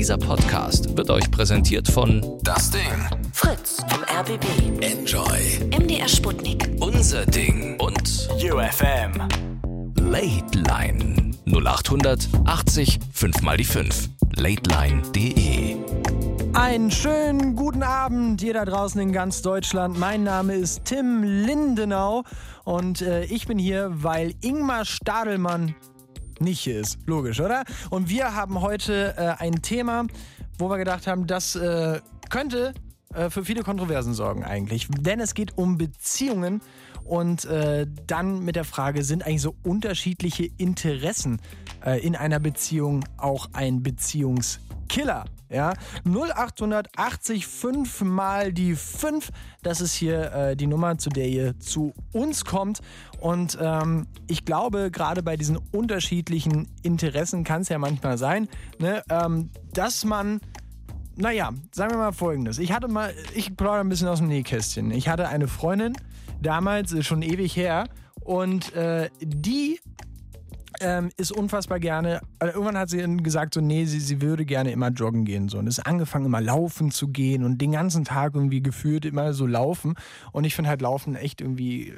Dieser Podcast wird euch präsentiert von Das Ding. Fritz vom RBB. Enjoy. MDR Sputnik. Unser Ding. Und UFM. Late Line. 0800 80 5 mal die 5. Lateline.de Einen schönen guten Abend, ihr da draußen in ganz Deutschland. Mein Name ist Tim Lindenau und äh, ich bin hier, weil Ingmar Stadelmann nicht hier ist. Logisch, oder? Und wir haben heute äh, ein Thema, wo wir gedacht haben, das äh, könnte äh, für viele Kontroversen sorgen eigentlich. Denn es geht um Beziehungen und äh, dann mit der Frage, sind eigentlich so unterschiedliche Interessen äh, in einer Beziehung auch ein Beziehungskiller? Ja, 0880 5 mal die 5. Das ist hier äh, die Nummer, zu der ihr zu uns kommt. Und ähm, ich glaube, gerade bei diesen unterschiedlichen Interessen kann es ja manchmal sein, ne, ähm, dass man naja, sagen wir mal folgendes. Ich hatte mal, ich plaudere ein bisschen aus dem Nähkästchen. Ich hatte eine Freundin, damals äh, schon ewig her, und äh, die ähm, ist unfassbar gerne, also irgendwann hat sie gesagt, so, nee, sie, sie würde gerne immer joggen gehen. So. Und ist angefangen, immer laufen zu gehen und den ganzen Tag irgendwie gefühlt immer so laufen. Und ich finde halt Laufen echt irgendwie äh,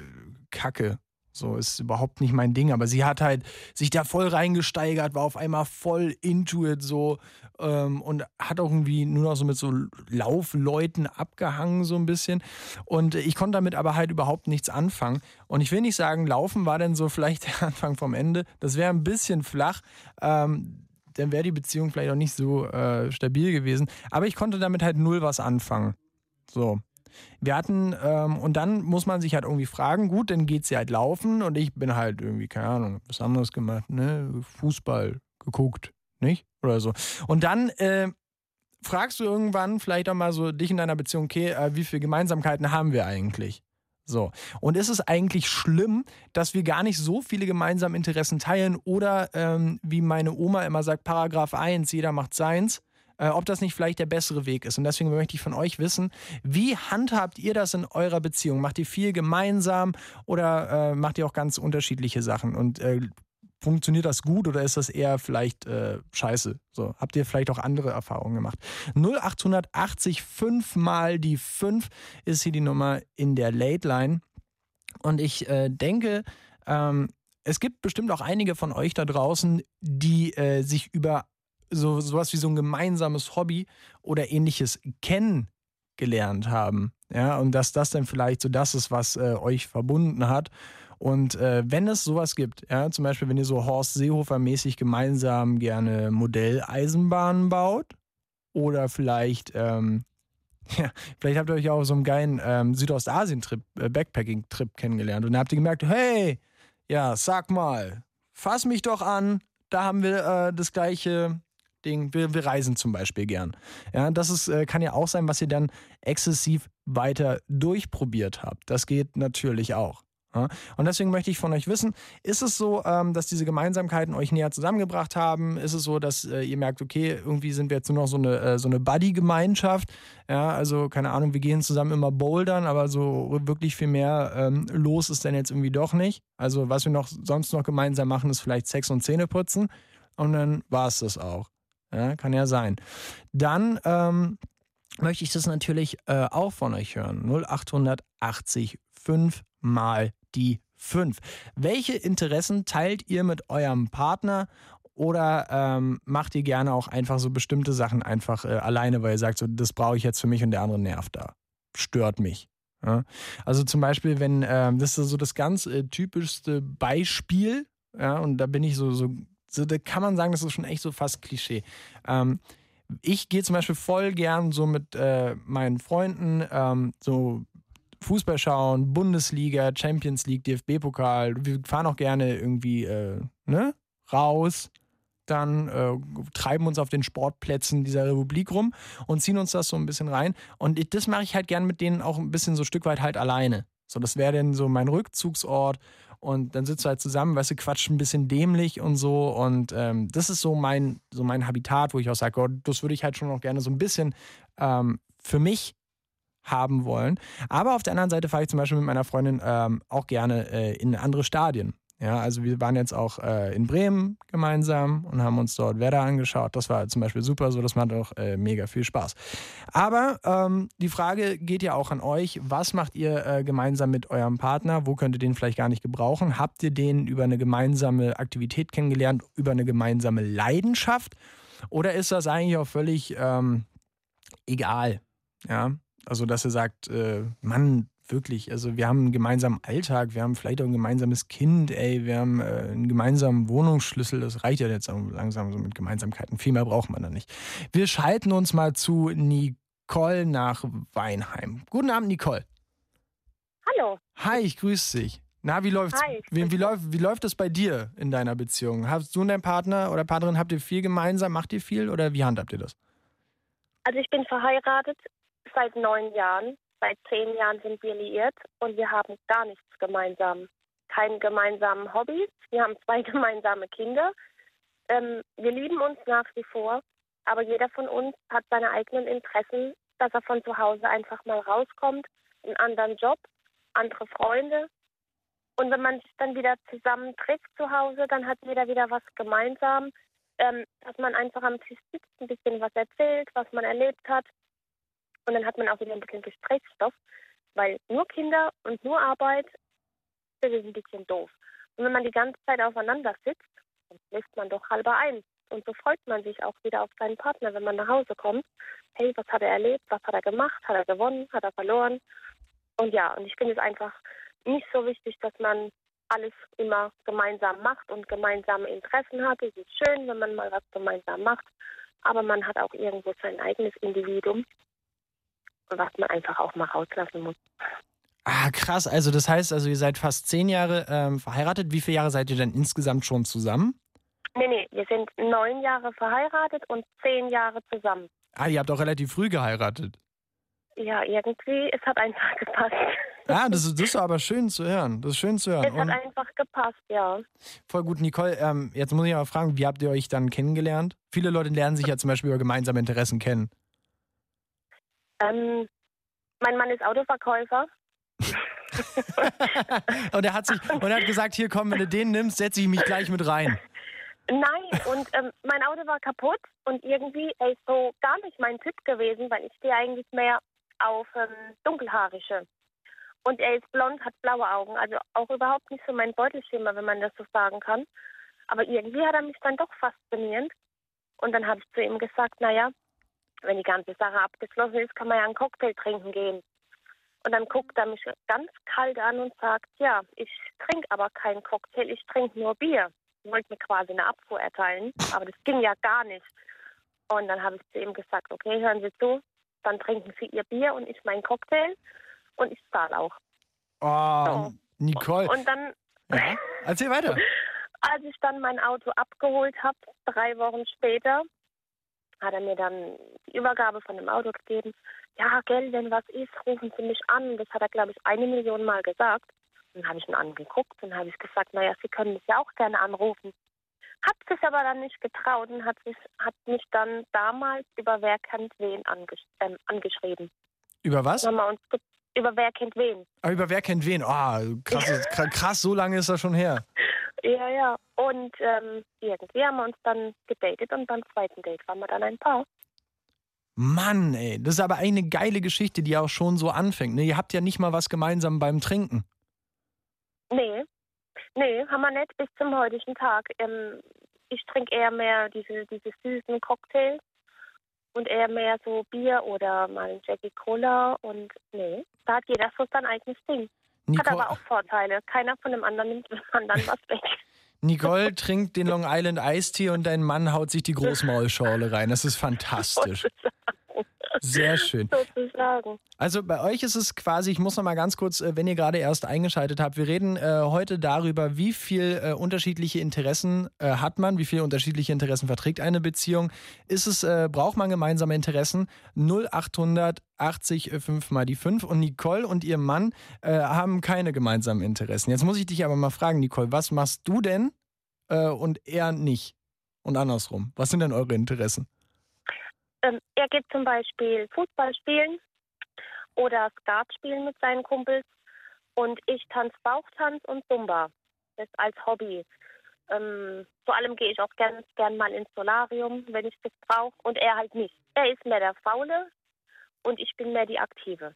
kacke. So ist überhaupt nicht mein Ding, aber sie hat halt sich da voll reingesteigert, war auf einmal voll into it so ähm, und hat auch irgendwie nur noch so mit so Laufleuten abgehangen so ein bisschen und ich konnte damit aber halt überhaupt nichts anfangen und ich will nicht sagen, Laufen war dann so vielleicht der Anfang vom Ende, das wäre ein bisschen flach, ähm, dann wäre die Beziehung vielleicht auch nicht so äh, stabil gewesen, aber ich konnte damit halt null was anfangen. So. Wir hatten, ähm, und dann muss man sich halt irgendwie fragen, gut, dann geht sie halt laufen und ich bin halt irgendwie, keine Ahnung, was anderes gemacht, ne? Fußball geguckt, nicht? Oder so. Und dann äh, fragst du irgendwann vielleicht auch mal so dich in deiner Beziehung, okay, äh, wie viele Gemeinsamkeiten haben wir eigentlich? So. Und ist es eigentlich schlimm, dass wir gar nicht so viele gemeinsame Interessen teilen oder ähm, wie meine Oma immer sagt, Paragraph 1, jeder macht seins? äh, ob das nicht vielleicht der bessere Weg ist. Und deswegen möchte ich von euch wissen, wie handhabt ihr das in eurer Beziehung? Macht ihr viel gemeinsam oder äh, macht ihr auch ganz unterschiedliche Sachen? Und äh, funktioniert das gut oder ist das eher vielleicht äh, scheiße? So, habt ihr vielleicht auch andere Erfahrungen gemacht? 0880 5 mal die 5 ist hier die Nummer in der Late Line. Und ich äh, denke, ähm, es gibt bestimmt auch einige von euch da draußen, die äh, sich über so sowas wie so ein gemeinsames Hobby oder ähnliches kennengelernt haben. Ja, und dass das dann vielleicht so das ist, was äh, euch verbunden hat. Und äh, wenn es sowas gibt, ja, zum Beispiel, wenn ihr so Horst Seehofer-mäßig gemeinsam gerne Modelleisenbahnen baut oder vielleicht, ähm, ja, vielleicht habt ihr euch auch so einen geilen ähm, Südostasien-Trip, äh, Backpacking-Trip kennengelernt und dann habt ihr gemerkt, hey, ja, sag mal, fass mich doch an, da haben wir äh, das gleiche Ding, wir, wir reisen zum Beispiel gern. Ja, das ist, äh, kann ja auch sein, was ihr dann exzessiv weiter durchprobiert habt. Das geht natürlich auch. Und deswegen möchte ich von euch wissen, ist es so, ähm, dass diese Gemeinsamkeiten euch näher zusammengebracht haben? Ist es so, dass äh, ihr merkt, okay, irgendwie sind wir jetzt nur noch so eine, äh, so eine Buddy-Gemeinschaft? Ja, also keine Ahnung, wir gehen zusammen immer bouldern, aber so wirklich viel mehr ähm, los ist dann jetzt irgendwie doch nicht. Also was wir noch sonst noch gemeinsam machen, ist vielleicht Sex und Zähneputzen. Und dann war es das auch. Ja, kann ja sein. Dann ähm, möchte ich das natürlich äh, auch von euch hören. 0880 5 mal die 5. Welche Interessen teilt ihr mit eurem Partner oder ähm, macht ihr gerne auch einfach so bestimmte Sachen einfach äh, alleine, weil ihr sagt, so, das brauche ich jetzt für mich und der andere nervt da. Stört mich. Ja? Also zum Beispiel, wenn, ähm, das ist so das ganz äh, typischste Beispiel, ja, und da bin ich so, so so, da kann man sagen, das ist schon echt so fast Klischee. Ähm, ich gehe zum Beispiel voll gern so mit äh, meinen Freunden ähm, so Fußball schauen, Bundesliga, Champions League, DFB-Pokal. Wir fahren auch gerne irgendwie äh, ne, raus, dann äh, treiben uns auf den Sportplätzen dieser Republik rum und ziehen uns das so ein bisschen rein. Und ich, das mache ich halt gern mit denen auch ein bisschen so ein Stück weit halt alleine. So, das wäre dann so mein Rückzugsort und dann sitzt du halt zusammen, weißt du, quatscht ein bisschen dämlich und so. Und ähm, das ist so mein, so mein Habitat, wo ich auch sage, oh, das würde ich halt schon noch gerne so ein bisschen ähm, für mich haben wollen. Aber auf der anderen Seite fahre ich zum Beispiel mit meiner Freundin ähm, auch gerne äh, in andere Stadien. Ja, also wir waren jetzt auch äh, in Bremen gemeinsam und haben uns dort Wetter angeschaut. Das war zum Beispiel super, so das macht auch äh, mega viel Spaß. Aber ähm, die Frage geht ja auch an euch. Was macht ihr äh, gemeinsam mit eurem Partner? Wo könnt ihr den vielleicht gar nicht gebrauchen? Habt ihr den über eine gemeinsame Aktivität kennengelernt, über eine gemeinsame Leidenschaft? Oder ist das eigentlich auch völlig ähm, egal? Ja, also dass ihr sagt, äh, Mann, wirklich, also wir haben einen gemeinsamen Alltag, wir haben vielleicht auch ein gemeinsames Kind, ey, wir haben äh, einen gemeinsamen Wohnungsschlüssel, das reicht ja jetzt langsam so mit Gemeinsamkeiten. Viel mehr braucht man da nicht. Wir schalten uns mal zu Nicole nach Weinheim. Guten Abend, Nicole. Hallo. Hi, ich grüße dich. Na, wie läuft's? Hi. Wie, wie, läuft, wie läuft das bei dir in deiner Beziehung? Hast du und dein Partner oder Partnerin, habt ihr viel gemeinsam? Macht ihr viel oder wie handhabt ihr das? Also ich bin verheiratet seit neun Jahren Seit zehn Jahren sind wir liiert und wir haben gar nichts gemeinsam. Keine gemeinsamen Hobbys. Wir haben zwei gemeinsame Kinder. Ähm, wir lieben uns nach wie vor, aber jeder von uns hat seine eigenen Interessen, dass er von zu Hause einfach mal rauskommt, einen anderen Job, andere Freunde. Und wenn man sich dann wieder zusammen trifft zu Hause, dann hat jeder wieder was gemeinsam, ähm, dass man einfach am Tisch sitzt, ein bisschen was erzählt, was man erlebt hat. Und dann hat man auch wieder ein bisschen Gesprächsstoff, weil nur Kinder und nur Arbeit, das ist ein bisschen doof. Und wenn man die ganze Zeit aufeinander sitzt, dann schläft man doch halber ein. Und so freut man sich auch wieder auf seinen Partner, wenn man nach Hause kommt. Hey, was hat er erlebt? Was hat er gemacht? Hat er gewonnen? Hat er verloren? Und ja, und ich finde es einfach nicht so wichtig, dass man alles immer gemeinsam macht und gemeinsame Interessen hat. Es ist schön, wenn man mal was gemeinsam macht, aber man hat auch irgendwo sein eigenes Individuum was man einfach auch mal rauslassen muss. Ah, krass. Also das heißt, also ihr seid fast zehn Jahre ähm, verheiratet. Wie viele Jahre seid ihr denn insgesamt schon zusammen? Nee, nee, wir sind neun Jahre verheiratet und zehn Jahre zusammen. Ah, ihr habt auch relativ früh geheiratet. Ja, irgendwie, es hat einfach gepasst. Ah, das ist, das ist aber schön zu hören. Das ist schön zu hören. Es hat einfach gepasst, ja. Voll gut, Nicole. Ähm, jetzt muss ich aber fragen, wie habt ihr euch dann kennengelernt? Viele Leute lernen sich ja zum Beispiel über gemeinsame Interessen kennen. Ähm, mein Mann ist Autoverkäufer. und er hat sich und er hat gesagt, hier komm, wenn du den nimmst, setze ich mich gleich mit rein. Nein, und ähm, mein Auto war kaputt und irgendwie er ist so gar nicht mein Typ gewesen, weil ich stehe eigentlich mehr auf ähm, dunkelhaarische. Und er ist blond, hat blaue Augen, also auch überhaupt nicht so mein Beutelschimmer, wenn man das so sagen kann. Aber irgendwie hat er mich dann doch fasziniert. Und dann habe ich zu ihm gesagt, naja, wenn die ganze Sache abgeschlossen ist, kann man ja einen Cocktail trinken gehen. Und dann guckt er mich ganz kalt an und sagt, ja, ich trinke aber keinen Cocktail, ich trinke nur Bier. Ich wollte mir quasi eine Abfuhr erteilen, aber das ging ja gar nicht. Und dann habe ich zu ihm gesagt, okay, hören Sie zu, dann trinken Sie Ihr Bier und ich meinen Cocktail und ich zahle auch. Oh, so. Nicole. Und dann... Ja, erzähl weiter. Als ich dann mein Auto abgeholt habe, drei Wochen später, hat er mir dann die Übergabe von dem Auto gegeben. Ja, gell, wenn was ist, rufen Sie mich an. Das hat er, glaube ich, eine Million Mal gesagt. Dann habe ich ihn angeguckt und habe ich gesagt, naja, Sie können mich ja auch gerne anrufen. Hat sich aber dann nicht getraut und hat, sich, hat mich dann damals über Wer kennt wen angesch äh, angeschrieben. Über was? Haben wir uns über Wer kennt wen. Ah, über Wer kennt wen? Oh, krass, krass, so lange ist das schon her. Ja, ja. Und ähm, irgendwie haben wir uns dann gedatet und beim zweiten Date waren wir dann ein Paar. Mann, ey, das ist aber eine geile Geschichte, die auch schon so anfängt. Ne? Ihr habt ja nicht mal was gemeinsam beim Trinken. Nee, nee, haben wir nicht bis zum heutigen Tag. Ähm, ich trinke eher mehr diese, diese süßen Cocktails und eher mehr so Bier oder mal ein Jackie Cola und nee, da hat jeder so sein eigenes Ding. Nicole, Hat aber auch Vorteile. Keiner von dem anderen nimmt dem anderen was weg. Nicole trinkt den Long Island Eistee und dein Mann haut sich die Großmaulschorle rein. Das ist fantastisch. Sehr schön. Sozusagen. Also bei euch ist es quasi, ich muss noch mal ganz kurz, äh, wenn ihr gerade erst eingeschaltet habt, wir reden äh, heute darüber, wie viel äh, unterschiedliche Interessen äh, hat man, wie viele unterschiedliche Interessen verträgt eine Beziehung. Ist es, äh, braucht man gemeinsame Interessen? 0800 80 5 mal die 5 und Nicole und ihr Mann äh, haben keine gemeinsamen Interessen. Jetzt muss ich dich aber mal fragen, Nicole, was machst du denn und er nicht? Und andersrum. Was sind denn eure Interessen? Ähm, er geht zum Beispiel Fußball spielen oder Skat spielen mit seinen Kumpels und ich tanze Bauchtanz und Zumba. das als Hobby. Ähm, vor allem gehe ich auch ganz gern mal ins Solarium, wenn ich das brauche. Und er halt nicht. Er ist mehr der Faule und ich bin mehr die Aktive.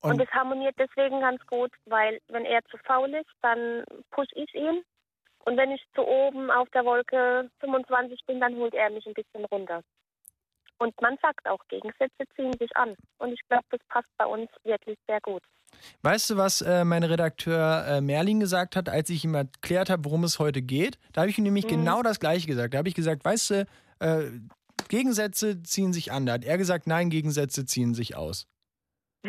Und, und das harmoniert deswegen ganz gut, weil wenn er zu faul ist, dann push ich ihn. Und wenn ich zu oben auf der Wolke 25 bin, dann holt er mich ein bisschen runter. Und man sagt auch, Gegensätze ziehen sich an. Und ich glaube, das passt bei uns wirklich sehr gut. Weißt du, was äh, mein Redakteur äh, Merlin gesagt hat, als ich ihm erklärt habe, worum es heute geht? Da habe ich ihm nämlich mhm. genau das Gleiche gesagt. Da habe ich gesagt, weißt du, äh, Gegensätze ziehen sich an. Da hat er gesagt, nein, Gegensätze ziehen sich aus.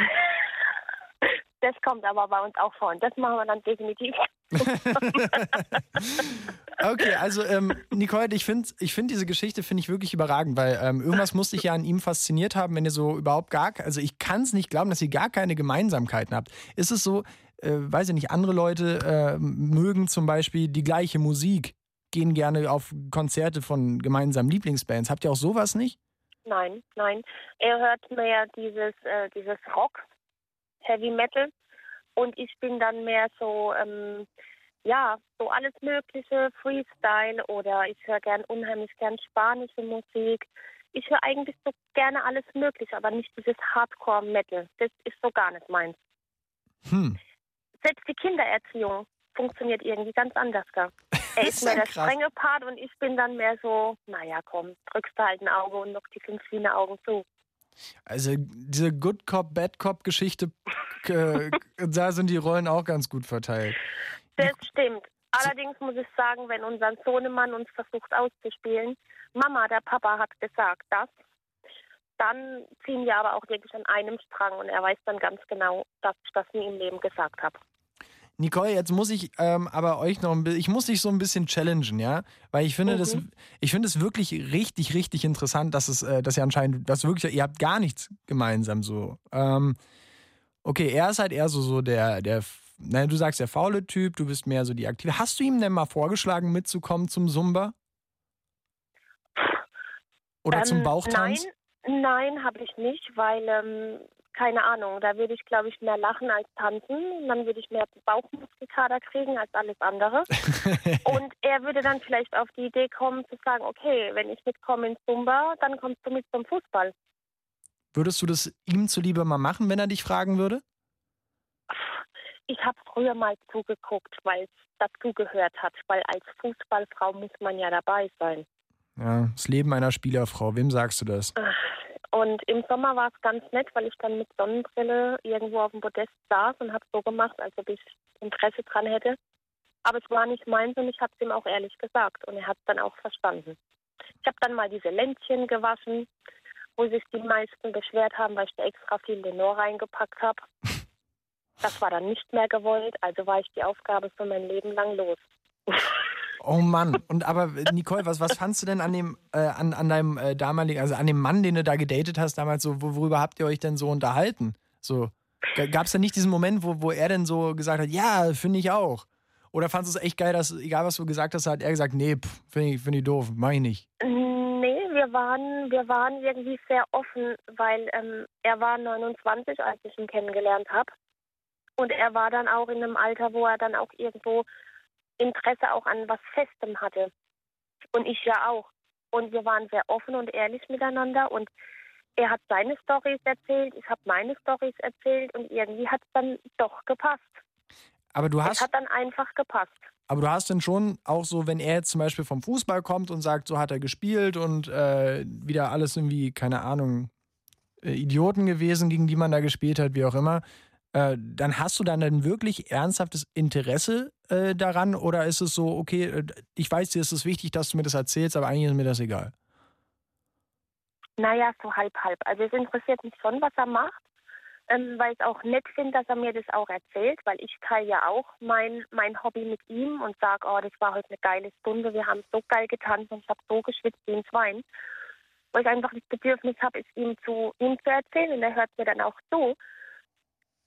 Das kommt aber bei uns auch vor und das machen wir dann definitiv. okay, also ähm, Nicole, ich finde ich find diese Geschichte finde ich wirklich überragend, weil ähm, irgendwas musste ich ja an ihm fasziniert haben, wenn ihr so überhaupt gar, also ich kann es nicht glauben, dass ihr gar keine Gemeinsamkeiten habt. Ist es so, äh, weiß ich nicht, andere Leute äh, mögen zum Beispiel die gleiche Musik, gehen gerne auf Konzerte von gemeinsamen Lieblingsbands. Habt ihr auch sowas nicht? Nein, nein. Er hört mehr dieses, äh, dieses Rock, Heavy Metal. Und ich bin dann mehr so, ähm, ja, so alles Mögliche, Freestyle oder ich höre gern unheimlich gern spanische Musik. Ich höre eigentlich so gerne alles Mögliche, aber nicht dieses Hardcore-Metal. Das ist so gar nicht meins. Hm. Selbst die Kindererziehung funktioniert irgendwie ganz anders da. Er ist, ist mehr der krass. strenge Part und ich bin dann mehr so, naja, komm, drückst du halt ein Auge und noch die fünf Augen zu. Also diese Good Cop, Bad Cop Geschichte, äh, da sind die Rollen auch ganz gut verteilt. Das stimmt. Allerdings muss ich sagen, wenn unser Sohnemann uns versucht auszuspielen, Mama, der Papa hat gesagt das, dann ziehen wir aber auch wirklich an einem Strang und er weiß dann ganz genau, dass ich das nie im Leben gesagt habe. Nicole, jetzt muss ich ähm, aber euch noch ein bisschen, ich muss dich so ein bisschen challengen, ja, weil ich finde mhm. das, ich finde es wirklich richtig, richtig interessant, dass es, äh, dass ihr anscheinend, dass wirklich, ihr habt gar nichts gemeinsam so. Ähm, okay, er ist halt eher so, so der, der, na, du sagst der faule Typ, du bist mehr so die aktive. Hast du ihm denn mal vorgeschlagen, mitzukommen zum Zumba? Oder ähm, zum Bauchtanz? Nein, nein, habe ich nicht, weil ähm, keine Ahnung, da würde ich, glaube ich, mehr lachen als tanzen. Dann würde ich mehr Bauchmuskelkater kriegen als alles andere. und er würde dann vielleicht auf die Idee kommen zu sagen, okay, wenn ich mitkomme ins Zumba, dann kommst du mit zum Fußball. Würdest du das ihm zuliebe mal machen, wenn er dich fragen würde? Ich habe früher mal zugeguckt, weil es dazugehört hat, weil als Fußballfrau muss man ja dabei sein. Ja, das Leben einer Spielerfrau, wem sagst du das? Ach, und im Sommer war es ganz nett, weil ich dann mit Sonnenbrille irgendwo auf dem Podest saß und habe so gemacht, als ob ich Interesse dran hätte. Aber es war nicht meins und ich habe es ihm auch ehrlich gesagt und er hat es dann auch verstanden. Ich habe dann mal diese Lämpchen gewaschen, wo sich die meisten beschwert haben, weil ich da extra viel Lenor reingepackt habe. Das war dann nicht mehr gewollt, also war ich die Aufgabe für mein Leben lang los. Oh Mann. Und aber Nicole, was, was fandst du denn an dem, äh, an, an deinem äh, damaligen, also an dem Mann, den du da gedatet hast damals, so, worüber habt ihr euch denn so unterhalten? So, gab es da nicht diesen Moment, wo, wo er denn so gesagt hat, ja, finde ich auch? Oder fandest du es echt geil, dass, egal was du gesagt hast, hat er gesagt, nee, finde ich, find ich doof, mach ich nicht? Nee, wir waren, wir waren irgendwie sehr offen, weil ähm, er war 29, als ich ihn kennengelernt habe. Und er war dann auch in einem Alter, wo er dann auch irgendwo Interesse auch an was Festem hatte. Und ich ja auch. Und wir waren sehr offen und ehrlich miteinander und er hat seine Stories erzählt, ich habe meine Stories erzählt und irgendwie hat es dann doch gepasst. Aber du hast. Es hat dann einfach gepasst. Aber du hast dann schon auch so, wenn er jetzt zum Beispiel vom Fußball kommt und sagt, so hat er gespielt und äh, wieder alles irgendwie, keine Ahnung, äh, Idioten gewesen, gegen die man da gespielt hat, wie auch immer, äh, dann hast du dann ein wirklich ernsthaftes Interesse äh, daran oder ist es so, okay, äh, ich weiß, dir ist es wichtig, dass du mir das erzählst, aber eigentlich ist mir das egal? Naja, so halb, halb. Also es interessiert mich schon, was er macht, ähm, weil ich auch nett finde, dass er mir das auch erzählt, weil ich teile ja auch mein, mein Hobby mit ihm und sage, oh, das war heute eine geile Stunde, wir haben so geil getanzt und ich habe so geschwitzt wie ein Schwein. Weil ich einfach das Bedürfnis habe, es ihm zu, ihm zu erzählen und er hört mir dann auch zu.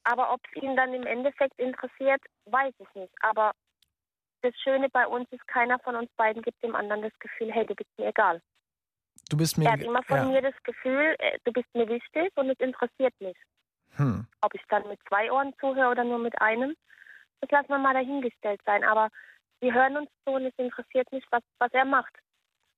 Aber ob es ihn dann im Endeffekt interessiert, weiß ich nicht. Aber das Schöne bei uns ist, keiner von uns beiden gibt dem anderen das Gefühl, hey, du bist mir egal. Du bist mir Er hat immer von ja. mir das Gefühl, äh, du bist mir wichtig und es interessiert mich. Hm. Ob ich dann mit zwei Ohren zuhöre oder nur mit einem, das lassen wir mal dahingestellt sein. Aber wir hören uns so und es interessiert mich, was, was er macht.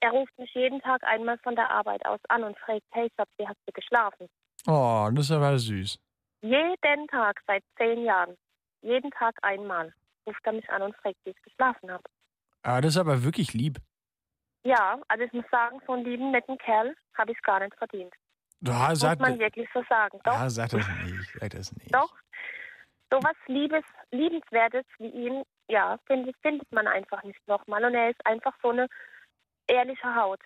Er ruft mich jeden Tag einmal von der Arbeit aus an und fragt, hey Schatz, wie hast du geschlafen? Oh, das ist aber süß. Jeden Tag, seit zehn Jahren. Jeden Tag einmal ruft er mich an und fragt, wie ich geschlafen habe. Ah, das ist aber wirklich lieb. Ja, also ich muss sagen, so einen lieben, netten Kerl habe ich gar nicht verdient. Ja, Muss sag, man wirklich so sagen. Doch, ja, sag das nicht. Sag das nicht. doch. So was Liebes, Liebenswertes wie ihn, ja, findet, findet man einfach nicht nochmal. Und er ist einfach so eine ehrliche Haut.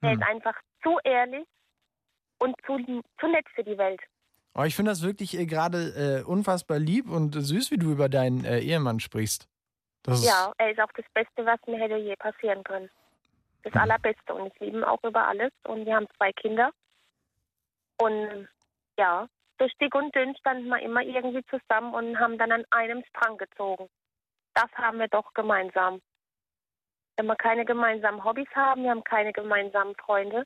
Er Hm. ist einfach zu ehrlich und zu, zu nett für die Welt. Aber ich finde das wirklich äh, gerade äh, unfassbar lieb und süß, wie du über deinen äh, Ehemann sprichst. Das Ja, er ist auch das Beste, was mir hätte je passieren können. Das Mhm. Allerbeste. Und ich liebe ihn auch über alles. Und wir haben zwei Kinder. Und ja, durch dick und dünn standen wir immer irgendwie zusammen und haben dann an einem Strang gezogen. Das haben wir doch gemeinsam. Wenn wir keine gemeinsamen Hobbys haben, wir haben keine gemeinsamen Freunde,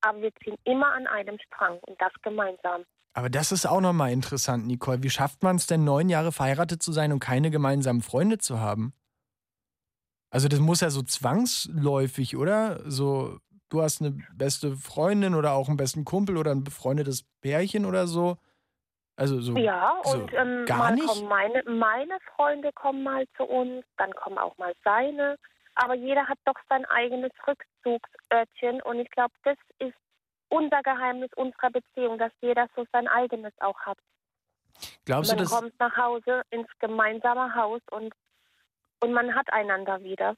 aber wir ziehen immer an einem Strang und das gemeinsam. Aber das ist auch nochmal interessant, Nicole. Wie schafft man es denn, neun Jahre verheiratet zu sein und keine gemeinsamen Freunde zu haben? Also das muss ja so zwangsläufig, oder? So, du hast eine beste Freundin oder auch einen besten Kumpel oder ein befreundetes Pärchen oder so. Also so. Ja, so und ähm, gar nicht? kommen meine, meine Freunde kommen mal zu uns, dann kommen auch mal seine. Aber jeder hat doch sein eigenes Rückzugsörtchen und ich glaube, das ist unser Geheimnis unserer Beziehung, dass jeder so sein eigenes auch hat. Glaubst du, man das? kommt nach Hause ins gemeinsame Haus und, und man hat einander wieder.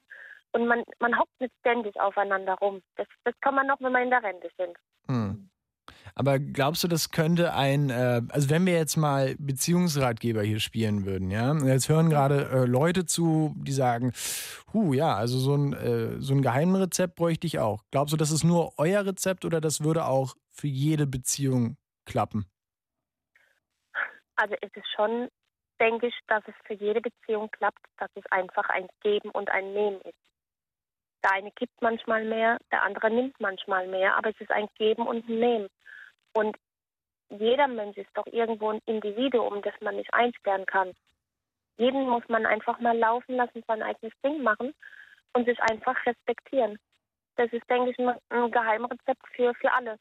Und man, man hockt nicht ständig aufeinander rum. Das, das kann man noch, wenn wir in der Rente sind. Hm. Aber glaubst du, das könnte ein, äh, also wenn wir jetzt mal Beziehungsratgeber hier spielen würden, ja, jetzt hören gerade äh, Leute zu, die sagen, hu, ja, also so ein, äh, so ein Geheimrezept bräuchte ich auch. Glaubst du, das ist nur euer Rezept oder das würde auch für jede Beziehung klappen? Also es ist schon, denke ich, dass es für jede Beziehung klappt, dass es einfach ein Geben und ein Nehmen ist. Der eine gibt manchmal mehr, der andere nimmt manchmal mehr, aber es ist ein Geben und ein Nehmen. Und jeder Mensch ist doch irgendwo ein Individuum, das man nicht einsperren kann. Jeden muss man einfach mal laufen lassen, sein eigenes Ding machen und sich einfach respektieren. Das ist, denke ich, ein, Geheimrezept für, für alle.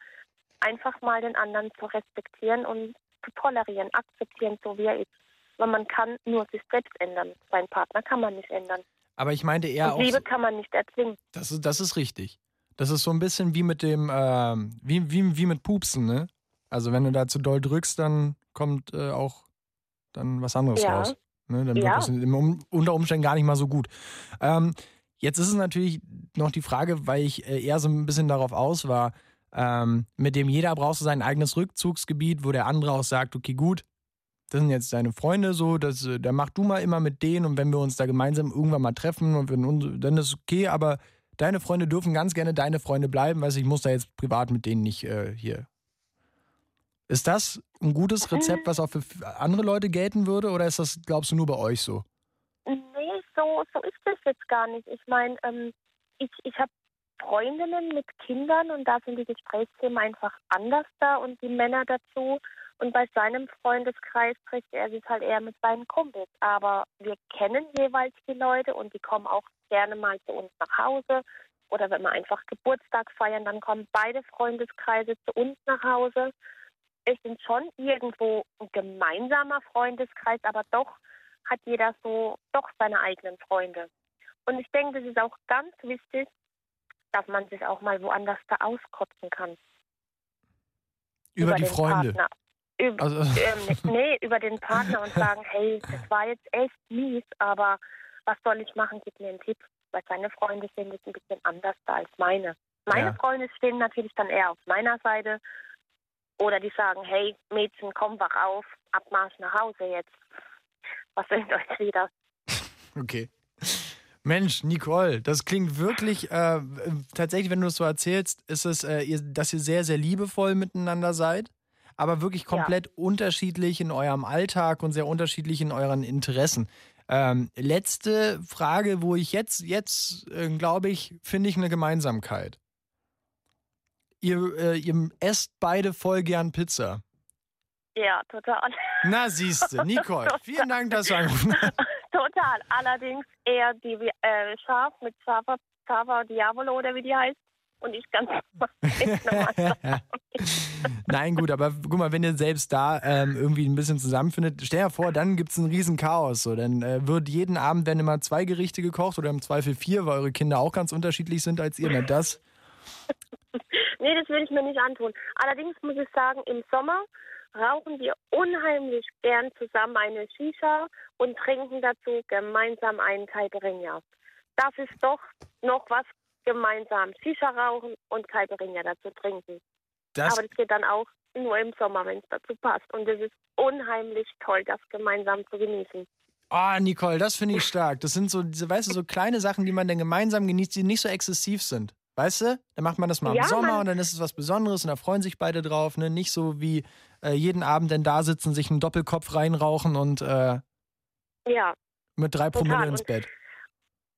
Einfach mal den anderen zu respektieren und zu tolerieren, akzeptieren, so wie er ist. Weil man kann nur sich selbst ändern. Seinen Partner kann man nicht ändern. Aber ich meinte eher und auch, Liebe kann man nicht erzwingen. das ist, das ist richtig. Das ist so ein bisschen wie mit dem, ähm, wie, wie, wie mit Pupsen, ne? Also wenn du da zu doll drückst, dann kommt äh, auch dann was anderes Ja. raus. Ne? Dann wird Ja. es im um, unter Umständen gar nicht mal so gut. Ähm, jetzt ist es natürlich noch die Frage, weil ich äh, eher so ein bisschen darauf aus war, ähm, mit dem jeder brauchst du sein eigenes Rückzugsgebiet, wo der andere auch sagt, okay, gut, das sind jetzt deine Freunde so, das, äh, da mach du mal immer mit denen und wenn wir uns da gemeinsam irgendwann mal treffen und wenn, uns- dann ist okay, aber deine Freunde dürfen ganz gerne deine Freunde bleiben, du, ich muss da jetzt privat mit denen nicht äh, hier. Ist das ein gutes Rezept, was auch für andere Leute gelten würde oder ist das, glaubst du, nur bei euch so? Nee, so, so ist das jetzt gar nicht. Ich meine, ähm, ich, ich habe Freundinnen mit Kindern und da sind die Gesprächsthemen einfach anders da und die Männer dazu. Und bei seinem Freundeskreis trifft er sich halt eher mit seinen Kumpels. Aber wir kennen jeweils die Leute und die kommen auch gerne mal zu uns nach Hause. Oder wenn wir einfach Geburtstag feiern, dann kommen beide Freundeskreise zu uns nach Hause. Es sind schon irgendwo ein gemeinsamer Freundeskreis, aber doch hat jeder so doch seine eigenen Freunde. Und ich denke, das ist auch ganz wichtig, dass man sich auch mal woanders da auskotzen kann. Über, die den Freunde. Partner. Über, Also, ähm, nee, über den Partner und sagen, hey, das war jetzt echt mies, aber was soll ich machen? Gib mir einen Tipp. Weil seine Freunde sind jetzt ein bisschen anders da als meine. Meine Ja. Freunde stehen natürlich dann eher auf meiner Seite. Oder die sagen, hey, Mädchen, komm, wach auf, Abmarsch nach Hause jetzt. Was sind euch wieder? Okay. Mensch, Nicole, das klingt wirklich, äh, tatsächlich, wenn du es so erzählst, ist es, äh, ihr, dass ihr sehr, sehr liebevoll miteinander seid, aber wirklich komplett unterschiedlich in eurem Alltag und sehr unterschiedlich in euren Interessen. Ähm, letzte Frage, wo ich jetzt, jetzt äh, glaube ich, finde ich eine Gemeinsamkeit. Ihr, äh, ihr esst beide voll gern Pizza. Ja, total. Na, siehste, Nicole, vielen Dank, dass du angerufen hast. Total. Allerdings eher die äh, Schaf mit Schava, Schava Diavolo oder wie die heißt. Und ich ganz normal. Nein, gut, aber guck mal, wenn ihr selbst da ähm, irgendwie ein bisschen zusammenfindet, stell dir vor, dann gibt es ein riesen Chaos. So. Dann äh, wird jeden Abend werden immer zwei Gerichte gekocht oder im Zweifel vier, weil eure Kinder auch ganz unterschiedlich sind als ihr. Na, das. nee, das will ich mir nicht antun. Allerdings muss ich sagen, im Sommer rauchen wir unheimlich gern zusammen eine Shisha und trinken dazu gemeinsam einen Caipirinha. Das ist doch noch was gemeinsam. Shisha rauchen und Caipirinha dazu trinken. Das Aber das geht dann auch nur im Sommer, wenn es dazu passt. Und es ist unheimlich toll, das gemeinsam zu genießen. Ah, oh, Nicole, das finde ich stark. Das sind so, diese, weißt du, so kleine Sachen, die man dann gemeinsam genießt, die nicht so exzessiv sind. Weißt du? Dann macht man das mal ja, im Sommer und dann ist es was Besonderes und da freuen sich beide drauf. Ne? Nicht so wie äh, jeden Abend denn da sitzen, sich einen Doppelkopf reinrauchen und äh, ja. mit drei Promille ins Bett.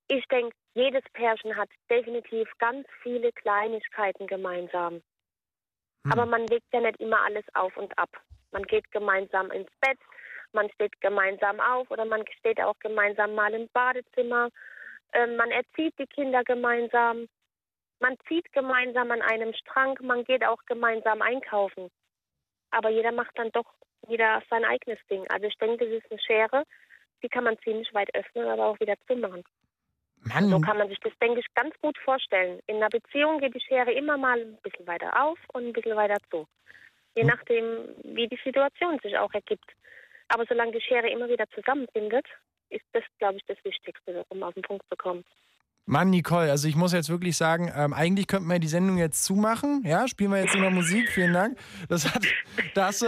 Ich denke, jedes Pärchen hat definitiv ganz viele Kleinigkeiten gemeinsam. Hm. Aber man legt ja nicht immer alles auf und ab. Man geht gemeinsam ins Bett, man steht gemeinsam auf oder man steht auch gemeinsam mal im Badezimmer. Ähm, man erzieht die Kinder gemeinsam. Man zieht gemeinsam an einem Strang, man geht auch gemeinsam einkaufen. Aber jeder macht dann doch jeder sein eigenes Ding. Also ich denke, das ist eine Schere, die kann man ziemlich weit öffnen, aber auch wieder zumachen. Mann. So kann man sich das, denke ich, ganz gut vorstellen. In einer Beziehung geht die Schere immer mal ein bisschen weiter auf und ein bisschen weiter zu. Je hm. nachdem, wie die Situation sich auch ergibt. Aber solange die Schere immer wieder zusammenfindet, ist das, glaube ich, das Wichtigste, um auf den Punkt zu kommen. Mann, Nicole, also ich muss jetzt wirklich sagen, ähm, eigentlich könnten wir die Sendung jetzt zumachen. Ja, spielen wir jetzt nur noch Musik. Vielen Dank. Das hat, da hast du,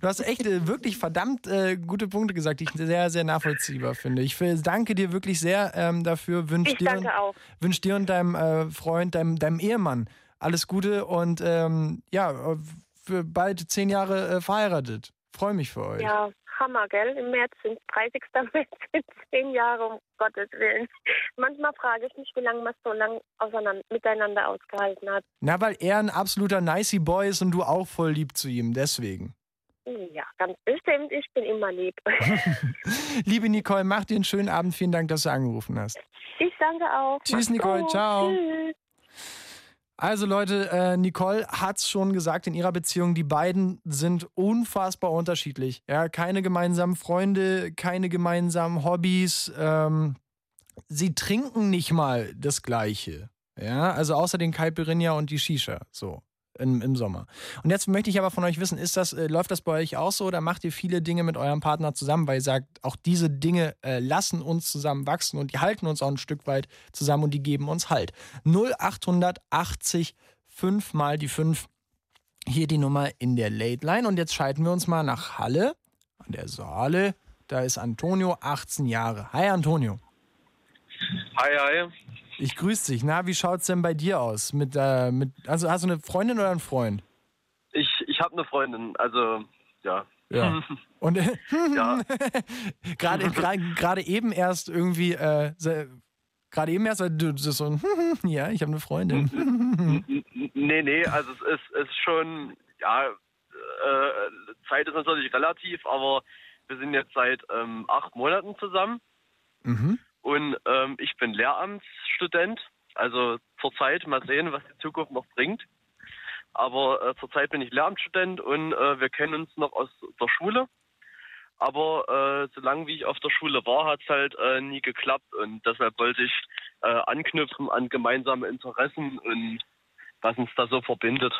du hast echt äh, wirklich verdammt äh, gute Punkte gesagt, die ich sehr, sehr nachvollziehbar finde. Ich danke dir wirklich sehr ähm, dafür. Wünsch ich dir, danke auch. Wünsch dir und deinem äh, Freund, deinem, deinem Ehemann alles Gute und ähm, ja, für bald zehn Jahre äh, verheiratet. Freue mich für euch. Ja, Hammer, gell? Im März sind 30. März sind zehn Jahre, um Gottes Willen. Manchmal frage ich mich, wie lange man so lange miteinander ausgehalten hat. Na, weil er ein absoluter nicey Boy ist und du auch voll lieb zu ihm, deswegen. Ja, ganz bestimmt. Ich bin immer lieb. Liebe Nicole, mach dir einen schönen Abend. Vielen Dank, dass du angerufen hast. Ich danke auch. Tschüss, Mach's Nicole. Gut. Ciao. Tschüss. Also Leute, äh, Nicole hat's schon gesagt in ihrer Beziehung, die beiden sind unfassbar unterschiedlich. Ja, keine gemeinsamen Freunde, keine gemeinsamen Hobbys. Ähm, sie trinken nicht mal das Gleiche. Ja, also außer den Caipirinha und die Shisha. So im, im Sommer. Und jetzt möchte ich aber von euch wissen, ist das, äh, läuft das bei euch auch so oder macht ihr viele Dinge mit eurem Partner zusammen, weil ihr sagt, auch diese Dinge äh, lassen uns zusammen wachsen und die halten uns auch ein Stück weit zusammen und die geben uns Halt. 0880 5 mal die 5. Hier die Nummer in der Late Line. Und jetzt schalten wir uns mal nach Halle an der Saale. Da ist Antonio, 18 Jahre. Hi Antonio. Hi, hi. Ich grüße dich. Na, wie schaut es denn bei dir aus? Mit, äh, mit, also hast du eine Freundin oder einen Freund? Ich, ich habe eine Freundin, also ja. Ja. Und äh, ja. gerade gerade eben erst irgendwie äh, gerade eben erst du so ein ja, ich habe eine Freundin. nee, nee, also es ist, ist schon ja äh, Zeit ist natürlich relativ, aber wir sind jetzt seit ähm, acht Monaten zusammen. Mhm. Und ähm, ich bin Lehramtsstudent. Also zurzeit mal sehen, was die Zukunft noch bringt. Aber äh, zurzeit bin ich Lehramtsstudent und äh, wir kennen uns noch aus der Schule. Aber äh, solange wie ich auf der Schule war, hat es halt äh, nie geklappt. Und deshalb wollte ich äh, anknüpfen an gemeinsame Interessen und was uns da so verbindet.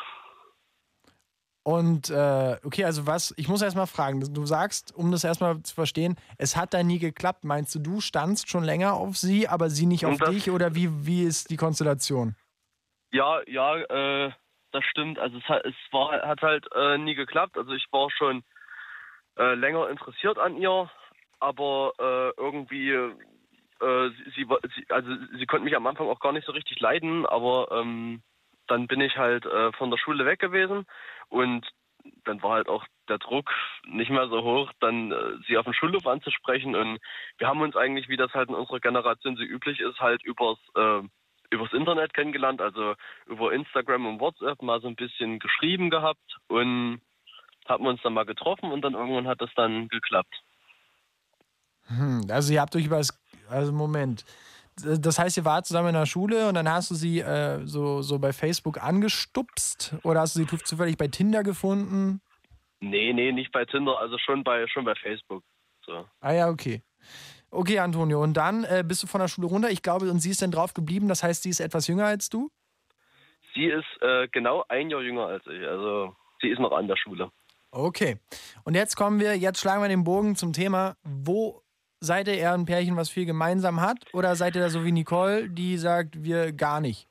Und äh, okay, also was, ich muss erstmal fragen, du sagst, um das erstmal zu verstehen, es hat da nie geklappt. Meinst du, du standst schon länger auf sie, aber sie nicht auf dich oder wie, wie ist die Konstellation? Ja, ja, äh, das stimmt. Also es hat, es war, hat halt äh, nie geklappt. Also ich war schon äh, länger interessiert an ihr, aber äh, irgendwie, äh, sie, sie, also sie konnte mich am Anfang auch gar nicht so richtig leiden, aber ähm, dann bin ich halt äh, von der Schule weg gewesen und dann war halt auch der Druck nicht mehr so hoch, dann äh, sie auf dem Schulhof anzusprechen. Und wir haben uns eigentlich, wie das halt in unserer Generation so üblich ist, halt übers, äh, übers Internet kennengelernt, also über Instagram und WhatsApp mal so ein bisschen geschrieben gehabt und haben uns dann mal getroffen und dann irgendwann hat das dann geklappt. Hm, also ihr habt euch über das, also Moment. Das heißt, ihr wart zusammen in der Schule und dann hast du sie äh, so, so bei Facebook angestupst oder hast du sie zufällig bei Tinder gefunden? Nee, nee, nicht bei Tinder, also schon bei, schon bei Facebook. So. Ah ja, okay. Okay, Antonio, und dann äh, bist du von der Schule runter, ich glaube, und sie ist dann drauf geblieben, das heißt, sie ist etwas jünger als du? Sie ist äh, genau ein Jahr jünger als ich, also sie ist noch an der Schule. Okay. Und jetzt kommen wir, jetzt schlagen wir den Bogen zum Thema, wo seid ihr eher ein Pärchen, was viel gemeinsam hat? Oder seid ihr da so wie Nicole, die sagt, wir gar nicht?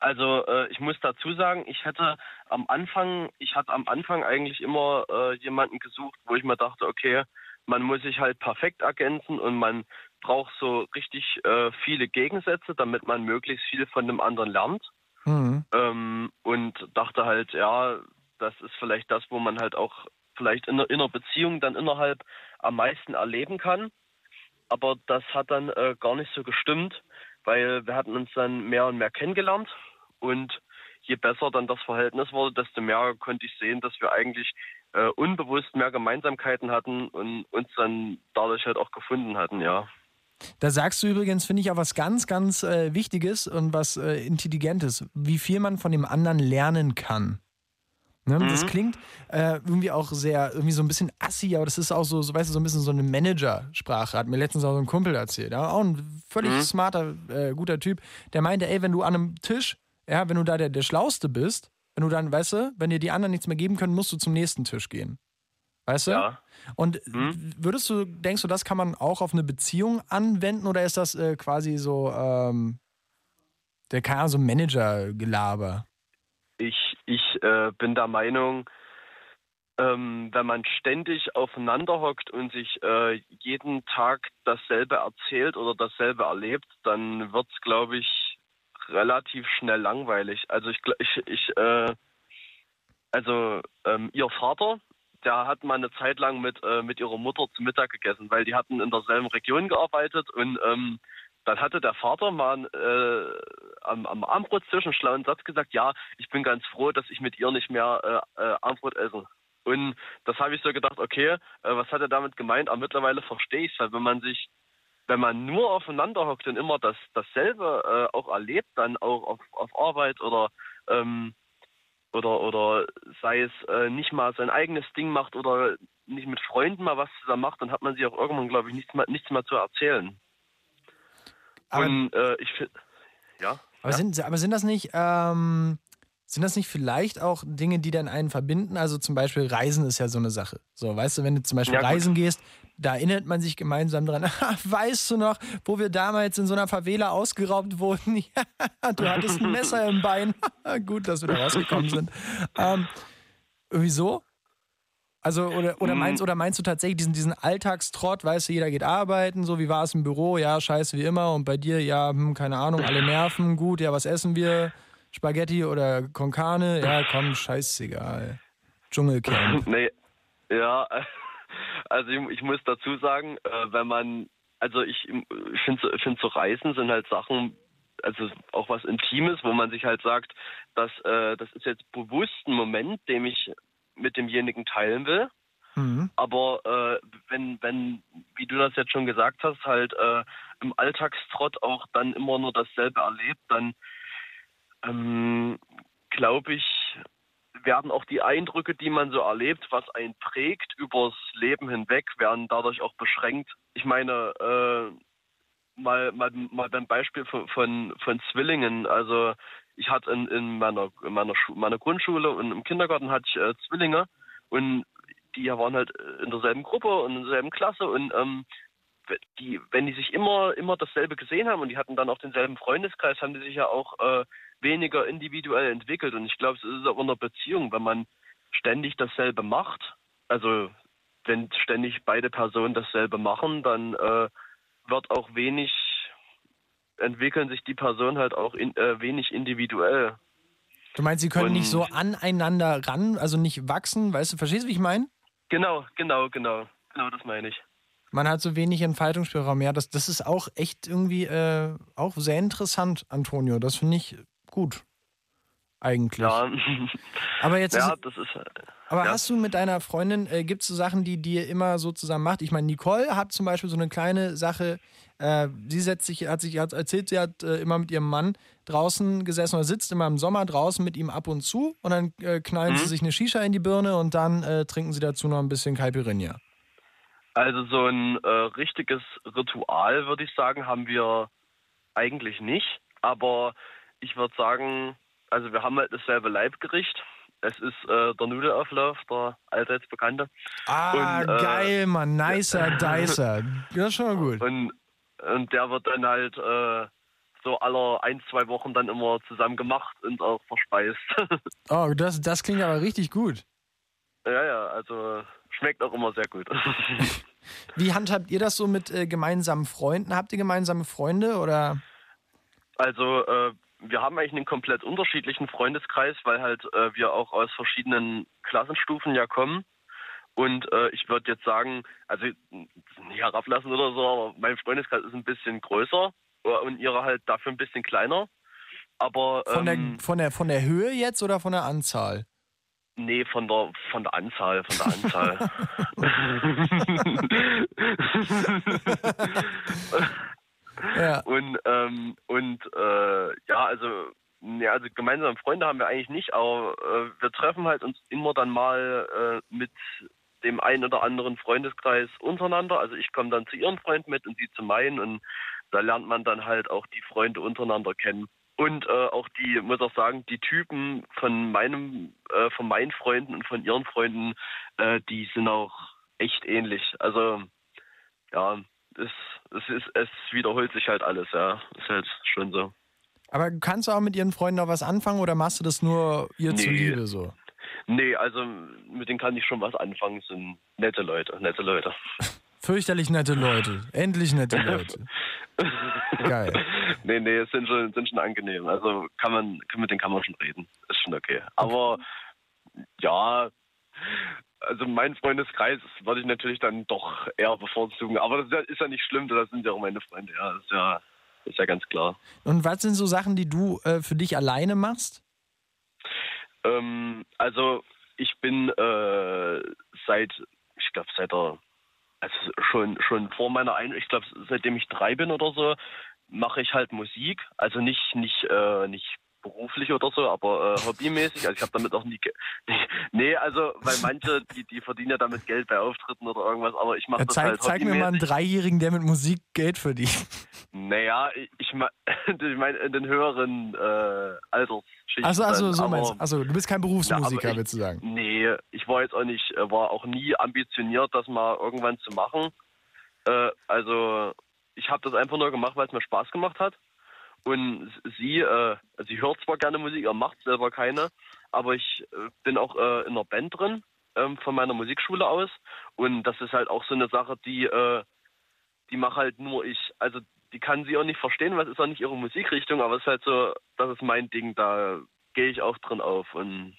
Also äh, ich muss dazu sagen, ich hätte am Anfang, ich hatte am Anfang eigentlich immer äh, jemanden gesucht, wo ich mir dachte, okay, man muss sich halt perfekt ergänzen und man braucht so richtig äh, viele Gegensätze, damit man möglichst viel von dem anderen lernt. Mhm. Ähm, und dachte halt, ja, das ist vielleicht das, wo man halt auch vielleicht in in einer Beziehung dann innerhalb am meisten erleben kann. Aber das hat dann äh, gar nicht so gestimmt, weil wir hatten uns dann mehr und mehr kennengelernt und je besser dann das Verhältnis wurde, desto mehr konnte ich sehen, dass wir eigentlich äh, unbewusst mehr Gemeinsamkeiten hatten und uns dann dadurch halt auch gefunden hatten, ja. Da sagst du übrigens, finde ich, auch was ganz, ganz äh, Wichtiges und was äh, Intelligentes, wie viel man von dem anderen lernen kann. Ne? Mhm. Das klingt äh, irgendwie auch sehr, irgendwie so ein bisschen assi, aber das ist auch so, so weißt du, so ein bisschen so eine Managersprache. Hat mir letztens auch so ein Kumpel erzählt. Ja? Auch ein völlig mhm. smarter, äh, guter Typ. Der meinte, ey, wenn du an einem Tisch, ja, wenn du da der, der Schlauste bist, wenn du dann, weißt du, wenn dir die anderen nichts mehr geben können, musst du zum nächsten Tisch gehen. Weißt du? Ja. Und hm? würdest du, denkst du, das kann man auch auf eine Beziehung anwenden oder ist das äh, quasi so, ähm, der kann ja so Manager-Gelaber? Ich, äh, bin der Meinung, ähm, wenn man ständig aufeinander hockt und sich äh, jeden Tag dasselbe erzählt oder dasselbe erlebt, dann wird es, glaube ich, relativ schnell langweilig. Also ich, ich, ich äh, also ähm, ihr Vater, der hat mal eine Zeit lang mit äh, mit ihrer Mutter zu Mittag gegessen, weil die hatten in derselben Region gearbeitet und ähm, dann hatte der Vater mal äh, am, am Armbrotstisch einen schlauen Satz gesagt, ja, ich bin ganz froh, dass ich mit ihr nicht mehr äh, äh, Armbrot esse. Und das habe ich so gedacht, okay, äh, was hat er damit gemeint? Aber mittlerweile verstehe ich es, weil wenn man sich wenn man nur aufeinander hockt und immer das, dasselbe äh, auch erlebt, dann auch auf, auf Arbeit oder, ähm, oder, oder sei es äh, nicht mal sein eigenes Ding macht oder nicht mit Freunden mal was zusammen macht, dann hat man sich auch irgendwann, glaube ich, nichts mehr, nichts mehr zu erzählen. Aber, und äh, ich finde, ja. Aber, ja. Sind, aber sind das nicht, ähm, sind das nicht vielleicht auch Dinge, die dann einen verbinden? Also zum Beispiel Reisen ist ja so eine Sache. So, weißt du, wenn du zum Beispiel ja, reisen gehst, da erinnert man sich gemeinsam dran. weißt du noch, wo wir damals in so einer Favela ausgeraubt wurden? Ja, du hattest ein Messer im Bein. Gut, dass wir da rausgekommen sind. Ähm, wieso? Also, oder, oder, mhm. meinst, oder meinst du tatsächlich diesen, diesen Alltagstrott, weißt du, jeder geht arbeiten, so wie war es im Büro, ja, scheiße wie immer, und bei dir, ja, hm, keine Ahnung, alle nerven, gut, ja, was essen wir? Spaghetti oder Konkane? Ja, komm, scheißegal. Dschungelcamp. Nee, ja, also ich, ich muss dazu sagen, äh, wenn man, also ich, ich finde find so Reisen sind halt Sachen, also auch was Intimes, wo man sich halt sagt, dass äh, das ist jetzt bewusst ein Moment, den ich mit demjenigen teilen will. Mhm. Aber äh, wenn, wenn, wie du das jetzt schon gesagt hast, halt äh, im Alltagstrott auch dann immer nur dasselbe erlebt, dann ähm, glaube ich, werden auch die Eindrücke, die man so erlebt, was einen prägt übers Leben hinweg, werden dadurch auch beschränkt. Ich meine, äh, mal, mal, mal beim Beispiel von, von, von Zwillingen, also ich hatte in, in meiner, in meiner, meiner Grundschule und im Kindergarten hatte ich äh, Zwillinge und die waren halt in derselben Gruppe und in derselben Klasse und ähm, die, wenn die sich immer, immer dasselbe gesehen haben und die hatten dann auch denselben Freundeskreis, haben die sich ja auch äh, weniger individuell entwickelt. Und ich glaube, es ist auch in einer Beziehung, wenn man ständig dasselbe macht, also wenn ständig beide Personen dasselbe machen, dann äh, wird auch wenig, entwickeln sich die Personen halt auch in, äh, wenig individuell. Du meinst, sie können Und, nicht so aneinander ran, also nicht wachsen, weißt du, verstehst du, wie ich meine? Genau, genau, genau. Genau, das meine ich. Man hat so wenig Entfaltungsspielraum. Ja, das, das ist auch echt irgendwie äh, auch sehr interessant, Antonio. Das finde ich gut. Eigentlich. Ja, Aber jetzt Ja, ist, das ist. aber ja. hast du mit deiner Freundin, äh, gibt es so Sachen, die dir immer so zusammen macht? Ich meine, Nicole hat zum Beispiel so eine kleine Sache, äh, sie setzt sich, hat sich hat erzählt, sie hat äh, immer mit ihrem Mann draußen gesessen oder sitzt immer im Sommer draußen mit ihm ab und zu und dann äh, knallen Mhm. sie sich eine Shisha in die Birne und dann äh, trinken sie dazu noch ein bisschen Caipirinha. Also so ein äh, richtiges Ritual, würde ich sagen, haben wir eigentlich nicht. Aber ich würde sagen, also wir haben halt dasselbe Leibgericht. Es ist äh, der Nudelauflauf, der allseits bekannte. Ah, Und, äh, geil, Mann. Nicer Dicer. Das ist schon mal gut. Und, und der wird dann halt äh, so aller ein, zwei Wochen dann immer zusammen gemacht und auch verspeist. Oh, das, das klingt aber richtig gut. ja, ja, also schmeckt auch immer sehr gut. Wie handhabt ihr das so mit äh, gemeinsamen Freunden? Habt ihr gemeinsame Freunde oder? Also äh, wir haben eigentlich einen komplett unterschiedlichen Freundeskreis, weil halt äh, wir auch aus verschiedenen Klassenstufen ja kommen. Und äh, ich würde jetzt sagen, also nicht herablassen oder so, aber mein Freundeskreis ist ein bisschen größer äh, und ihre halt dafür ein bisschen kleiner. Aber Von, ähm, der, von, der, von der Höhe jetzt oder von der Anzahl? nee, von der von der Anzahl, von der Anzahl. Und, ähm, und äh, ja, also, ja, also gemeinsame Freunde haben wir eigentlich nicht, aber äh, wir treffen halt uns immer dann mal äh, mit dem einen oder anderen Freundeskreis untereinander. Also ich komme dann zu ihren Freunden mit und sie zu meinen und da lernt man dann halt auch die Freunde untereinander kennen. Und äh, auch die, muss auch sagen, die Typen von meinem, äh, von meinen Freunden und von ihren Freunden, äh, die sind auch echt ähnlich. Also ja, es, es ist, es wiederholt sich halt alles, ja. Ist halt schon so. Aber kannst du auch mit ihren Freunden noch was anfangen oder machst du das nur ihr Nee. zuliebe so? Nee, also mit denen kann ich schon was anfangen. Sind nette Leute, nette Leute. Fürchterlich nette Leute. Endlich nette Leute. Geil. Nee, nee, es sind schon, sind schon angenehm. Also kann man, mit denen kann man schon reden. Ist schon okay. Aber ja, also mein Freundeskreis würde ich natürlich dann doch eher bevorzugen. Aber das ist ja, nicht schlimm, das sind ja auch meine Freunde, ja. Das ist ja, ist ja ganz klar. Und was sind so Sachen, die du äh, für dich alleine machst? Ähm, also ich bin äh, seit, ich glaube seit der, also schon schon vor meiner Ein, ich glaube seitdem ich drei bin oder so, mache ich halt Musik. Also nicht nicht äh, nicht beruflich oder so, aber äh, hobbymäßig. Also ich habe damit auch nie, ge nee, also weil manche die die verdienen ja damit Geld bei Auftritten oder irgendwas, aber ich mache Ja, das zeig, halt zeig mir mal einen. Dreijährigen, der mit Musik Geld verdient. Naja, ich, ich meine in den höheren äh, Altersschichten. Also dann, so aber-. Also du bist kein Berufsmusiker, ich- willst du sagen. Nee, ich war jetzt auch nicht, äh, war auch nie ambitioniert, das mal irgendwann zu machen. Äh, also ich habe das einfach nur gemacht, weil es mir Spaß gemacht hat. Und sie, äh, also sie hört zwar gerne Musik, er macht selber keine, aber ich äh, bin auch äh, in einer Band drin ähm, von meiner Musikschule aus. Und das ist halt auch so eine Sache, die, äh, die mache halt nur ich. Also die kann sie auch nicht verstehen, weil es ist auch nicht ihre Musikrichtung, aber es ist halt so, das ist mein Ding, da gehe ich auch drin auf und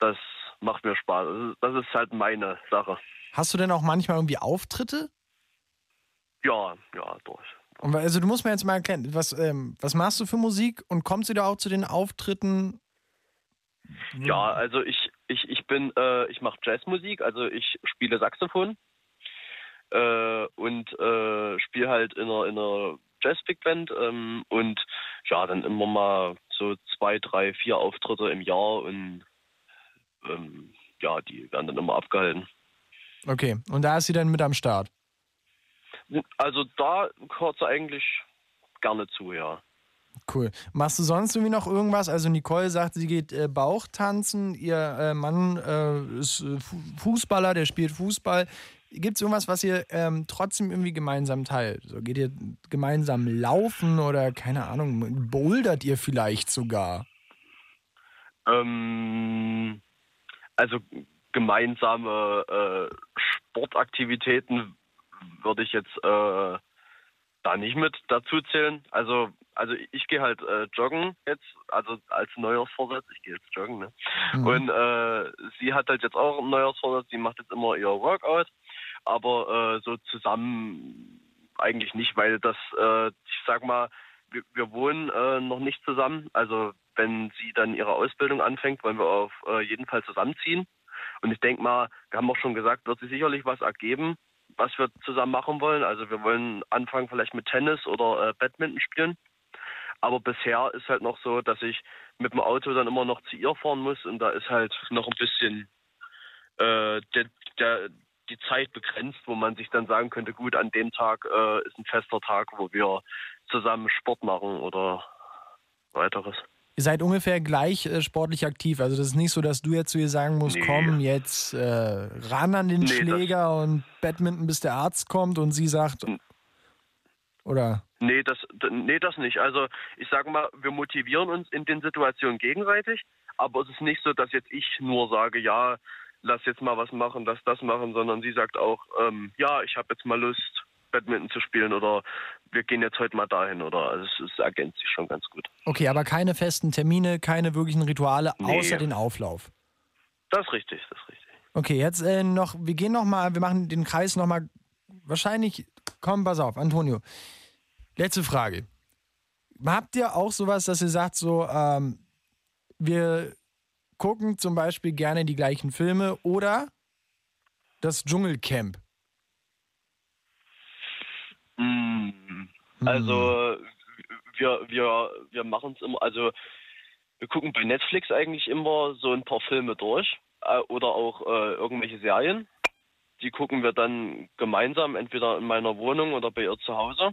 das macht mir Spaß. Das ist, das ist halt meine Sache. Hast du denn auch manchmal irgendwie Auftritte? Ja, ja, durch. Und, Also du musst mir jetzt mal erklären, was, ähm, was machst du für Musik und kommst du da auch zu den Auftritten? Ja, also ich, ich, ich bin, äh, ich mache Jazzmusik, also ich spiele Saxophon äh, und äh, spiele halt in einer, in einer Jazz-Big Band ähm, und ja, dann immer mal so zwei, drei, vier Auftritte im Jahr und ähm, ja, die werden dann immer abgehalten. Okay, und da ist sie dann mit am Start. Also da gehört sie eigentlich gerne zu, ja. Cool. Machst du sonst irgendwie noch irgendwas? Also Nicole sagt, sie geht äh, Bauchtanzen, ihr äh, Mann äh, ist äh, Fu- Fußballer, der spielt Fußball. Gibt es irgendwas, was ihr ähm, trotzdem irgendwie gemeinsam teilt? So, geht ihr gemeinsam laufen oder keine Ahnung, bouldert ihr vielleicht sogar? Ähm, also gemeinsame äh, Sportaktivitäten würde ich jetzt äh, da nicht mit dazu zählen. Also also ich gehe halt äh, joggen jetzt, also als Neujahrsvorsatz, ich gehe jetzt joggen, ne? Mhm. Und äh, sie hat halt jetzt auch einen Neujahrsvorsatz, sie macht jetzt immer ihr Workout, aber äh, so zusammen eigentlich nicht, weil das, äh, ich sag mal, wir, wir wohnen äh, noch nicht zusammen. Also wenn sie dann ihre Ausbildung anfängt, wollen wir auf äh, jeden Fall zusammenziehen. Und ich denke mal, wir haben auch schon gesagt, wird sich sicherlich was ergeben, was wir zusammen machen wollen. Also wir wollen anfangen vielleicht mit Tennis oder äh, Badminton spielen. Aber bisher ist halt noch so, dass ich mit dem Auto dann immer noch zu ihr fahren muss und da ist halt noch ein bisschen äh, der, der, die Zeit begrenzt, wo man sich dann sagen könnte, gut, an dem Tag äh, ist ein fester Tag, wo wir zusammen Sport machen oder weiteres. Ihr seid ungefähr gleich äh, sportlich aktiv. Also das ist nicht so, dass du jetzt zu ihr sagen musst, Nee. komm jetzt äh, ran an den Nee, Schläger und Badminton, bis der Arzt kommt und sie sagt, oder? Nee, das, nee, das nicht. Also ich sage mal, wir motivieren uns in den Situationen gegenseitig, aber es ist nicht so, dass jetzt ich nur sage, ja, lass jetzt mal was machen, lass das machen, sondern sie sagt auch, ähm, ja, ich habe jetzt mal Lust, Badminton zu spielen oder wir gehen jetzt heute mal dahin oder also es, es ergänzt sich schon ganz gut. Okay, aber keine festen Termine, keine wirklichen Rituale, Nee. außer den Auflauf. Das ist richtig, das ist richtig. Okay, jetzt äh, noch, wir gehen noch mal, wir machen den Kreis noch mal, wahrscheinlich, komm, pass auf, Antonio. Letzte Frage. Habt ihr auch sowas, dass ihr sagt, so, ähm, wir gucken zum Beispiel gerne die gleichen Filme oder das Dschungelcamp? Mm, Also wir, wir, wir machen es immer, also wir gucken bei Netflix eigentlich immer so ein paar Filme durch äh, oder auch äh, irgendwelche Serien. Die gucken wir dann gemeinsam, entweder in meiner Wohnung oder bei ihr zu Hause.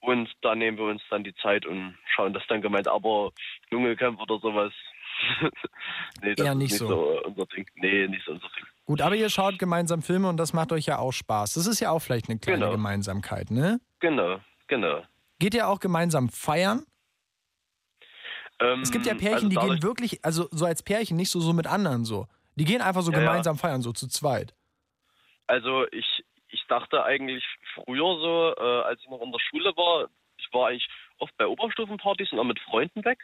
Und da nehmen wir uns dann die Zeit und schauen das dann gemeinsam. Aber Dschungelcamp oder sowas, nee, das Eher ist nicht nicht so. so. unser Ding. Nee, nicht so unser Ding. Gut, aber ihr schaut gemeinsam Filme und das macht euch ja auch Spaß. Das ist ja auch vielleicht eine kleine Genau. Gemeinsamkeit, ne? Genau, genau. Geht ihr auch gemeinsam feiern? Ähm, Es gibt ja Pärchen, also die gehen wirklich, also so als Pärchen, nicht so, so mit anderen so. Die gehen einfach so Ja, ja. gemeinsam feiern, so zu zweit. Also ich, ich dachte eigentlich früher so, äh, als ich noch in der Schule war, ich war eigentlich oft bei Oberstufenpartys und auch mit Freunden weg.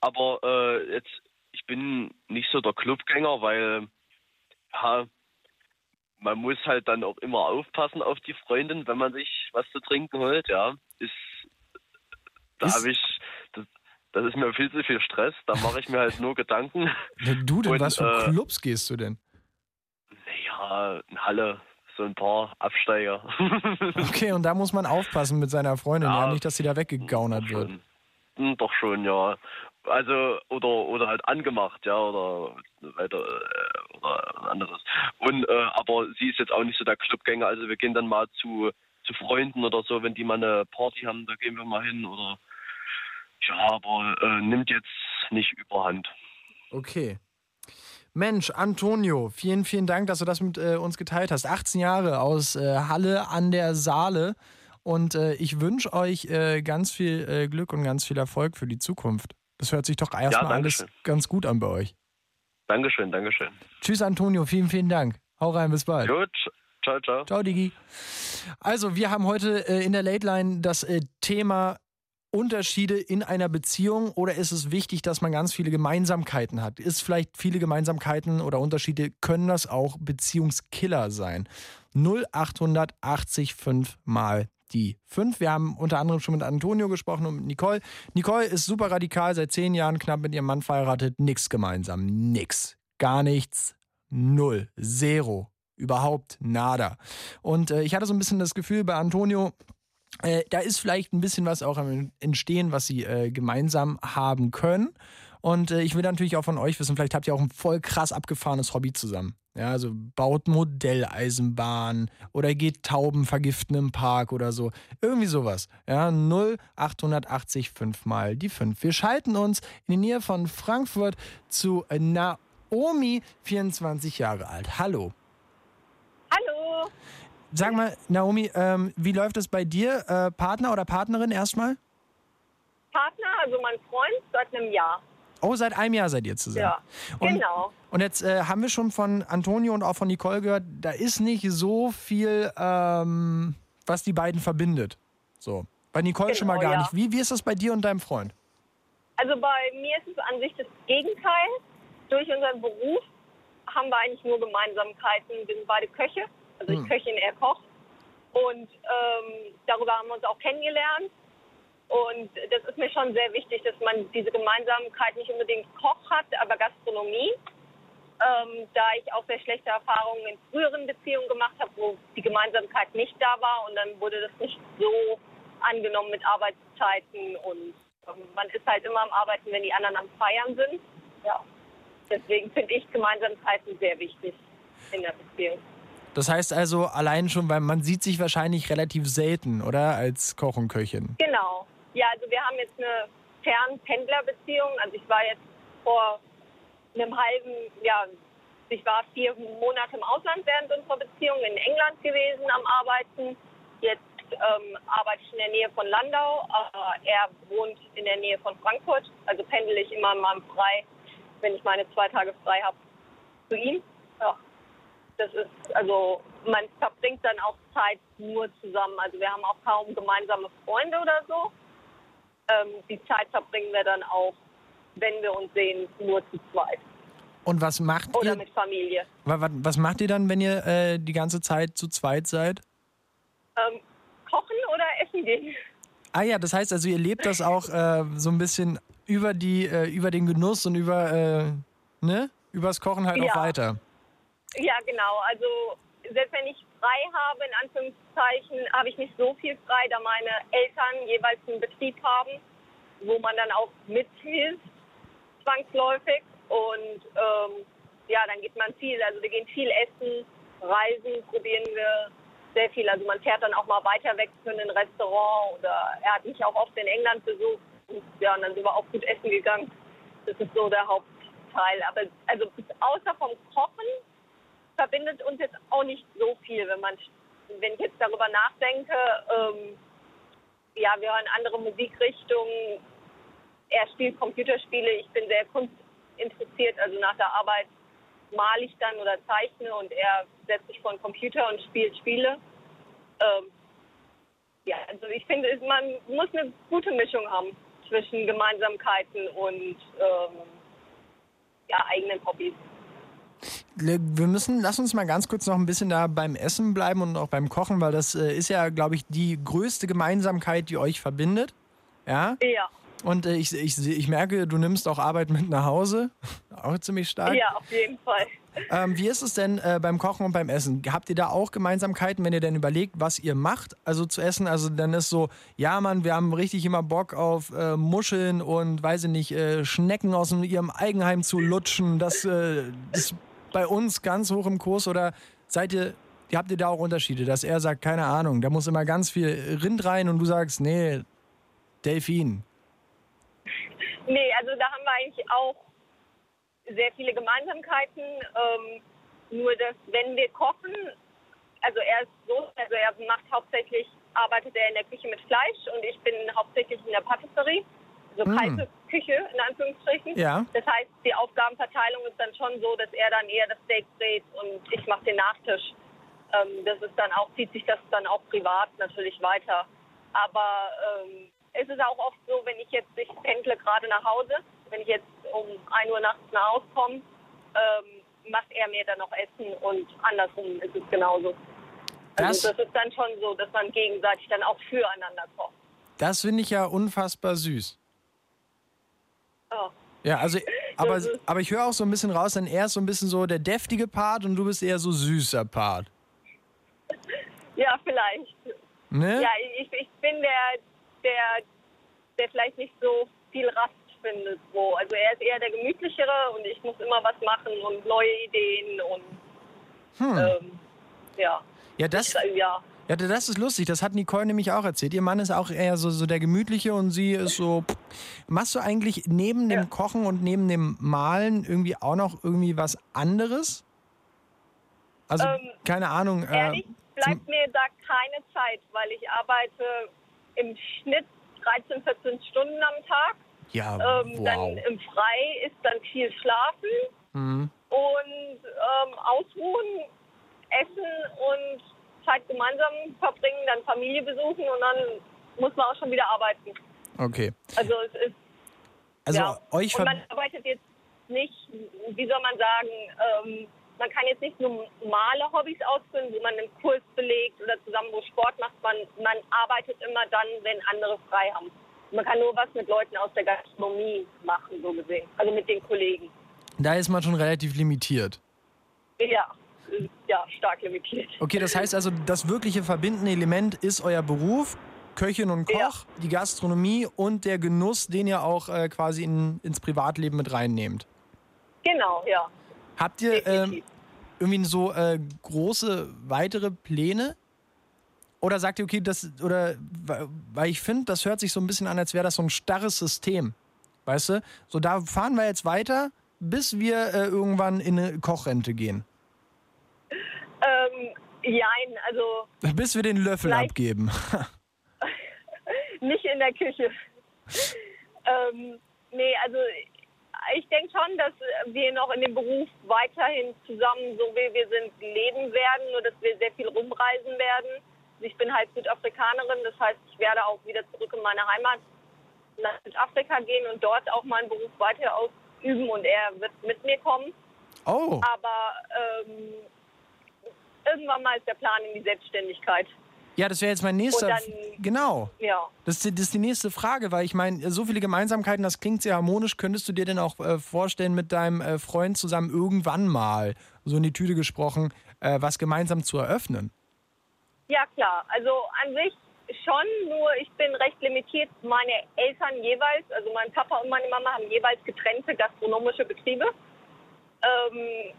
Aber äh, jetzt, ich bin nicht so der Clubgänger, weil ja, man muss halt dann auch immer aufpassen auf die Freundin, wenn man sich was zu trinken holt, ja. Ist da Ist- habe ich das, das ist mir viel zu viel Stress, da mache ich mir halt nur Gedanken. Ja, Du denn, Und, was für äh, Clubs gehst du denn? Ja, in Halle, so ein paar Absteiger. Okay, und da muss man aufpassen mit seiner Freundin, ja, Ja. nicht, dass sie da weggegaunert wird. Hm, Doch schon, ja. Also, oder, oder halt angemacht, ja, oder weiter, äh, oder anderes. Und, äh, aber sie ist jetzt auch nicht so der Clubgänger, also wir gehen dann mal zu, zu Freunden oder so, wenn die mal eine Party haben, da gehen wir mal hin oder, ja, aber äh, nimmt jetzt nicht überhand. Okay. Mensch, Antonio, vielen, vielen Dank, dass du das mit äh, uns geteilt hast. 18 Jahre aus äh, Halle an der Saale. Und äh, ich wünsche euch äh, ganz viel äh, Glück und ganz viel Erfolg für die Zukunft. Das hört sich doch erstmal alles Dankeschön. ganz gut an bei euch. Dankeschön, Dankeschön. Tschüss, Antonio, vielen, vielen Dank. Hau rein, bis bald. Gut, ciao, ciao. Ciao, Digi. Also, wir haben heute äh, in der Late Line das äh, Thema Unterschiede in einer Beziehung oder ist es wichtig, dass man ganz viele Gemeinsamkeiten hat? Ist vielleicht viele Gemeinsamkeiten oder Unterschiede, können das auch Beziehungskiller sein? 0880 5 mal die 5. Wir haben unter anderem schon mit Antonio gesprochen und mit Nicole. Nicole ist super radikal, seit zehn Jahren knapp mit ihrem Mann verheiratet. Nix gemeinsam. Nix. Gar nichts. Null. Zero. Überhaupt nada. Und äh, ich hatte so ein bisschen das Gefühl bei Antonio, äh, da ist vielleicht ein bisschen was auch am Entstehen, was sie äh, gemeinsam haben können. Und äh, ich will natürlich auch von euch wissen, vielleicht habt ihr auch ein voll krass abgefahrenes Hobby zusammen. Ja, also baut Modelleisenbahn oder geht Tauben vergiften im Park oder so. Irgendwie sowas. Ja, 0880 5 mal die 5. Wir schalten uns in die Nähe von Frankfurt zu Naomi, 24 Jahre alt. Hallo. Hallo. Sag mal, Naomi, ähm, wie läuft es bei dir? Äh, Partner oder Partnerin erstmal? Partner, also mein Freund, seit einem Jahr. Oh, seit einem Jahr seid ihr zusammen. Ja, Und, genau. Und jetzt äh, haben wir schon von Antonio und auch von Nicole gehört, da ist nicht so viel, ähm, was die beiden verbindet. So. Bei Nicole schon mal Genau, gar ja. nicht. Wie, wie ist das bei dir und deinem Freund? Also bei mir ist es an sich das Gegenteil. Durch unseren Beruf haben wir eigentlich nur Gemeinsamkeiten. Wir sind beide Köche, also Hm. ich Köchin, er Koch. Und ähm, darüber haben wir uns auch kennengelernt. Und das ist mir schon sehr wichtig, dass man diese Gemeinsamkeit nicht unbedingt Koch hat, aber Gastronomie. Ähm, da ich auch sehr schlechte Erfahrungen in früheren Beziehungen gemacht habe, wo die Gemeinsamkeit nicht da war und dann wurde das nicht so angenommen mit Arbeitszeiten und ähm, man ist halt immer am Arbeiten, wenn die anderen am Feiern sind. Ja. Deswegen finde ich Gemeinsamkeiten sehr wichtig in der Beziehung. Das heißt also allein schon, weil man sieht sich wahrscheinlich relativ selten, oder? Als Koch und Köchin. Genau. Ja, also wir haben jetzt eine Fernpendlerbeziehung. Also ich war jetzt vor einem halben, ja, ich war vier Monate im Ausland während unserer Beziehung in England gewesen am Arbeiten. Jetzt ähm, arbeite ich in der Nähe von Landau. Äh, er wohnt in der Nähe von Frankfurt. Also pendel ich immer mal frei, wenn ich meine zwei Tage frei habe, zu ihm. Ja. Das ist, also man verbringt dann auch Zeit nur zusammen. Also wir haben auch kaum gemeinsame Freunde oder so. Ähm, die Zeit verbringen wir dann auch, wenn wir uns sehen, nur zu zweit. Und was macht Oder ihr? mit Familie. Was, was macht ihr dann, wenn ihr äh, die ganze Zeit zu zweit seid? Ähm, kochen oder essen gehen? Ah ja, das heißt also, ihr lebt das auch äh, so ein bisschen über die, äh, über den Genuss und über, äh, ne? Übers Kochen halt Ja. auch weiter. Ja, genau. Also selbst wenn ich frei habe, in Anführungszeichen, habe ich nicht so viel frei, da meine Eltern jeweils einen Betrieb haben, wo man dann auch mithilft, zwangsläufig. Und ähm, ja, dann geht man viel. Also wir gehen viel essen, reisen, probieren wir sehr viel. Also man fährt dann auch mal weiter weg für ein Restaurant oder er hat mich auch oft in England besucht. Und ja, und dann sind wir auch gut essen gegangen. Das ist so der Hauptteil. Aber also außer vom Kochen verbindet uns jetzt auch nicht so viel, wenn man, wenn ich jetzt darüber nachdenke. Ähm, ja, wir hören andere Musikrichtungen. Er spielt Computerspiele. Ich bin sehr kunstinteressiert. Also nach der Arbeit male ich dann oder zeichne und er setzt sich vor den Computer und spielt Spiele. Ähm, ja, also ich finde, man muss eine gute Mischung haben zwischen Gemeinsamkeiten und ähm, ja, eigenen Hobbys. Wir müssen, lass uns mal ganz kurz noch ein bisschen da beim Essen bleiben und auch beim Kochen, weil das äh, ist ja, glaube ich, die größte Gemeinsamkeit, die euch verbindet. Ja. Ja, Und äh, ich, ich, ich merke, du nimmst auch Arbeit mit nach Hause. Auch ziemlich stark. ja, auf jeden Fall. Ähm, wie ist es denn äh, beim Kochen und beim Essen? Habt ihr da auch Gemeinsamkeiten, wenn ihr denn überlegt, was ihr macht? Also zu essen, also dann ist so, ja Mann, wir haben richtig immer Bock auf äh, Muscheln und weiß ich nicht, äh, Schnecken aus ihrem Eigenheim zu lutschen. Das äh, ist bei uns ganz hoch im Kurs oder seid ihr, habt ihr da auch Unterschiede, dass er sagt, keine Ahnung, da muss immer ganz viel Rind rein und du sagst, nee, Delfin. Nee, also da haben wir eigentlich auch sehr viele Gemeinsamkeiten. Ähm, nur, dass wenn wir kochen, also er ist so, also er macht hauptsächlich, arbeitet er in der Küche mit Fleisch und ich bin hauptsächlich in der Patisserie, also Mm. kalte Küche in Anführungsstrichen. Ja. Das heißt, die Aufgabenverteilung ist dann schon so, dass er dann eher das Steak dreht und ich mache den Nachtisch. Ähm, das ist dann auch, zieht sich das dann auch privat natürlich weiter. Aber ähm, es ist auch oft so, wenn ich jetzt, ich pendle gerade nach Hause, wenn ich jetzt um 1 Uhr nachts nach Hause komme, ähm, macht er mir dann noch Essen und andersrum ist es genauso. Das, Also das ist dann schon so, dass man gegenseitig dann auch füreinander kocht. das finde ich ja unfassbar süß. Oh. Ja, also, aber, aber ich höre auch so ein bisschen raus, denn er ist so ein bisschen so der deftige Part und du bist eher so süßer Part. Ja, vielleicht. Ne? Ja, ich, ich bin der, der, der vielleicht nicht so viel Rast findet. So. Also er ist eher der gemütlichere und ich muss immer was machen und neue Ideen und Hm. ähm, ja. Ja, das, ja. Ja, das ist lustig. Das hat Nicole nämlich auch erzählt. Ihr Mann ist auch eher so, so der Gemütliche und sie ist so. pff. Machst du eigentlich neben dem Ja. Kochen und neben dem Malen irgendwie auch noch irgendwie was anderes? Also, Ähm, keine Ahnung. Äh, Ehrlich bleibt mir da keine Zeit, weil ich arbeite im Schnitt 13, 14 Stunden am Tag. ja, Ähm, wow. Dann im Frei ist dann viel Schlafen Mhm. und ähm, Ausruhen, Essen und Zeit gemeinsam verbringen, dann Familie besuchen und dann muss man auch schon wieder arbeiten. Okay. Also es ist Also, ja. euch und man arbeitet jetzt nicht, wie soll man sagen, ähm, man kann jetzt nicht normale Hobbys ausführen, wo man einen Kurs belegt oder zusammen wo Sport macht. Man, man arbeitet immer dann, wenn andere frei haben. man kann nur was mit Leuten aus der Gastronomie machen, so gesehen. Also mit den Kollegen. Da ist man schon relativ limitiert. Ja, ja, stark limitiert. Okay, das heißt also, das wirkliche verbindende Element ist euer Beruf, Köchin und Koch, Ja. die Gastronomie und der Genuss, den ihr auch äh, quasi in, ins Privatleben mit reinnehmt. Genau, ja. Habt ihr Definitiv. irgendwie so äh, große weitere Pläne? Oder sagt ihr, okay, das, oder, weil ich finde, das hört sich so ein bisschen an, als wäre das so ein starres System. Weißt du? So, da fahren wir jetzt weiter, bis wir äh, irgendwann in eine Kochrente gehen. Ähm, jein, also Bis wir den Löffel abgeben. nicht in der Küche. ähm, nee, also ich denke schon, dass wir noch in dem Beruf weiterhin zusammen, so wie wir sind, leben werden, nur dass wir sehr viel rumreisen werden. Also Ich bin halt Südafrikanerin, das heißt, ich werde auch wieder zurück in meine Heimat nach Südafrika gehen und dort auch meinen Beruf weiter ausüben und er wird mit mir kommen. Oh, Aber ähm, irgendwann mal ist der Plan in die Selbstständigkeit. ja, das wäre jetzt mein nächster. Dann- genau. Ja. Das ist, die- das ist die nächste Frage, weil ich meine, so viele Gemeinsamkeiten, das klingt sehr harmonisch. Könntest du dir denn auch äh, vorstellen, mit deinem äh, Freund zusammen irgendwann mal, so in die Tüte gesprochen, äh, was gemeinsam zu eröffnen? Ja, klar. Also an sich schon, nur ich bin recht limitiert. Meine Eltern jeweils, also mein Papa und meine Mama haben jeweils getrennte gastronomische Betriebe. Ähm,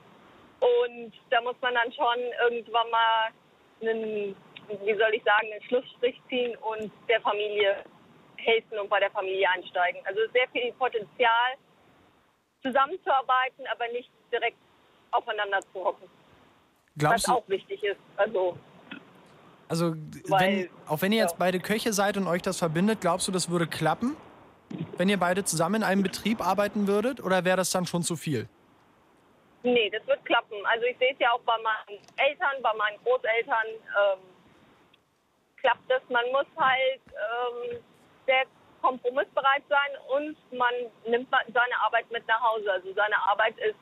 und da muss man dann schon irgendwann mal einen, wie soll ich sagen, einen Schlussstrich ziehen und der Familie helfen und bei der Familie einsteigen. Also sehr viel Potenzial, zusammenzuarbeiten, aber nicht direkt aufeinander zu hocken. Glaubst was du, auch wichtig ist. Also also weil- wenn, auch wenn ihr jetzt ja. beide Köche seid und euch das verbindet, glaubst du, das würde klappen? Wenn ihr beide zusammen in einem Betrieb arbeiten würdet? Oder wäre das dann schon zu viel? Nee, das wird klappen. Also ich sehe es ja auch bei meinen Eltern, bei meinen Großeltern. Ähm, klappt das. Man muss halt ähm, sehr kompromissbereit sein und man nimmt seine Arbeit mit nach Hause. Also seine Arbeit ist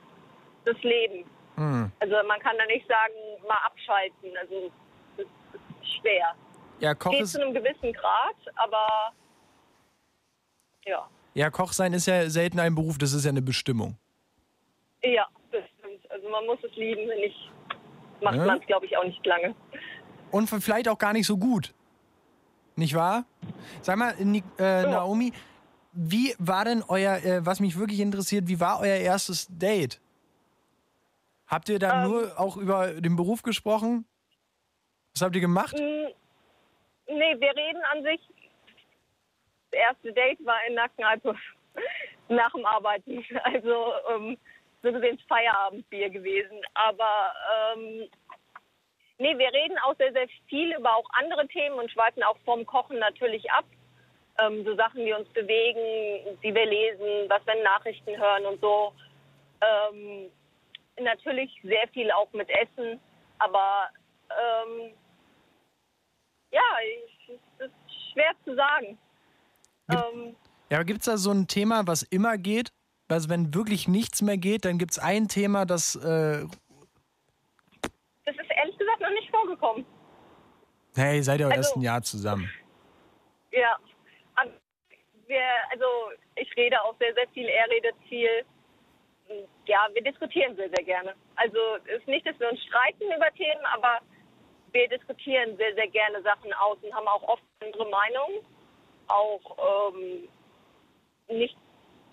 das Leben. Hm. Also man kann da nicht sagen, mal abschalten. Also das ist schwer. Ja, Koch Geht zu einem gewissen Grad, aber ja. ja, Koch sein ist ja selten ein Beruf, das ist ja eine Bestimmung. Ja, das stimmt. Also man muss es lieben, wenn nicht, macht Ja. man es, glaube ich, auch nicht lange. Und vielleicht auch gar nicht so gut. Nicht wahr? Sag mal, äh, Naomi, wie war denn euer, äh, was mich wirklich interessiert, wie war euer erstes Date? Habt ihr da Ähm. nur auch über den Beruf gesprochen? Was habt ihr gemacht? Mm, Nee, wir reden an sich. Das erste Date war in der Kneipe nach dem Arbeiten. Also ähm, so gesehen Feierabendbier gewesen. Aber ähm, nee, wir reden auch sehr, sehr viel über auch andere Themen und schweifen auch vom Kochen natürlich ab. Ähm, so Sachen, die uns bewegen, die wir lesen, was wir in Nachrichten hören und so. Ähm, natürlich sehr viel auch mit Essen, aber ähm, ja, es ist schwer zu sagen. Gibt- Ähm, Ja, aber gibt es da so ein Thema, was immer geht? Also wenn wirklich nichts mehr geht, dann gibt es ein Thema, das... Äh, das ist ehrlich gesagt noch nicht vorgekommen. hey, seid ihr Also- erst ein Jahr zusammen? Ja. Wir, also ich rede auch sehr, sehr viel, er redet viel. Ja, wir diskutieren sehr, sehr gerne. Also es ist nicht, dass wir uns streiten über Themen, aber wir diskutieren sehr, sehr gerne Sachen aus und haben auch oft andere Meinungen. Auch ähm, nicht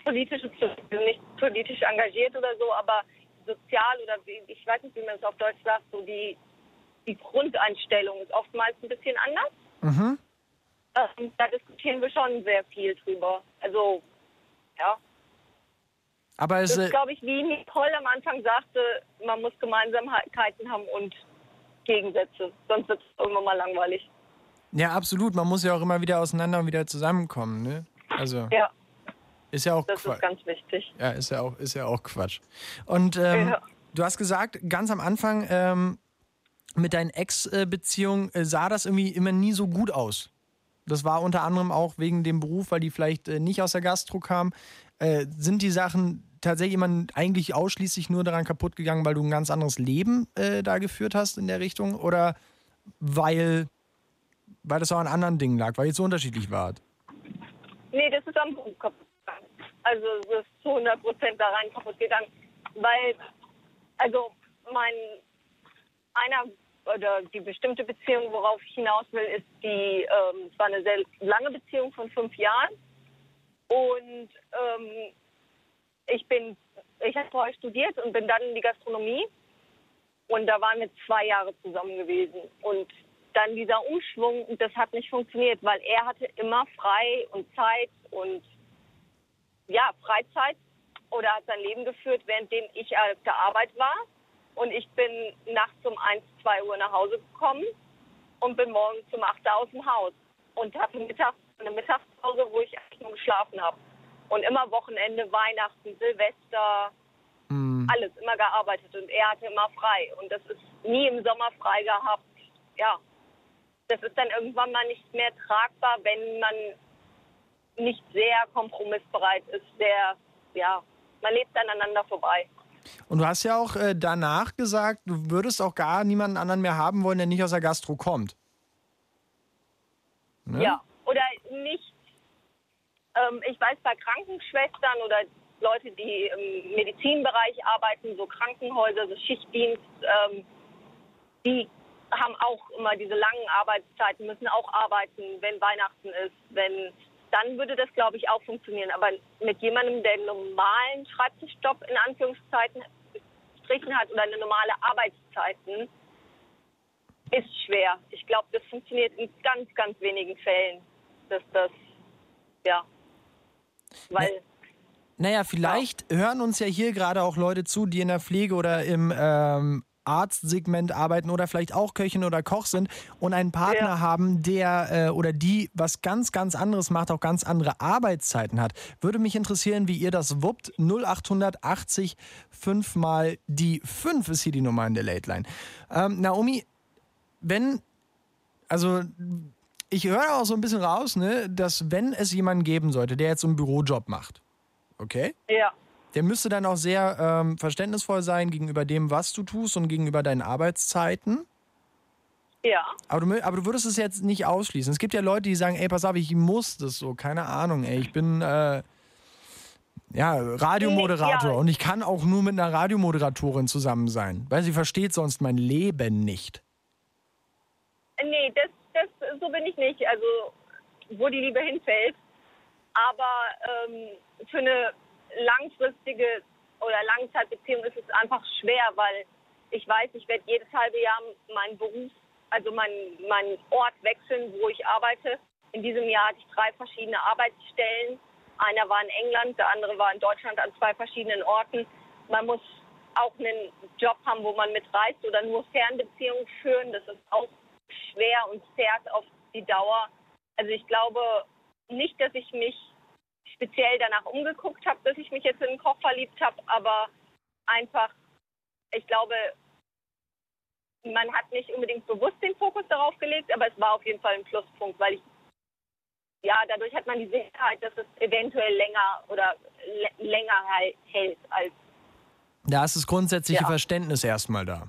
politisch, nicht politisch engagiert oder so, aber sozial oder wie, ich weiß nicht, wie man es auf Deutsch sagt, so die, die Grundeinstellung ist oftmals ein bisschen anders. Mhm. Ähm, da diskutieren wir schon sehr viel drüber. Also, ja. Aber es, Das ist, glaube ich, wie Nicole am Anfang sagte, man muss Gemeinsamkeiten haben und Gegensätze. Sonst wird es irgendwann mal langweilig. ja, absolut. Man muss ja auch immer wieder auseinander und wieder zusammenkommen, ne? Also, Ja, ist ja auch das Qua- ist ganz wichtig. Ja, ist ja auch, ist ja auch Quatsch. Und ähm, Ja. du hast gesagt, ganz am Anfang ähm, mit deinen Ex-Beziehungen äh, sah das irgendwie immer nie so gut aus. Das war unter anderem auch wegen dem Beruf, weil die vielleicht äh, nicht aus der Gastro kamen. Äh, sind die Sachen tatsächlich immer eigentlich ausschließlich nur daran kaputt gegangen, weil du ein ganz anderes Leben äh, da geführt hast in der Richtung? Oder weil, weil das auch an anderen Dingen lag, weil ihr so unterschiedlich wart? Nee, das ist am Beruf kaputt. Also es ist zu 100 Prozent da rein kaputt gegangen. Weil, also mein, einer oder die bestimmte Beziehung, worauf ich hinaus will, ist die, ähm, es war eine sehr lange Beziehung von fünf Jahren. Und ähm, ich bin, ich habe vorher studiert und bin dann in die Gastronomie. Und da waren wir zwei Jahre zusammen gewesen. Und dann dieser Umschwung, das hat nicht funktioniert, weil er hatte immer frei und Zeit und ja, Freizeit oder hat sein Leben geführt, währenddem ich auf der Arbeit war. Und ich bin nachts um 1, 2 Uhr nach Hause gekommen und bin morgens um 8 Uhr aus dem Haus und hatte mittags eine Mittagspause, wo ich eigentlich nur geschlafen habe. Und immer Wochenende, Weihnachten, Silvester, Hm. alles, immer gearbeitet. Und er hatte immer frei. Und das ist nie im Sommer frei gehabt. Ja, das ist dann irgendwann mal nicht mehr tragbar, wenn man nicht sehr kompromissbereit ist, sehr, ja, man lebt aneinander vorbei. Und du hast ja auch äh, danach gesagt, du würdest auch gar niemanden anderen mehr haben wollen, der nicht aus der Gastro kommt. Ne? Ja, oder nicht, ähm, ich weiß, bei Krankenschwestern oder Leute, die im Medizinbereich arbeiten, so Krankenhäuser, so Schichtdienst, ähm, die haben auch immer diese langen Arbeitszeiten, müssen auch arbeiten, wenn Weihnachten ist, wenn dann würde das, glaube ich, auch funktionieren. Aber mit jemandem, der einen normalen Schreibtischjob in Anführungszeiten strichen hat oder eine normale Arbeitszeiten, ist schwer. Ich glaube, das funktioniert in ganz, ganz wenigen Fällen, dass das, ja, weil, Naja, vielleicht hören uns ja hier gerade auch Leute zu, die in der Pflege oder im ähm, Arztsegment arbeiten oder vielleicht auch Köchin oder Koch sind und einen Partner Ja. haben, der äh, oder die was ganz, ganz anderes macht, auch ganz andere Arbeitszeiten hat. Würde mich interessieren, wie ihr das wuppt. 0880 5 mal die 5 ist hier die Nummer in der Late Line. Ähm, Naomi, wenn, also ich höre auch so ein bisschen raus, ne, dass wenn es jemanden geben sollte, der jetzt so einen Bürojob macht, okay? ja, Der müsste dann auch sehr ähm, verständnisvoll sein gegenüber dem, was du tust und gegenüber deinen Arbeitszeiten. ja. Aber du, aber du würdest es jetzt nicht ausschließen. Es gibt ja Leute, die sagen, ey, pass auf, ich muss das so. Keine Ahnung, ey, ich bin äh, ja, Radiomoderator Ja. und ich kann auch nur mit einer Radiomoderatorin zusammen sein, weil sie versteht sonst mein Leben nicht. Nee, das, das, so bin ich nicht. Also, wo die Liebe hinfällt. Aber ähm, für eine langfristige oder Langzeitbeziehung ist es einfach schwer, weil ich weiß, ich werde jedes halbe Jahr meinen Beruf, also meinen meinen Ort wechseln, wo ich arbeite. In diesem Jahr hatte ich drei verschiedene Arbeitsstellen. Einer war in England, der andere war in Deutschland an zwei verschiedenen Orten. Man muss auch einen Job haben, wo man mitreist oder nur Fernbeziehungen führen. Das ist auch schwer und zerrt auf die Dauer. Also ich glaube nicht, dass ich mich speziell danach umgeguckt habe, dass ich mich jetzt in einen Koch verliebt habe, aber einfach, ich glaube, man hat nicht unbedingt bewusst den Fokus darauf gelegt, aber es war auf jeden Fall ein Pluspunkt, weil ich, ja, dadurch hat man die Sicherheit, dass es eventuell länger oder lä- länger halt hält als, Da ist das grundsätzliche Ja. Verständnis erstmal da.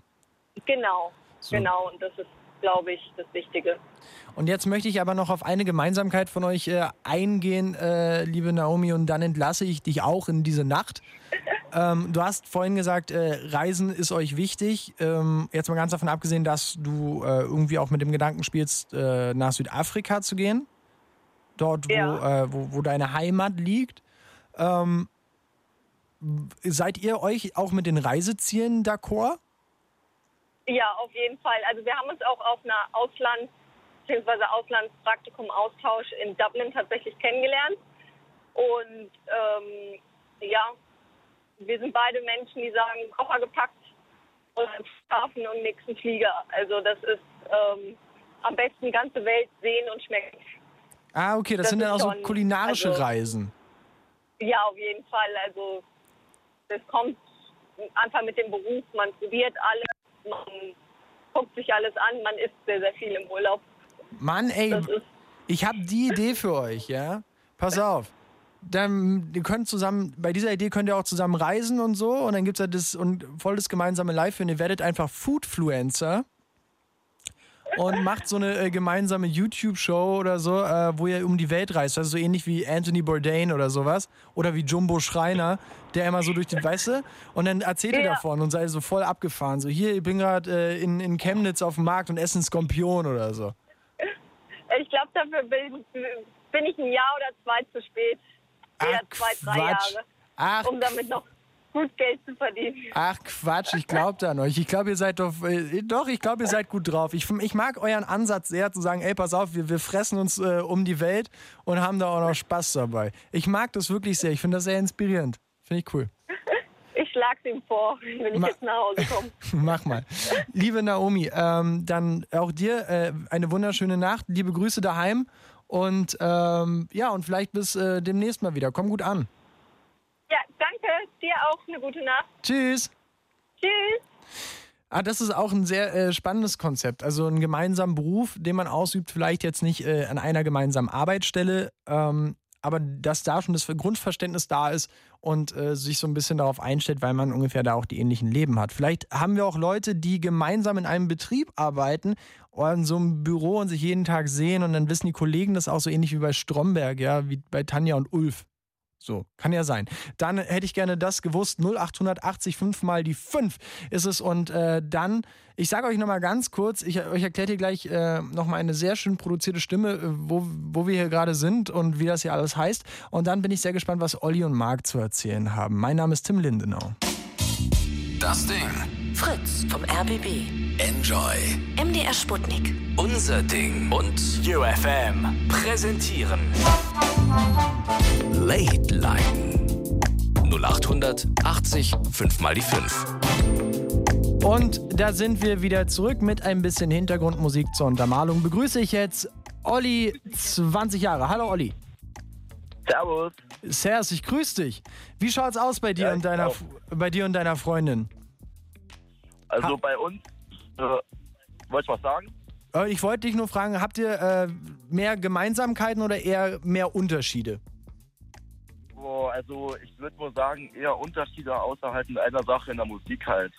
genau, So. genau, und das ist, glaube ich, das Wichtige. Und jetzt möchte ich aber noch auf eine Gemeinsamkeit von euch äh, eingehen, äh, liebe Naomi, und dann entlasse ich dich auch in diese Nacht. Ähm, du hast vorhin gesagt, äh, Reisen ist euch wichtig. Ähm, jetzt mal ganz davon abgesehen, dass du äh, irgendwie auch mit dem Gedanken spielst, äh, nach Südafrika zu gehen. Dort, wo, Ja. äh, wo, wo deine Heimat liegt. Ähm, seid ihr euch auch mit den Reisezielen d'accord? Ja, auf jeden Fall. Also wir haben uns auch auf einer Ausland- bzw. Auslandspraktikum-Austausch in Dublin tatsächlich kennengelernt. Und ähm, ja, wir sind beide Menschen, die sagen, Koffer gepackt und schlafen und nächsten Flieger. Also das ist ähm, am besten die ganze Welt sehen und schmecken. Ah, okay, das, Das sind dann auch so kulinarische also- Reisen. Ja, auf jeden Fall. Also das kommt einfach mit dem Beruf. Man probiert alles, man guckt sich alles an, man isst sehr, sehr viel im Urlaub. Mann, ey, Ich habe die Idee für euch, ja? Pass auf. Dann, ihr könnt zusammen, bei dieser Idee könnt ihr auch zusammen reisen und so. Und dann gibt es ja das und voll das gemeinsame Live und ihr werdet einfach Foodfluencer. Und macht so eine äh, gemeinsame YouTube-Show oder so, äh, wo ihr um die Welt reist. Also so ähnlich wie Anthony Bourdain oder sowas. Oder wie Jumbo Schreiner, der immer so durch die, weißt du? Und dann erzählt ihr Ja. davon und seid so voll abgefahren. So, hier, ich bin gerade äh, in, in Chemnitz auf dem Markt und esse einen Skorpion oder so. Ich glaube, dafür bin, bin ich ein Jahr oder zwei zu spät. Eher zwei, drei Quatsch. Jahre, Ach, um damit noch gut Geld zu verdienen. Ach Quatsch, ich glaube an euch. Ich glaube, ihr seid doch, äh, doch, ich glaube, ihr seid gut drauf. Ich, ich mag euren Ansatz sehr, zu sagen, ey, pass auf, wir, wir fressen uns äh, um die Welt und haben da auch noch Spaß dabei. Ich mag das wirklich sehr. Ich finde das sehr inspirierend. Finde ich cool. Ich schlag's ihm vor, wenn ich Ma- jetzt nach Hause komme. Mach mal. Liebe Naomi, ähm, dann auch dir äh, eine wunderschöne Nacht. Liebe Grüße daheim und ähm, ja, und vielleicht bis äh, demnächst mal wieder. Komm gut an. Ja, danke. Dir auch eine gute Nacht. Tschüss. Tschüss. Ah, das ist auch ein sehr äh, spannendes Konzept. Also einen gemeinsamen Beruf, den man ausübt, vielleicht jetzt nicht äh, an einer gemeinsamen Arbeitsstelle, ähm, aber dass da schon das Grundverständnis da ist und äh, sich so ein bisschen darauf einstellt, weil man ungefähr da auch die ähnlichen Leben hat. Vielleicht haben wir auch Leute, die gemeinsam in einem Betrieb arbeiten oder in so einem Büro und sich jeden Tag sehen und dann wissen die Kollegen das auch so ähnlich wie bei Stromberg, ja, wie bei Tanja und Ulf. So, kann ja sein. Dann hätte ich gerne das gewusst. 0880 5 mal die 5 ist es. Und äh, dann, ich sage euch nochmal ganz kurz, ich euch erklärt hier gleich äh, nochmal eine sehr schön produzierte Stimme, äh, wo, wo wir hier gerade sind und wie das hier alles heißt. Und dann bin ich sehr gespannt, was Olli und Marc zu erzählen haben. Mein Name ist Tim Lindenau. Das Ding. Fritz vom RBB. Enjoy. MDR Sputnik. Unser Ding. Und UFM präsentieren. Late Line. 0800 80 5 mal die 5. Und da sind wir wieder zurück mit ein bisschen Hintergrundmusik zur Untermalung. Begrüße ich jetzt Olli, 20 Jahre. Hallo Olli. Servus. Servus, ich grüße dich. Wie schaut's aus bei dir Ja, und deiner auch. bei dir und deiner Freundin? Also Ha- bei uns, äh, wollte ich was sagen? Äh, Ich wollte dich nur fragen, habt ihr äh, mehr Gemeinsamkeiten oder eher mehr Unterschiede? Boah, also ich würde mal sagen, eher Unterschiede außer halt in einer Sache in der Musik halt.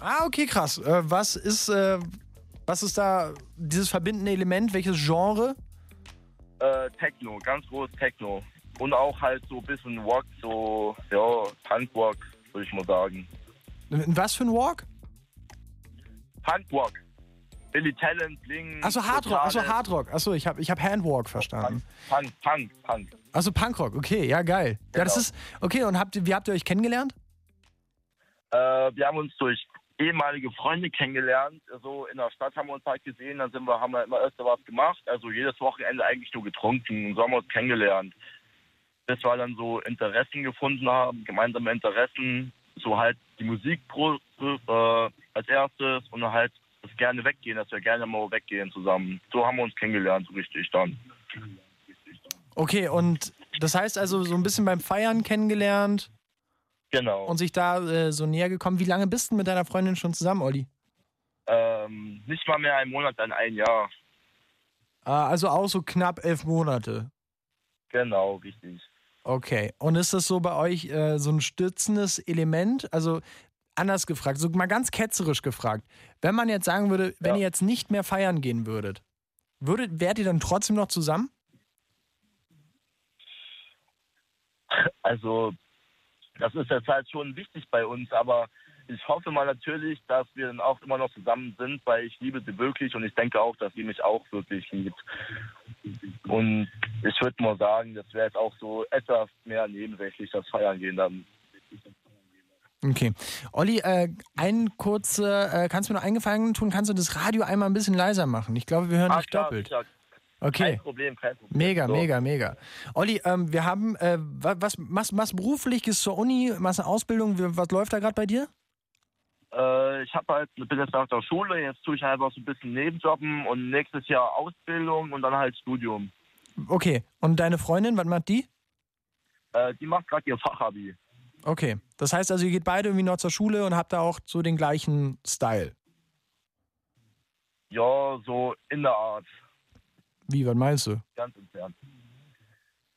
Ah, okay, krass. Äh, was ist äh, was ist da dieses verbindende Element? Welches Genre? Äh, Techno, ganz groß Techno. Und auch halt so ein bisschen Rock, so, ja, Punkrock, würde ich mal sagen. Was für ein Walk? Punkrock. Billy Talent, Bling. Achso, Hardrock. Totales. Hardrock. Achso, ich habe ich hab Handwalk verstanden. Punk, Punk, Punk. Achso, Punkrock. Okay, ja, geil. Ja, das Genau. ist. Okay, und habt ihr, wie habt ihr euch kennengelernt? Äh, wir haben uns durch ehemalige Freunde kennengelernt. So in der Stadt haben wir uns halt gesehen, dann sind wir, haben wir immer öfter was gemacht. Also jedes Wochenende eigentlich nur getrunken und so haben wir uns kennengelernt. Bis wir dann so Interessen gefunden haben, gemeinsame Interessen, so halt die Musik pro, äh, als erstes und dann halt das gerne weggehen, dass wir gerne mal weggehen zusammen. So haben wir uns kennengelernt, so richtig dann. Okay, und das heißt also so ein bisschen beim Feiern kennengelernt Genau. und sich da äh, so näher gekommen. Wie lange bist du mit deiner Freundin schon zusammen, Olli? ähm, nicht mal mehr ein Monat, dann ein Jahr. Ah, also auch so knapp elf Monate. Genau, richtig. Okay. Und ist das so bei euch äh, so ein stützendes Element? Also anders gefragt, so mal ganz ketzerisch gefragt. Wenn man jetzt sagen würde, wenn Ja. ihr jetzt nicht mehr feiern gehen würdet, würdet, wärt ihr dann trotzdem noch zusammen? Also, das ist jetzt halt schon wichtig bei uns, aber ich hoffe mal natürlich, dass wir dann auch immer noch zusammen sind, weil ich liebe sie wirklich und ich denke auch, dass sie mich auch wirklich liebt. Und ich würde mal sagen, das wäre jetzt auch so etwas mehr nebensächlich, das Feiern gehen dann. Okay. Olli, äh, ein kurze, äh, kannst du mir noch eingefallen tun, kannst du das Radio einmal ein bisschen leiser machen? Ich glaube, wir hören Ah, dich klar, doppelt. sicher. Okay. Kein Problem, kein Problem. Mega, So. mega, mega. Olli, ähm, wir haben, äh, wa- was machst machst beruflich, gehst zur Uni, machst eine Ausbildung, was läuft da gerade bei dir? Äh, ich habe halt, bin jetzt nach der Schule, jetzt tue ich halt auch so ein bisschen Nebenjobben und nächstes Jahr Ausbildung und dann halt Studium. Okay. Und deine Freundin, was macht die? Äh, die macht gerade ihr Fachabi. Okay. Das heißt also, ihr geht beide irgendwie noch zur Schule und habt da auch so den gleichen Style. Ja, so in der Art. Wie, was meinst du? ganz entfernt.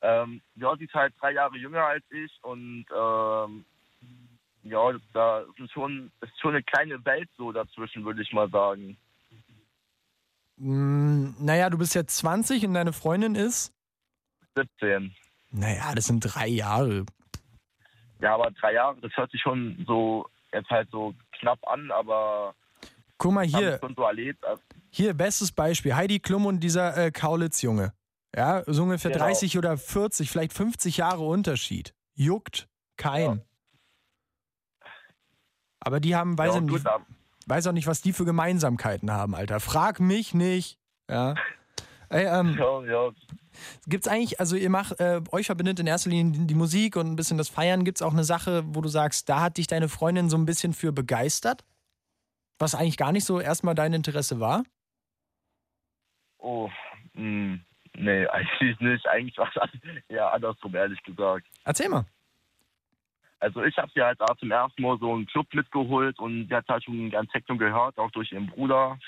Ähm, ja, sie ist halt drei Jahre jünger als ich und ähm, ja, da ist schon, ist schon eine kleine Welt so dazwischen, würde ich mal sagen. Mm, naja, du bist jetzt 20 und deine Freundin ist? 17. Naja, das sind drei Jahre. Ja, aber drei Jahre, das hört sich schon so jetzt halt so knapp an, aber Guck mal hier, so. Also, hier, bestes Beispiel. Heidi Klum und dieser äh, Kaulitz-Junge. Ja, so ungefähr Genau. 30 oder 40, vielleicht 50 Jahre Unterschied. Juckt kein. Aber die haben, weiß, ja, ich gut, nicht, weiß auch nicht, was die für Gemeinsamkeiten haben, Alter. Frag mich nicht. Ja. Ey, ähm, ja, ja, Gibt's eigentlich, also ihr macht, äh, euch verbindet in erster Linie die, die Musik und ein bisschen das Feiern. Gibt's auch eine Sache, wo du sagst, da hat dich deine Freundin so ein bisschen für begeistert? Was eigentlich gar nicht so erstmal dein Interesse war? oh, mh, nee, eigentlich nicht. Eigentlich war es eher andersrum, ehrlich gesagt. Erzähl mal. Also ich habe sie halt auch zum ersten Mal so einen Club mitgeholt und sie hat halt schon gern Techno gehört, auch durch ihren Bruder.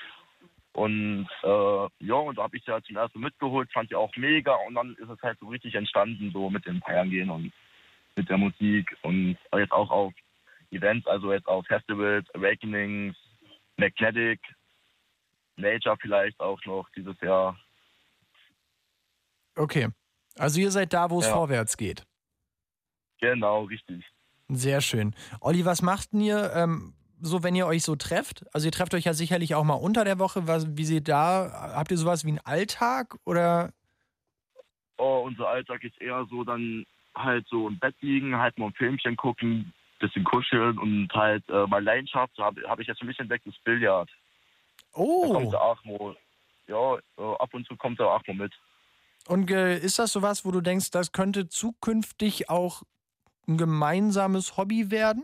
Und äh, ja, und da habe ich sie halt zum ersten Mal mitgeholt, fand sie auch mega und dann ist es halt so richtig entstanden, so mit dem Feiern gehen und mit der Musik und jetzt auch auf Events, also jetzt auf Festivals, Awakenings, Magnetic, Nature vielleicht auch noch dieses Jahr. Okay. Also ihr seid da, wo es Ja. vorwärts geht. Genau, richtig. Sehr schön. Olli, was macht denn ihr ähm, so, wenn ihr euch so trefft? Also ihr trefft euch ja sicherlich auch mal unter der Woche. Was, wie seht da? Habt ihr sowas wie einen Alltag oder? Oh, unser Alltag ist eher so dann halt so im Bett liegen, halt mal ein Filmchen gucken, bisschen kuscheln und halt äh, meine Leidenschaft, so habe hab ich jetzt für mich entdeckt, das Billard. Da kommt Oh. der auch mal, ja, äh, ab und zu kommt er auch mal mit. Und äh, ist das sowas, wo du denkst, das könnte zukünftig auch ein gemeinsames Hobby werden?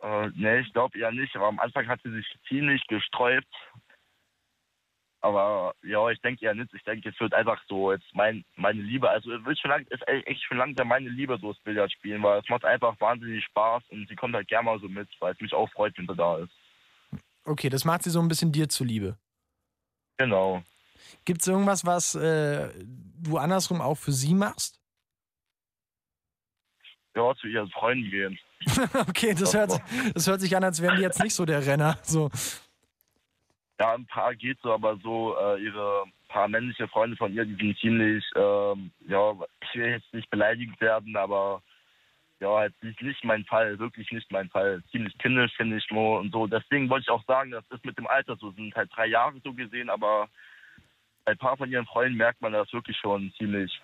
Äh, nee, ich glaube eher nicht, aber am Anfang hat sie sich ziemlich gesträubt. Aber ja, ich denke eher nicht. Ich denke, es wird einfach so jetzt mein, meine Liebe. Also es wird schon lang, ist echt schon langsam meine Liebe, so das Billard spielen, weil es macht einfach wahnsinnig Spaß und sie kommt halt gerne mal so mit, weil es mich auch freut, wenn sie da ist. Okay, das macht sie so ein bisschen dir zuliebe. Genau. Gibt es irgendwas, was äh, du andersrum auch für sie machst? Ja, zu ihren Freunden gehen. okay, das hört, das hört sich an, als wären die jetzt nicht so der Renner. So. Ja, ein paar geht so, aber so äh, ihre paar männliche Freunde von ihr, die sind ziemlich, ähm, ja, ich will jetzt nicht beleidigt werden, aber ja, halt nicht, nicht mein Fall, wirklich nicht mein Fall. Ziemlich kindisch finde ich nur und so. Deswegen wollte ich auch sagen, das ist mit dem Alter so, sind halt drei Jahre so gesehen, aber bei ein paar von ihren Freunden merkt man das wirklich schon ziemlich.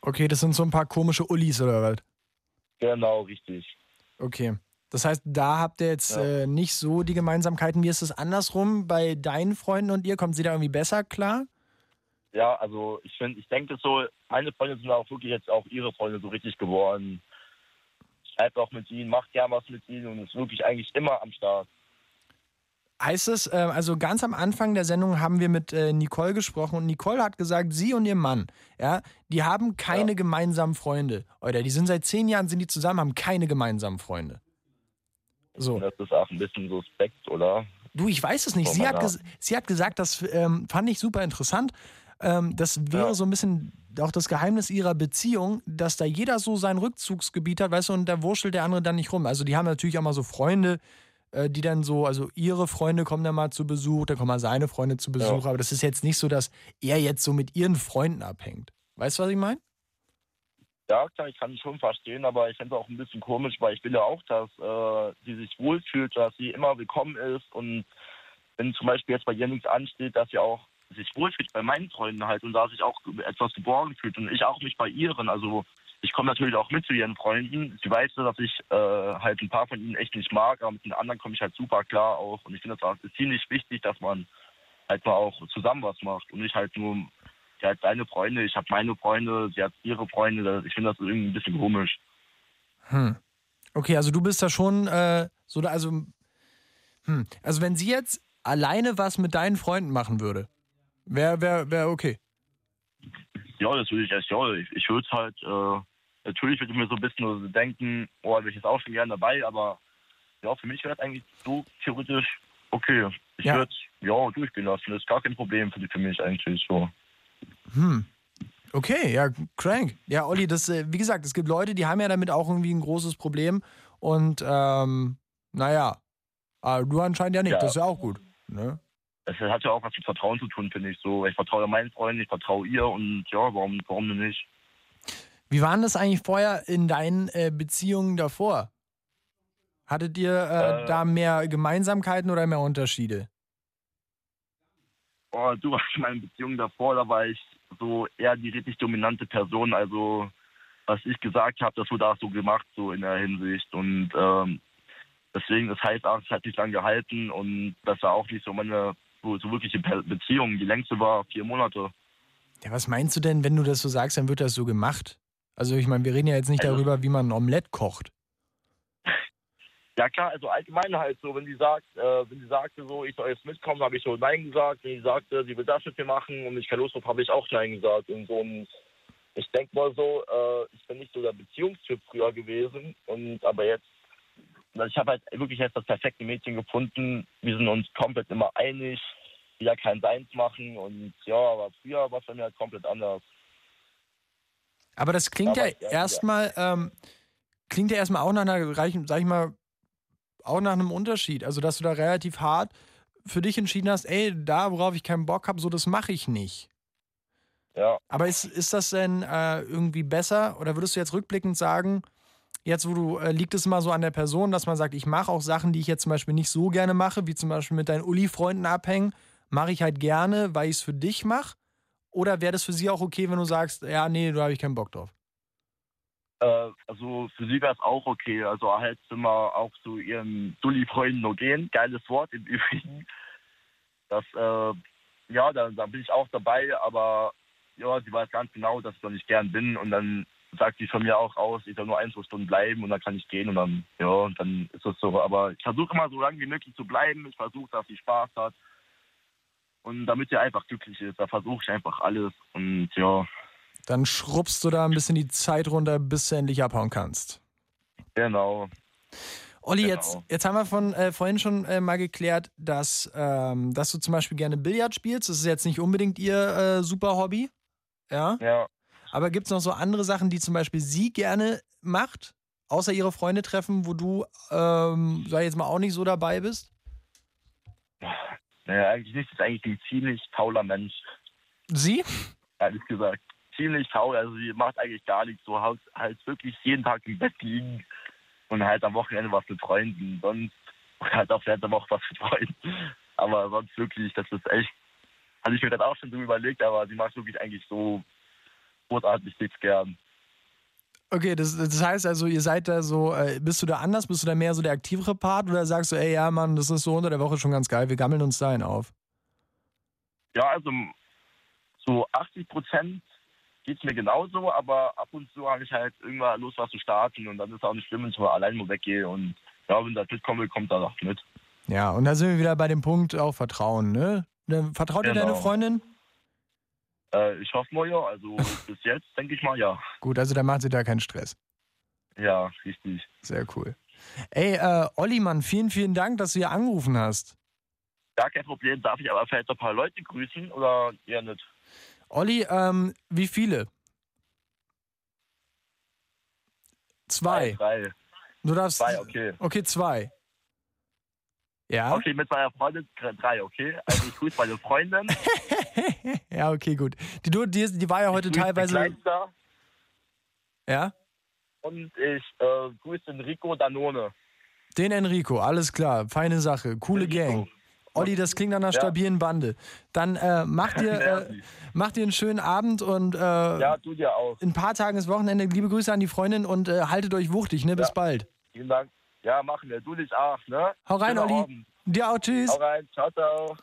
Okay, das sind so ein paar komische Ullis oder was? Genau, richtig. Okay. Das heißt, da habt ihr jetzt Ja. äh, nicht so die Gemeinsamkeiten. Wie ist es andersrum bei deinen Freunden und ihr? Kommt sie da irgendwie besser klar? Ja, also ich finde, ich denke so, meine Freunde sind auch wirklich jetzt auch ihre Freunde so richtig geworden. Schreibt auch mit ihnen, macht gern was mit ihnen und ist wirklich eigentlich immer am Start. Heißt es, äh, also ganz am Anfang der Sendung haben wir mit äh, Nicole gesprochen und Nicole hat gesagt, sie und ihr Mann, ja, die haben keine Ja. gemeinsamen Freunde. Oder die sind seit zehn Jahren, sind die zusammen, haben keine gemeinsamen Freunde. So. Das ist auch ein bisschen suspekt, oder? Du, ich weiß es nicht. Sie hat, sie hat gesagt, das ähm, fand ich super interessant. Ähm, das wäre Ja. so ein bisschen auch das Geheimnis ihrer Beziehung, dass da jeder so sein Rückzugsgebiet hat, weißt du, und da wurschtelt der andere dann nicht rum. Also die haben natürlich auch mal so Freunde, die dann so, also ihre Freunde kommen dann mal zu Besuch, dann kommen mal seine Freunde zu Besuch, aber das ist jetzt nicht so, dass er jetzt so mit ihren Freunden abhängt. Weißt du, was ich meine? Ja, klar, ich kann es schon verstehen, aber ich finde es auch ein bisschen komisch, weil ich will ja auch, dass äh, sie sich wohlfühlt, dass sie immer willkommen ist und wenn zum Beispiel jetzt bei ihr nichts ansteht, dass sie auch sich wohlfühlt bei meinen Freunden halt und da sich auch etwas geborgen fühlt und ich auch mich bei ihren. Also ich komme natürlich auch mit zu ihren Freunden. Sie weiß, dass ich äh, halt ein paar von ihnen echt nicht mag, aber mit den anderen komme ich halt super klar auch und ich finde das auch ist ziemlich wichtig, dass man halt mal auch zusammen was macht und nicht halt nur sie hat seine Freunde, ich habe meine Freunde, sie hat ihre Freunde. Ich finde das irgendwie ein bisschen komisch. Hm. Okay, also du bist da schon äh, so, da, also, hm. also wenn sie jetzt alleine was mit deinen Freunden machen würde, wäre wär, wär okay. Ja, das würde ich erst, ja, ich, ich würde es halt, äh, natürlich würde ich mir so ein bisschen so denken, oh, da wäre ich jetzt auch schon gerne dabei, aber ja, für mich wäre das eigentlich so theoretisch okay. Ich Ja. würde ja durchgehen lassen. Das ist gar kein Problem für, die, für mich eigentlich so. Hm. Okay, ja, crank. Ja, Olli, das, äh, wie gesagt, es gibt Leute, die haben ja damit auch irgendwie ein großes Problem. Und ähm, naja, aber du anscheinend ja nicht. Ja. Das ist ja auch gut. Ne? es hat ja auch was mit Vertrauen zu tun, finde ich so. Ich vertraue meinen Freunden, ich vertraue ihr und ja, warum, warum denn nicht? Wie waren das eigentlich vorher in deinen äh, Beziehungen davor? Hattet ihr äh, Äh. da mehr Gemeinsamkeiten oder mehr Unterschiede? Oh, du warst in meinen Beziehungen davor, da war ich so eher die richtig dominante Person. Also was ich gesagt habe, das wurde auch so gemacht, so in der Hinsicht. Und ähm, deswegen, das heißt auch, es hat nicht lange gehalten und das war auch nicht so meine so, so wirkliche Beziehung. Die längste war vier Monate. Ja, was meinst du denn, wenn du das so sagst, dann wird das so gemacht? Also ich meine, wir reden ja jetzt nicht Also- darüber, wie man ein Omelett kocht. Ja klar, also allgemein halt so, wenn die sagt, äh, wenn sie sagte so, ich soll jetzt mitkommen, habe ich so Nein gesagt. Wenn sie sagte, sie will das mit mir machen und ich keine Lust drauf, habe ich auch Nein gesagt. Und so und ich denke mal so, äh, ich bin nicht so der Beziehungstyp früher gewesen und aber jetzt, also ich habe halt wirklich jetzt das perfekte Mädchen gefunden. Wir sind uns komplett immer einig, wieder kein Seins machen und ja, aber früher war es bei mir halt komplett anders. Aber das klingt Aber ja ja, erstmal, ähm, klingt ja erstmal auch nach einer reichen, sag ich mal, auch nach einem Unterschied. Also, dass du da relativ hart für dich entschieden hast, ey, da, worauf ich keinen Bock habe, so das mache ich nicht. Ja, Aber ist, ist das denn äh, irgendwie besser? Oder würdest du jetzt rückblickend sagen, jetzt wo du, äh, liegt es immer so an der Person, dass man sagt, ich mache auch Sachen, die ich jetzt zum Beispiel nicht so gerne mache, wie zum Beispiel mit deinen Uli-Freunden abhängen, mache ich halt gerne, weil ich es für dich mache? Oder wäre das für sie auch okay, wenn du sagst, ja, nee, da habe ich keinen Bock drauf? Äh, also für sie wäre es auch okay. Also halt immer auch zu ihren Dulli-Freunden nur gehen. Geiles Wort im Übrigen. Das, äh, ja, da, da bin ich auch dabei, aber ja, sie weiß ganz genau, dass ich doch nicht gern bin und dann sagt sie von mir auch aus, ich soll nur ein, zwei Stunden bleiben und dann kann ich gehen und dann, ja, und dann ist das so. Aber ich versuche immer so lange wie möglich zu bleiben. Ich versuche, dass sie Spaß hat. Und damit sie einfach glücklich ist, da versuche ich einfach alles. Und ja, Dann schrubbst du da ein bisschen die Zeit runter, bis du endlich abhauen kannst. genau. Olli, Genau. jetzt, jetzt haben wir von äh, vorhin schon äh, mal geklärt, dass, ähm, dass du zum Beispiel gerne Billard spielst. Das ist jetzt nicht unbedingt ihr äh, super Hobby. Ja. Ja. Aber gibt es noch so andere Sachen, die zum Beispiel sie gerne macht, außer ihre Freunde treffen, wo du, ähm, sag ich jetzt mal, auch nicht so dabei bist? Naja, eigentlich nicht. Sie ist eigentlich ein ziemlich fauler Mensch, Sie? ehrlich gesagt. Ziemlich faul. Also sie macht eigentlich gar nichts. So halt, halt wirklich jeden Tag im Bett liegen und halt am Wochenende was mit Freunden. Sonst halt auch während der Woche was mit Freunden. Aber sonst wirklich, das ist echt. Hatte ich mir das auch schon so überlegt, aber sie macht wirklich eigentlich so großartig nichts gern. Okay, das, das heißt also, ihr seid da so, äh, bist du da anders? Bist du da mehr so der aktivere Part oder sagst du, ey, ja, Mann, das ist so unter der Woche schon ganz geil, wir gammeln uns dahin auf? Ja, also so 80 Prozent geht es mir genauso, aber ab und zu habe ich halt irgendwann Lust, was zu starten und dann ist auch nicht schlimm, wenn ich mal allein nur weggehe und ja, wenn das mitkommen will, kommt das auch mit. Ja, und da sind wir wieder bei dem Punkt auch Vertrauen, ne? Vertraut dir Genau. deine Freundin? Äh, ich hoffe mal ja, also bis jetzt denke ich mal ja. Gut, also da macht sie da keinen Stress. Ja, richtig. Sehr cool. Ey, äh, Olli, Mann, vielen, vielen Dank, dass du hier angerufen hast. Gar kein Problem, darf ich aber vielleicht ein paar Leute grüßen oder eher nicht? Olli, ähm, wie viele? Zwei. Drei. Du darfst. Zwei, okay. Okay, zwei. Ja? Okay, mit meiner Freundin drei, okay? Also ich grüße meine Freundin. ja, okay, gut. Die, die, die war ja heute ich teilweise. Kleinste Ja? und ich äh, grüße den Rico Danone. Den Enrico, alles klar. Feine Sache. Coole Enrico. Gang. Olli, das klingt nach einer Ja. stabilen Bande. Dann äh, mach, dir, äh, mach dir einen schönen Abend und äh, Ja, du dir auch. in ein paar Tagen ist Wochenende. Liebe Grüße an die Freundin und äh, haltet euch wuchtig, ne? Bis Ja. bald. Vielen Dank. Ja, machen wir. Du dich auch, ne? Hau rein, Schöner Olli. Abend. Dir auch, tschüss. Hau rein. Ciao, ciao.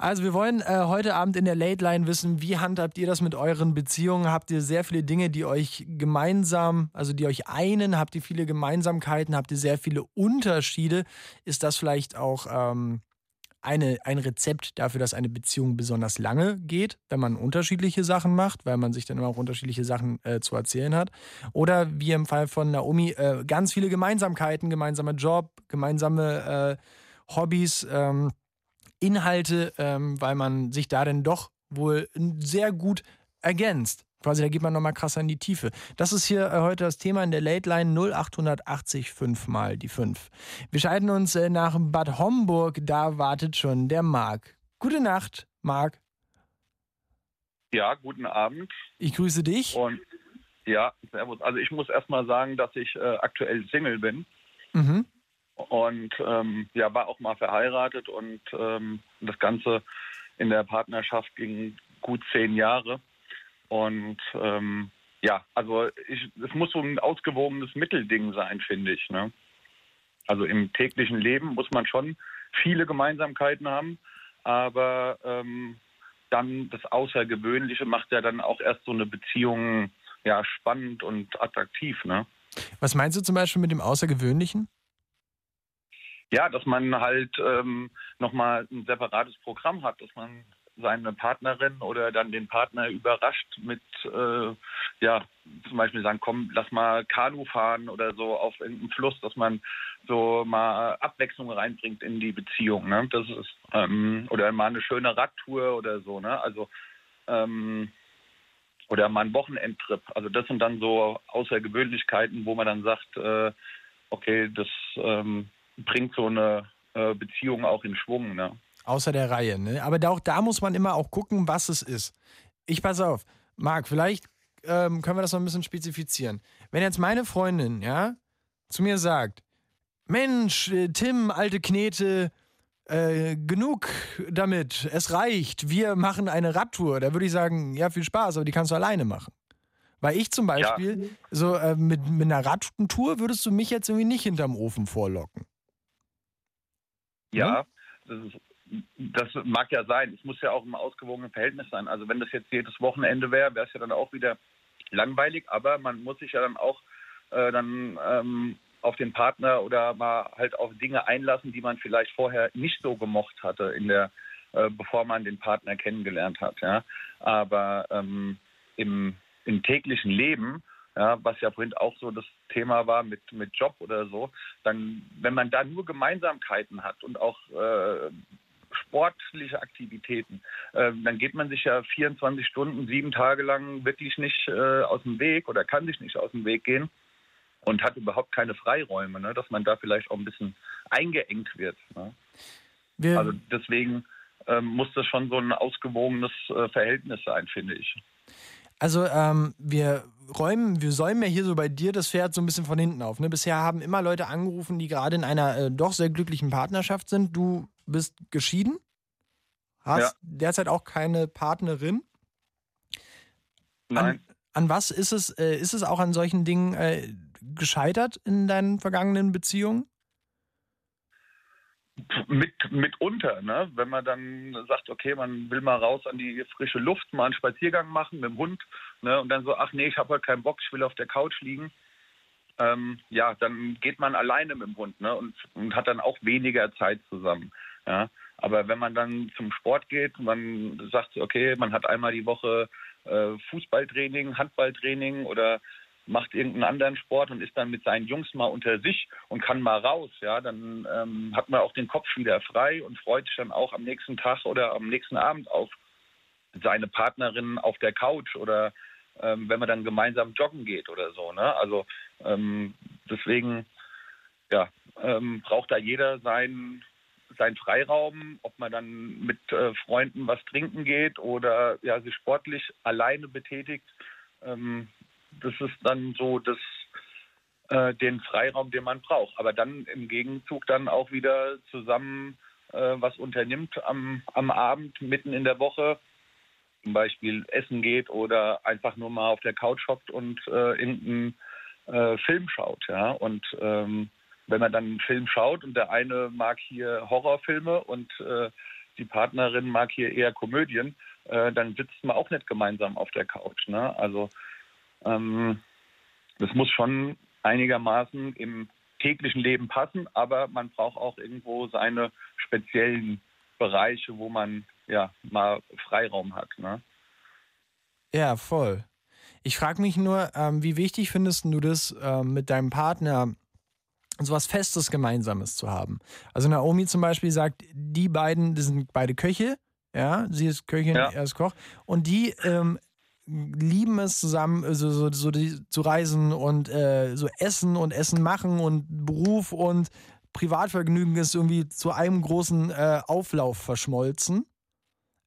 Also wir wollen äh, heute Abend in der Late Line wissen, wie handhabt ihr das mit euren Beziehungen? Habt ihr sehr viele Dinge, die euch gemeinsam, also die euch einen? Habt ihr viele Gemeinsamkeiten? Habt ihr sehr viele Unterschiede? Ist das vielleicht auch ähm, eine, ein Rezept dafür, dass eine Beziehung besonders lange geht, wenn man unterschiedliche Sachen macht, weil man sich dann immer auch unterschiedliche Sachen äh, zu erzählen hat? Oder wie im Fall von Naomi, äh, ganz viele Gemeinsamkeiten, gemeinsamer Job, gemeinsame äh, Hobbys, ähm, Inhalte, ähm, weil man sich da dann doch wohl sehr gut ergänzt. Quasi, da geht man nochmal krasser in die Tiefe. Das ist hier äh, heute das Thema in der Late Line 0880 5 mal die 5. Wir schalten uns äh, nach Bad Homburg, da wartet schon der Marc. Gute Nacht, Marc. Ja, guten Abend. Ich grüße dich. Und ja, servus. Also ich muss erstmal sagen, dass ich äh, aktuell Single bin. Mhm. Und ähm, ja, war auch mal verheiratet und ähm, das Ganze in der Partnerschaft ging gut zehn Jahre. Und ähm, ja, also es muss so ein ausgewogenes Mittelding sein, finde ich. Ne? Also im täglichen Leben muss man schon viele Gemeinsamkeiten haben, aber ähm, dann das Außergewöhnliche macht ja dann auch erst so eine Beziehung ja spannend und attraktiv. Ne? Was meinst du zum Beispiel mit dem Außergewöhnlichen? Ja, dass man halt ähm, nochmal ein separates Programm hat, dass man seine Partnerin oder dann den Partner überrascht mit, äh, ja, zum Beispiel sagen, komm, lass mal Kanu fahren oder so auf irgendeinem Fluss, dass man so mal Abwechslung reinbringt in die Beziehung. Ne? Das ist, ähm, oder mal eine schöne Radtour oder so, ne? Also ähm, oder mal ein Wochenendtrip. Also das sind dann so Außergewöhnlichkeiten, wo man dann sagt, äh, okay, das ähm, bringt so eine äh, Beziehung auch in Schwung. Ne? Außer der Reihe, ne? Aber auch da muss man immer auch gucken, was es ist. Ich pass auf, Marc, vielleicht ähm, können wir das noch ein bisschen spezifizieren. Wenn jetzt meine Freundin, ja, zu mir sagt, Mensch, äh, Tim, alte Knete, äh, genug damit, es reicht, wir machen eine Radtour, da würde ich sagen, ja, viel Spaß, aber die kannst du alleine machen. Weil ich zum Beispiel, ja. so äh, mit, mit einer Radtour würdest du mich jetzt irgendwie nicht hinterm Ofen vorlocken. Ja, das, ist, das mag ja sein. Es muss ja auch im ausgewogenen Verhältnis sein. Also wenn das jetzt jedes Wochenende wäre, wäre es ja dann auch wieder langweilig, aber man muss sich ja dann auch äh, dann ähm, auf den Partner oder mal halt auf Dinge einlassen, die man vielleicht vorher nicht so gemocht hatte in der, äh, bevor man den Partner kennengelernt hat. Ja, aber ähm, im, im täglichen Leben ja, was ja vorhin auch so das Thema war mit, mit Job oder so, dann, wenn man da nur Gemeinsamkeiten hat und auch äh, sportliche Aktivitäten, äh, dann geht man sich ja 24 Stunden, sieben Tage lang wirklich nicht äh, aus dem Weg oder kann sich nicht aus dem Weg gehen und hat überhaupt keine Freiräume, ne, dass man da vielleicht auch ein bisschen eingeengt wird. Ne? Also deswegen ähm, muss das schon so ein ausgewogenes äh, Verhältnis sein, finde ich. Also ähm, wir räumen, wir säumen ja hier so bei dir das Pferd so ein bisschen von hinten auf. Ne? Bisher haben immer Leute angerufen, die gerade in einer äh, doch sehr glücklichen Partnerschaft sind. Du bist geschieden, hast ja. derzeit auch keine Partnerin. Nein. An, an was ist es, äh, ist es auch an solchen Dingen äh, gescheitert in deinen vergangenen Beziehungen? Mit mitunter, ne? wenn man dann sagt, okay, man will mal raus an die frische Luft, mal einen Spaziergang machen mit dem Hund, ne? und dann so, ach nee, ich habe heute keinen Bock, ich will auf der Couch liegen. Ähm, ja, dann geht man alleine mit dem Hund ne? und, und hat dann auch weniger Zeit zusammen. Ja? Aber wenn man dann zum Sport geht, man sagt, okay, man hat einmal die Woche äh, Fußballtraining, Handballtraining oder macht irgendeinen anderen Sport und ist dann mit seinen Jungs mal unter sich und kann mal raus, ja, dann ähm, hat man auch den Kopf wieder frei und freut sich dann auch am nächsten Tag oder am nächsten Abend auf seine Partnerin auf der Couch oder ähm, wenn man dann gemeinsam joggen geht oder so. Ne? Also ähm, deswegen ja, ähm, braucht da jeder seinen sein Freiraum, ob man dann mit äh, Freunden was trinken geht oder ja, sich sportlich alleine betätigt. Ähm, das ist dann so das, äh, den Freiraum, den man braucht. Aber dann im Gegenzug dann auch wieder zusammen äh, was unternimmt am, am Abend, mitten in der Woche, zum Beispiel essen geht oder einfach nur mal auf der Couch hockt und äh, irgendeinen äh, Film schaut. Ja? Und ähm, wenn man dann einen Film schaut und der eine mag hier Horrorfilme und äh, die Partnerin mag hier eher Komödien, äh, dann sitzt man auch nicht gemeinsam auf der Couch. Ne? Also ähm, das muss schon einigermaßen im täglichen Leben passen, aber man braucht auch irgendwo seine speziellen Bereiche, wo man ja mal Freiraum hat. Ne? Ja, voll. Ich frage mich nur, ähm, wie wichtig findest du das, ähm, mit deinem Partner so was Festes Gemeinsames zu haben? Also Naomi zum Beispiel sagt, die beiden, das sind beide Köche, ja, sie ist Köchin, ja. er ist Koch, und die ähm, lieben es zusammen so, so, so die, zu reisen und äh, so Essen und Essen machen und Beruf und Privatvergnügen ist irgendwie zu einem großen äh, Auflauf verschmolzen.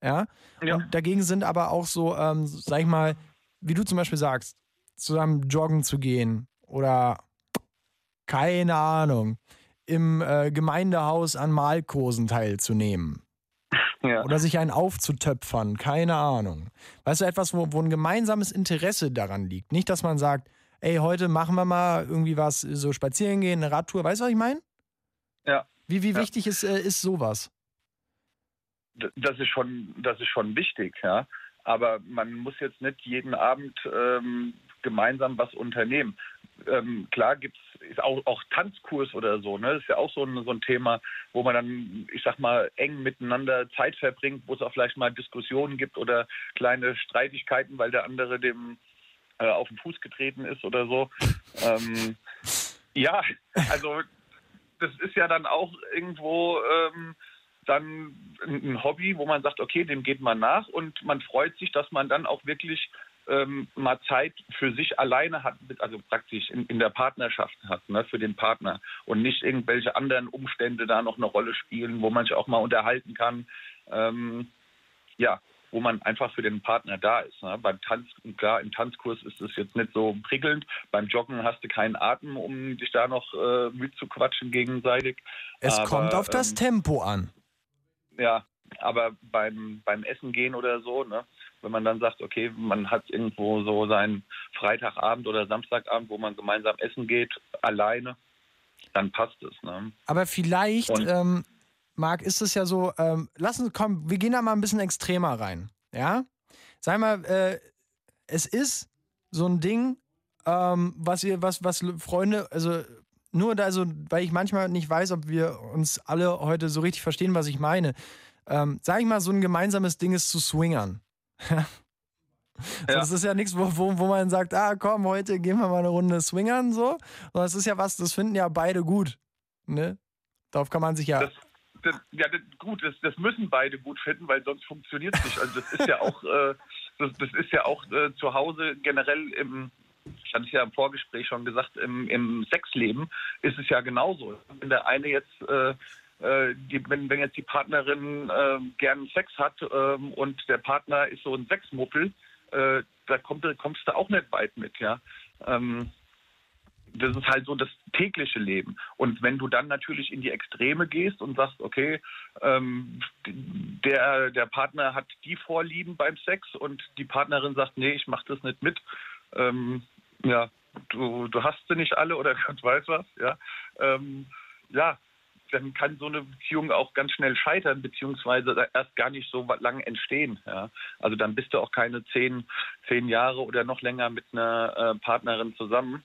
Ja? Ja. Und dagegen sind aber auch so, ähm, sag ich mal, wie du zum Beispiel sagst, zusammen joggen zu gehen oder keine Ahnung, im äh, Gemeindehaus an Malkursen teilzunehmen. Ja. Oder sich einen aufzutöpfern, keine Ahnung. Weißt du, etwas, wo, wo ein gemeinsames Interesse daran liegt. Nicht, dass man sagt, ey, heute machen wir mal irgendwie was, so spazieren gehen, eine Radtour. Weißt du, was ich meine? Ja. Wie, wie Ja. wichtig ist, äh, ist sowas? Das ist schon, das ist schon wichtig, ja. Aber man muss jetzt nicht jeden Abend ähm, gemeinsam was unternehmen. Ähm, klar gibt's ist auch, auch Tanzkurs oder so, ne? Das ist ja auch so ein, so ein Thema, wo man dann, ich sag mal, eng miteinander Zeit verbringt, wo es auch vielleicht mal Diskussionen gibt oder kleine Streitigkeiten, weil der andere dem äh, auf den Fuß getreten ist oder so. Ähm, ja, also das ist ja dann auch irgendwo ähm, dann ein ein Hobby, wo man sagt, okay, dem geht man nach und man freut sich, dass man dann auch wirklich ähm, mal Zeit für sich alleine hat, also praktisch in, in der Partnerschaft hat, ne, für den Partner und nicht irgendwelche anderen Umstände da noch eine Rolle spielen, wo man sich auch mal unterhalten kann. Ähm, ja, wo man einfach für den Partner da ist. Ne? Beim Tanz, klar, im Tanzkurs ist es jetzt nicht so prickelnd. Beim Joggen hast du keinen Atem, um dich da noch äh, mitzuquatschen gegenseitig. Es Aber, kommt auf das ähm, Tempo an. ja, aber beim, beim Essen gehen oder so, ne, wenn man dann sagt, okay, man hat irgendwo so seinen Freitagabend oder Samstagabend, wo man gemeinsam essen geht, alleine, dann passt es. Ne? Aber vielleicht, Und- ähm, Marc, ist es ja so, ähm, lass uns, komm, wir gehen da mal ein bisschen extremer rein. Ja? Sag mal, äh, es ist so ein Ding, ähm, was ihr, was, was Freunde, also nur da, also, weil ich manchmal nicht weiß, ob wir uns alle heute so richtig verstehen, was ich meine. Ähm, sag ich mal, so ein gemeinsames Ding ist zu swingern. So, Ja. Das ist ja nichts, wo, wo, wo man sagt, ah komm, heute gehen wir mal eine Runde swingern, so. Das ist ja was, das finden ja beide gut. Ne? Darauf kann man sich ja. Das, das, ja, das, gut, das, das müssen beide gut finden, weil sonst funktioniert es nicht. Also das ist ja auch, äh, das, das ist ja auch äh, zu Hause generell im, ich hatte es ja im Vorgespräch schon gesagt, im, im Sexleben ist es ja genauso. Wenn der eine jetzt äh, die, wenn, wenn jetzt die Partnerin äh, gern Sex hat ähm, und der Partner ist so ein Sexmuppel, äh, da kommt, kommst du auch nicht weit mit, ja. Ähm, das ist halt so das tägliche Leben. Und wenn du dann natürlich in die Extreme gehst und sagst, okay, ähm, der, der Partner hat die Vorlieben beim Sex und die Partnerin sagt, nee, ich mach das nicht mit, ähm, ja, du, du hast sie nicht alle oder Gott weiß was, ja, ähm, ja, dann kann so eine Beziehung auch ganz schnell scheitern, beziehungsweise erst gar nicht so lang entstehen. Ja. Also dann bist du auch keine zehn, zehn Jahre oder noch länger mit einer äh, Partnerin zusammen,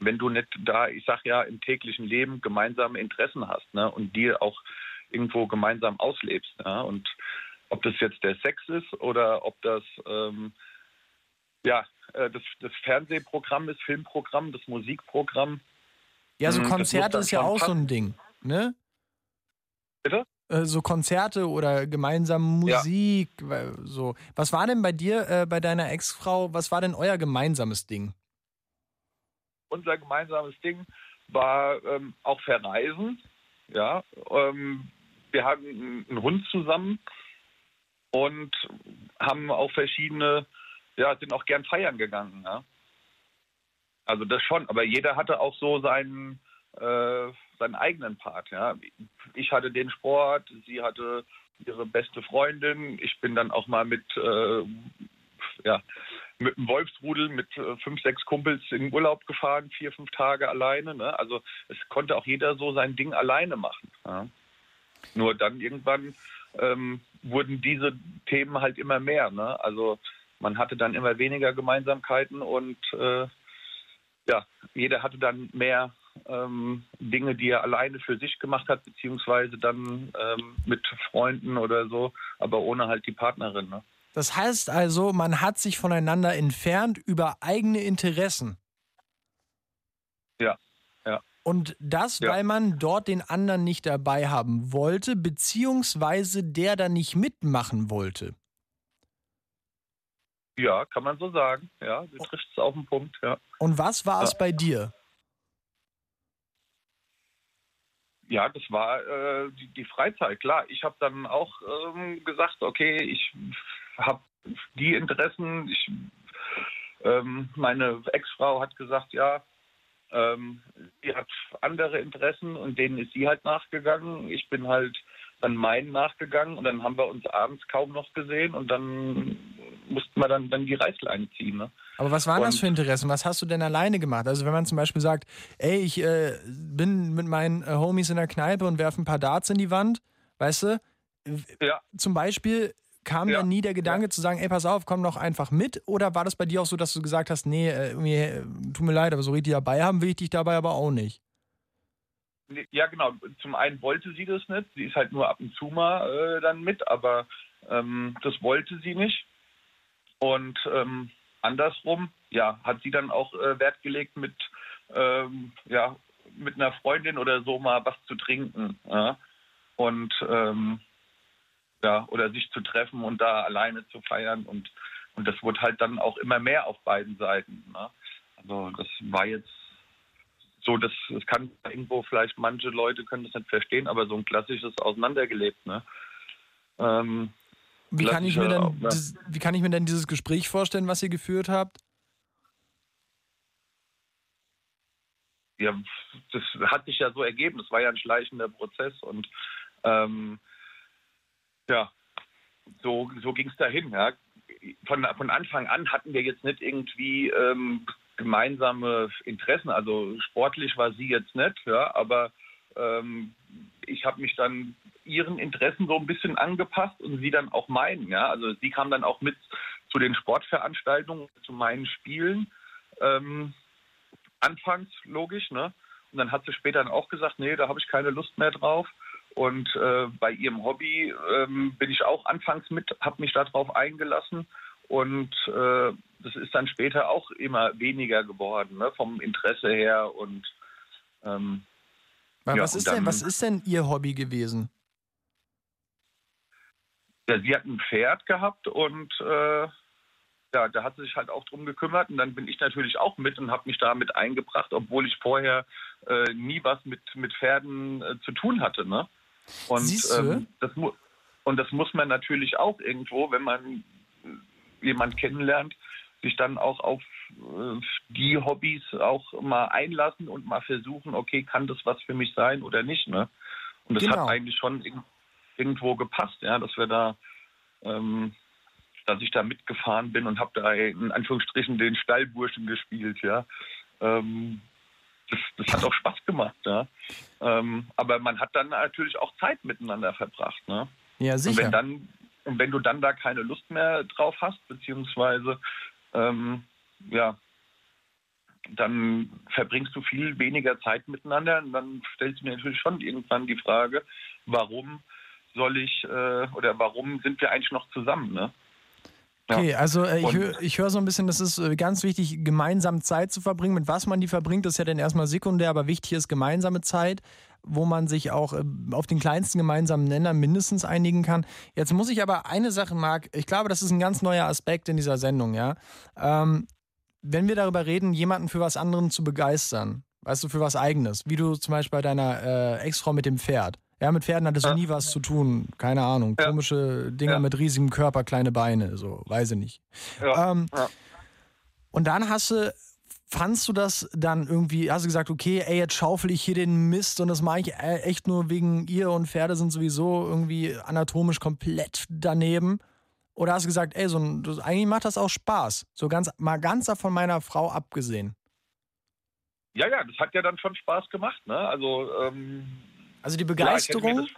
wenn du nicht da, ich sag ja, im täglichen Leben gemeinsame Interessen hast ne, und die auch irgendwo gemeinsam auslebst. Ja. Und ob das jetzt der Sex ist oder ob das ähm, ja äh, das, das Fernsehprogramm ist, Filmprogramm, das Musikprogramm. Ja, so muss Konzerte ist ja auch so ein. Ding, ne? Bitte? Äh, So Konzerte oder gemeinsame Ja. Musik, weil- so. Was war denn bei dir, äh, bei deiner Ex-Frau, was war denn euer gemeinsames Ding? unser gemeinsames Ding war ähm, auch verreisen. Ja, ähm, wir hatten einen- einen Hund zusammen und haben auch verschiedene, ja, sind auch gern feiern gegangen. Ja. Also das schon, aber jeder hatte auch so seinen, äh, seinen eigenen Part. Ja. Ich hatte den Sport, sie hatte ihre beste Freundin. Ich bin dann auch mal mit, äh, ja, mit einem Wolfsrudel mit äh, fünf, sechs Kumpels in Urlaub gefahren, vier, fünf Tage alleine. Ne? Also es konnte auch jeder so sein Ding alleine machen. Ja? Nur dann irgendwann ähm, wurden diese Themen halt immer mehr. Ne? Also man hatte dann immer weniger Gemeinsamkeiten und äh, ja, jeder hatte dann mehr ähm, Dinge, die er alleine für sich gemacht hat, beziehungsweise dann ähm, mit Freunden oder so, aber ohne halt die Partnerin. Ne? Das heißt also, man hat sich voneinander entfernt über eigene Interessen. Ja, ja. Und das, Ja. weil man dort den anderen nicht dabei haben wollte, beziehungsweise der da nicht mitmachen wollte. Ja, kann man so sagen. Ja, du triffst es auf den Punkt, ja. Und was war es Ja. bei dir? Ja, das war äh, die, die Freizeit, klar. Ich habe dann auch ähm, gesagt, okay, ich habe die Interessen. Ich, ähm, meine Ex-Frau hat gesagt, ja, ähm, sie hat andere Interessen und denen ist sie halt nachgegangen. Ich bin halt dann meinen nachgegangen und dann haben wir uns abends kaum noch gesehen und dann mussten wir dann, dann die Reißleine ziehen. Ne? Aber was waren das Und- für Interessen? Was hast du denn alleine gemacht? Also wenn man zum Beispiel sagt, ey, ich äh, bin mit meinen äh, Homies in der Kneipe und werfe ein paar Darts in die Wand, weißt du? Ja. Zum Beispiel kam Ja. dann nie der Gedanke zu sagen, ey, pass auf, komm doch einfach mit? Oder war das bei dir auch so, dass du gesagt hast, nee, äh, irgendwie, äh, tut mir leid, aber so richtig dabei haben will ich dich dabei aber auch nicht? Ja, genau. Zum einen wollte sie das nicht. Sie ist halt nur ab und zu mal äh, dann mit, aber ähm, das wollte sie nicht. Und ähm, andersrum, ja, hat sie dann auch äh, Wert gelegt, mit, ähm, ja, mit einer Freundin oder so mal was zu trinken. Ja? Und ähm, ja, oder sich zu treffen und da alleine zu feiern. Und, und das wurde halt dann auch immer mehr auf beiden Seiten. Ne? Also das war jetzt so, das, das kann irgendwo vielleicht manche Leute können das nicht verstehen, aber so ein klassisches Auseinandergelebt, ne? Ähm, Wie kann, ich mir denn, ja. dieses- wie kann ich mir denn dieses Gespräch vorstellen, was ihr geführt habt? ja, das hat sich ja so ergeben. Das war ja ein schleichender Prozess und ähm, ja, so, so ging es dahin. Ja. Von, von Anfang an hatten wir jetzt nicht irgendwie ähm, gemeinsame Interessen. Also sportlich war sie jetzt nicht, ja, aber ähm, ich habe mich dann ihren Interessen so ein bisschen angepasst und sie dann auch meinen. Ja. Also sie kam dann auch mit zu den Sportveranstaltungen, zu meinen Spielen. Ähm, anfangs logisch, ne? Und dann hat sie später dann auch gesagt, nee, da habe ich keine Lust mehr drauf. Und äh, bei ihrem Hobby ähm, bin ich auch anfangs mit, habe mich darauf eingelassen. Und äh, das ist dann später auch immer weniger geworden, ne? vom Interesse her. Und ähm, Ja, was, ist denn, was ist denn ihr Hobby gewesen? ja, sie hat ein Pferd gehabt und äh, ja, da hat sie sich halt auch drum gekümmert. Und dann bin ich natürlich auch mit und habe mich da mit eingebracht, obwohl ich vorher äh, nie was mit, mit Pferden äh, zu tun hatte. Ne? Und, Siehste? ähm, das und das muss man natürlich auch irgendwo, wenn man jemand kennenlernt, sich dann auch auf äh, die Hobbys auch mal einlassen und mal versuchen, okay, kann das was für mich sein oder nicht. Ne? Und das Genau. hat eigentlich schon irg- irgendwo gepasst, ja, dass wir da, ähm, dass ich da mitgefahren bin und habe da in Anführungsstrichen den Stallburschen gespielt, ja. Ähm, das, das hat auch Spaß gemacht, ja. Ähm, aber man hat dann natürlich auch Zeit miteinander verbracht, ne? Ja, Und sicher. wenn dann, und wenn du dann da keine Lust mehr drauf hast, beziehungsweise ähm, ja, dann verbringst du viel weniger Zeit miteinander und dann stellst du mir natürlich schon irgendwann die Frage, warum soll ich äh, oder warum sind wir eigentlich noch zusammen, ne? Okay, also äh, ich höre hör so ein bisschen, das ist äh, ganz wichtig, gemeinsam Zeit zu verbringen. Mit was man die verbringt, ist ja dann erstmal sekundär, aber wichtig ist gemeinsame Zeit, wo man sich auch äh, auf den kleinsten gemeinsamen Nenner mindestens einigen kann. Jetzt muss ich aber eine Sache, Marc, ich glaube, das ist ein ganz neuer Aspekt in dieser Sendung, ja. Ähm, wenn wir darüber reden, jemanden für was anderem zu begeistern, weißt du, für was Eigenes, wie du zum Beispiel bei deiner äh, Ex-Frau mit dem Pferd. Ja, mit Pferden hattest du Ja. nie was zu tun. Keine Ahnung. Ja. Komische Dinger Ja. mit riesigem Körper, kleine Beine, so, weiß ich nicht. Ähm, Ja. Und dann hast du, fandst du das dann irgendwie, hast du gesagt, okay, ey, jetzt schaufel ich hier den Mist und das mache ich äh, echt nur wegen ihr und Pferde sind sowieso irgendwie anatomisch komplett daneben? Oder hast du gesagt, ey, so ein, das, eigentlich macht das auch Spaß? So ganz, mal ganz von meiner Frau abgesehen. Ja, ja, das hat ja dann schon Spaß gemacht, ne? Also ähm, Also die klar, Begeisterung,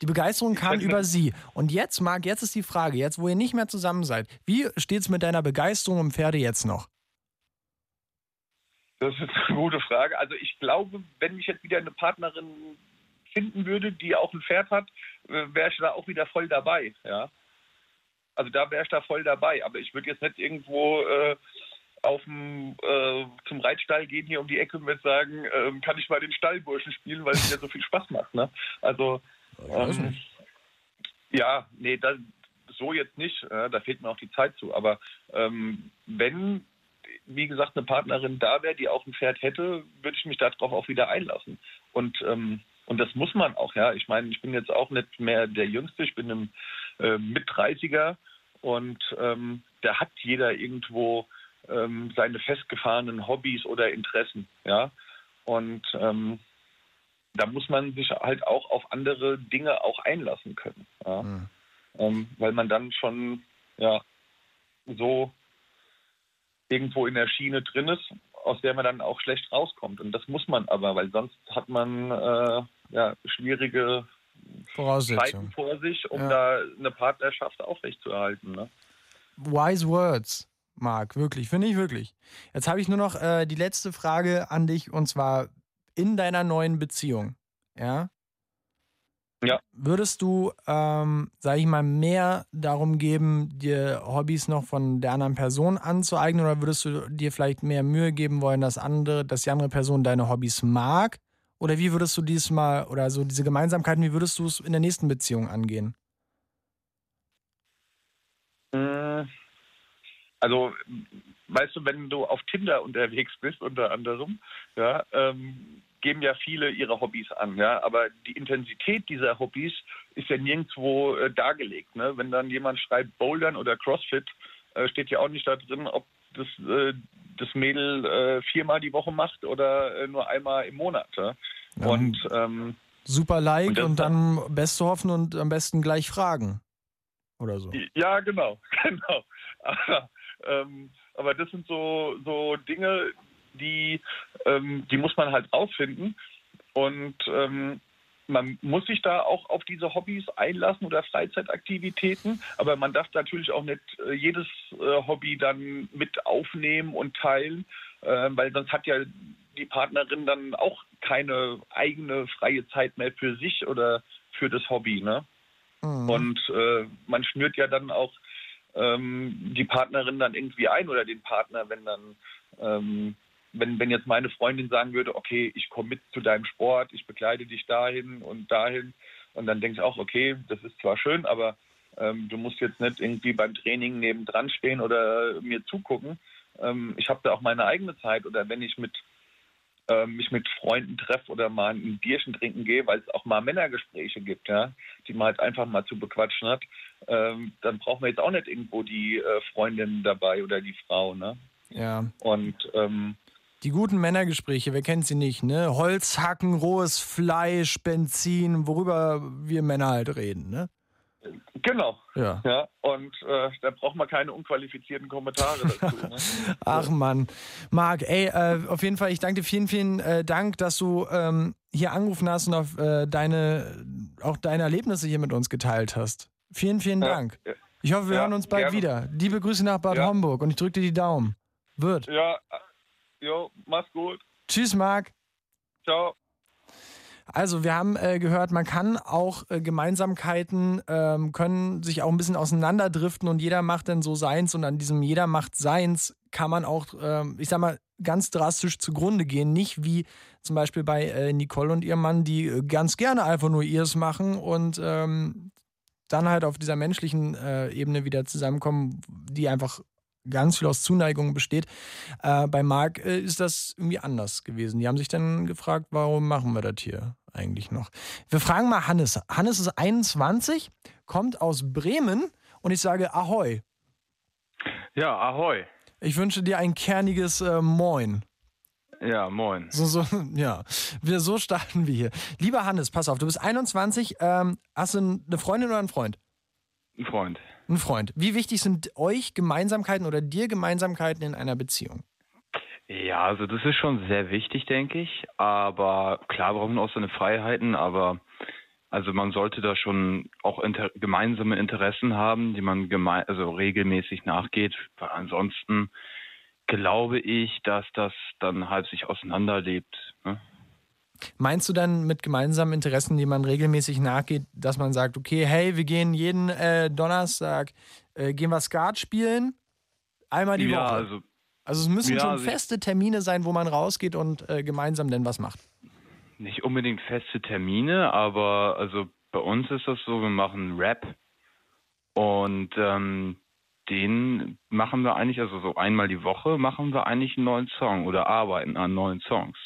die Begeisterung kam über sie. Und jetzt, Marc, jetzt ist die Frage, jetzt wo ihr nicht mehr zusammen seid, wie steht's mit deiner Begeisterung um Pferde jetzt noch? Das ist eine gute Frage. Also ich glaube, wenn ich jetzt wieder eine Partnerin finden würde, die auch ein Pferd hat, äh, wäre ich da auch wieder voll dabei. Ja. Also da wäre ich da voll dabei. Aber ich würde jetzt nicht irgendwo äh, auf dem, äh, zum Reitstall gehen hier um die Ecke und würde sagen, ähm, kann ich mal den Stallburschen spielen, weil es mir so viel Spaß macht. Ne? Also ähm, ja, nee, das, so jetzt nicht, äh, da fehlt mir auch die Zeit zu. Aber ähm, wenn, wie gesagt, eine Partnerin da wäre, die auch ein Pferd hätte, würde ich mich darauf auch wieder einlassen. Und ähm, und das muss man auch, ja. Ich meine, ich bin jetzt auch nicht mehr der Jüngste, ich bin im äh, Mit-30er und ähm, da hat jeder irgendwo ähm, seine festgefahrenen Hobbys oder Interessen, ja. Und ähm, da muss man sich halt auch auf andere Dinge auch einlassen können, ja. Mhm. Ähm, weil man dann schon, ja, so irgendwo in der Schiene drin ist, aus der man dann auch schlecht rauskommt. Und das muss man aber, weil sonst hat man äh, ja, schwierige Zeiten vor sich, um ja. da eine Partnerschaft aufrechtzuerhalten. Ne? Wise words, Marc, wirklich, finde ich wirklich. Jetzt habe ich nur noch äh, die letzte Frage an dich und zwar in deiner neuen Beziehung. Ja. Ja. Würdest du, ähm, sage ich mal, mehr darum geben, dir Hobbys noch von der anderen Person anzueignen oder würdest du dir vielleicht mehr Mühe geben wollen, dass andere, dass die andere Person deine Hobbys mag? Oder wie würdest du diesmal, oder so diese Gemeinsamkeiten, wie würdest du es in der nächsten Beziehung angehen? Äh, also, weißt du, wenn du auf Tinder unterwegs bist, unter anderem, ja, ähm, geben ja viele ihre Hobbys an, ja, aber die Intensität dieser Hobbys ist ja nirgendwo äh, dargelegt. Ne? Wenn dann jemand schreibt Bouldern oder CrossFit, äh, steht ja auch nicht da drin, ob das, äh, das Mädel äh, viermal die Woche macht oder äh, nur einmal im Monat. Ja? Ja. Und ähm, super Like und, und dann beste hoffen und am besten gleich fragen oder so. Ja, genau, genau. Aber, ähm, aber das sind so, so Dinge, die, ähm, die muss man halt rausfinden. Und ähm, man muss sich da auch auf diese Hobbys einlassen oder Freizeitaktivitäten, aber man darf natürlich auch nicht äh, jedes äh, Hobby dann mit aufnehmen und teilen, äh, weil sonst hat ja die Partnerin dann auch keine eigene freie Zeit mehr für sich oder für das Hobby. Ne? Mhm. Und man schnürt ja dann auch ähm, die Partnerin dann irgendwie ein oder den Partner, wenn dann ähm, wenn, wenn jetzt meine Freundin sagen würde, okay, ich komme mit zu deinem Sport, ich begleite dich dahin und dahin, und dann denke ich auch, okay, das ist zwar schön, aber ähm, du musst jetzt nicht irgendwie beim Training nebendran stehen oder mir zugucken. Ähm, ich habe da auch meine eigene Zeit oder wenn ich mit äh, mich mit Freunden treffe oder mal ein Bierchen trinken gehe, weil es auch mal Männergespräche gibt, ja, die man halt einfach mal zu bequatschen hat, ähm, dann brauchen wir jetzt auch nicht irgendwo die äh, Freundin dabei oder die Frau, ne? Ja. Und ähm, die guten Männergespräche, wer kennt sie nicht, ne? Holzhacken, rohes Fleisch, Benzin, worüber wir Männer halt reden, ne? Genau. Ja. ja und äh, da braucht man keine unqualifizierten Kommentare dazu. Ne? Ach Mann. Marc, ey, äh, auf jeden Fall, ich danke dir vielen, vielen äh, Dank, dass du ähm, hier angerufen hast und auf äh, deine, auch deine Erlebnisse hier mit uns geteilt hast. Vielen, vielen Dank. Ja. Ich hoffe, wir ja, hören uns bald gerne. wieder. Liebe Grüße nach Bad Homburg und ich drücke dir die Daumen. Wird. Ja, jo, mach's gut. Tschüss, Marc. Ciao. Also wir haben äh, gehört, man kann auch äh, Gemeinsamkeiten ähm, können sich auch ein bisschen auseinanderdriften und jeder macht dann so seins und an diesem jeder macht seins kann man auch, ähm, ich sag mal, ganz drastisch zugrunde gehen. Nicht wie zum Beispiel bei äh, Nicole und ihrem Mann, die äh, ganz gerne einfach nur ihrs machen und ähm, dann halt auf dieser menschlichen äh, Ebene wieder zusammenkommen, die einfach ganz viel aus Zuneigung besteht. Äh, bei Marc äh, ist das irgendwie anders gewesen. Die haben sich dann gefragt, warum machen wir das hier eigentlich noch? Wir fragen mal Hannes. Hannes ist 21, kommt aus Bremen und ich sage Ahoi. Ja, Ahoi. Ich wünsche dir ein kerniges äh, Moin. Ja, moin. So, so, ja, wir, so starten wir hier. Lieber Hannes, pass auf, du bist 21. Ähm, hast du eine Freundin oder einen Freund? Ein Freund. Ein Freund. Wie wichtig sind euch Gemeinsamkeiten oder dir Gemeinsamkeiten in einer Beziehung? Ja, also das ist schon sehr wichtig, denke ich. Aber klar brauchen wir auch seine Freiheiten, aber also man sollte da schon auch inter gemeinsame Interessen haben, die man also regelmäßig nachgeht. Weil ansonsten glaube ich, dass das dann halb sich auseinanderlebt. Ne? Meinst du dann mit gemeinsamen Interessen, die man regelmäßig nachgeht, dass man sagt, okay, hey, wir gehen jeden äh, Donnerstag, äh, gehen wir Skat spielen, einmal die ja, Woche? Also, also es müssen ja, schon also feste Termine sein, wo man rausgeht und äh, gemeinsam denn was macht. Nicht unbedingt feste Termine, aber also bei uns ist das so, wir machen Rap Und ähm, den machen wir eigentlich, also so einmal die Woche machen wir eigentlich einen neuen Song oder arbeiten an neuen Songs.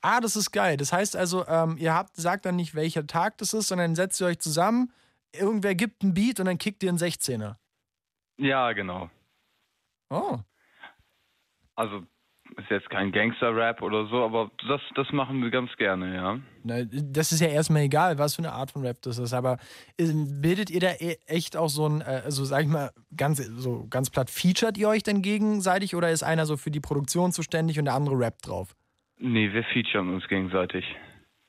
Ah, das ist geil. Das heißt also, ähm, ihr habt, sagt dann nicht, welcher Tag das ist, sondern setzt ihr euch zusammen, irgendwer gibt einen Beat und dann kickt ihr einen 16er. Ja, genau. Oh. Also ist jetzt kein Gangster-Rap oder so, aber das, das machen wir ganz gerne, ja. Na, das ist ja erstmal egal, was für eine Art von Rap das ist, aber äh, bildet ihr da e- echt auch so ein, äh, also sag ich mal, ganz, so ganz platt, featuret ihr euch denn gegenseitig oder ist einer so für die Produktion zuständig und der andere rappt drauf? Nee, wir featuren uns gegenseitig.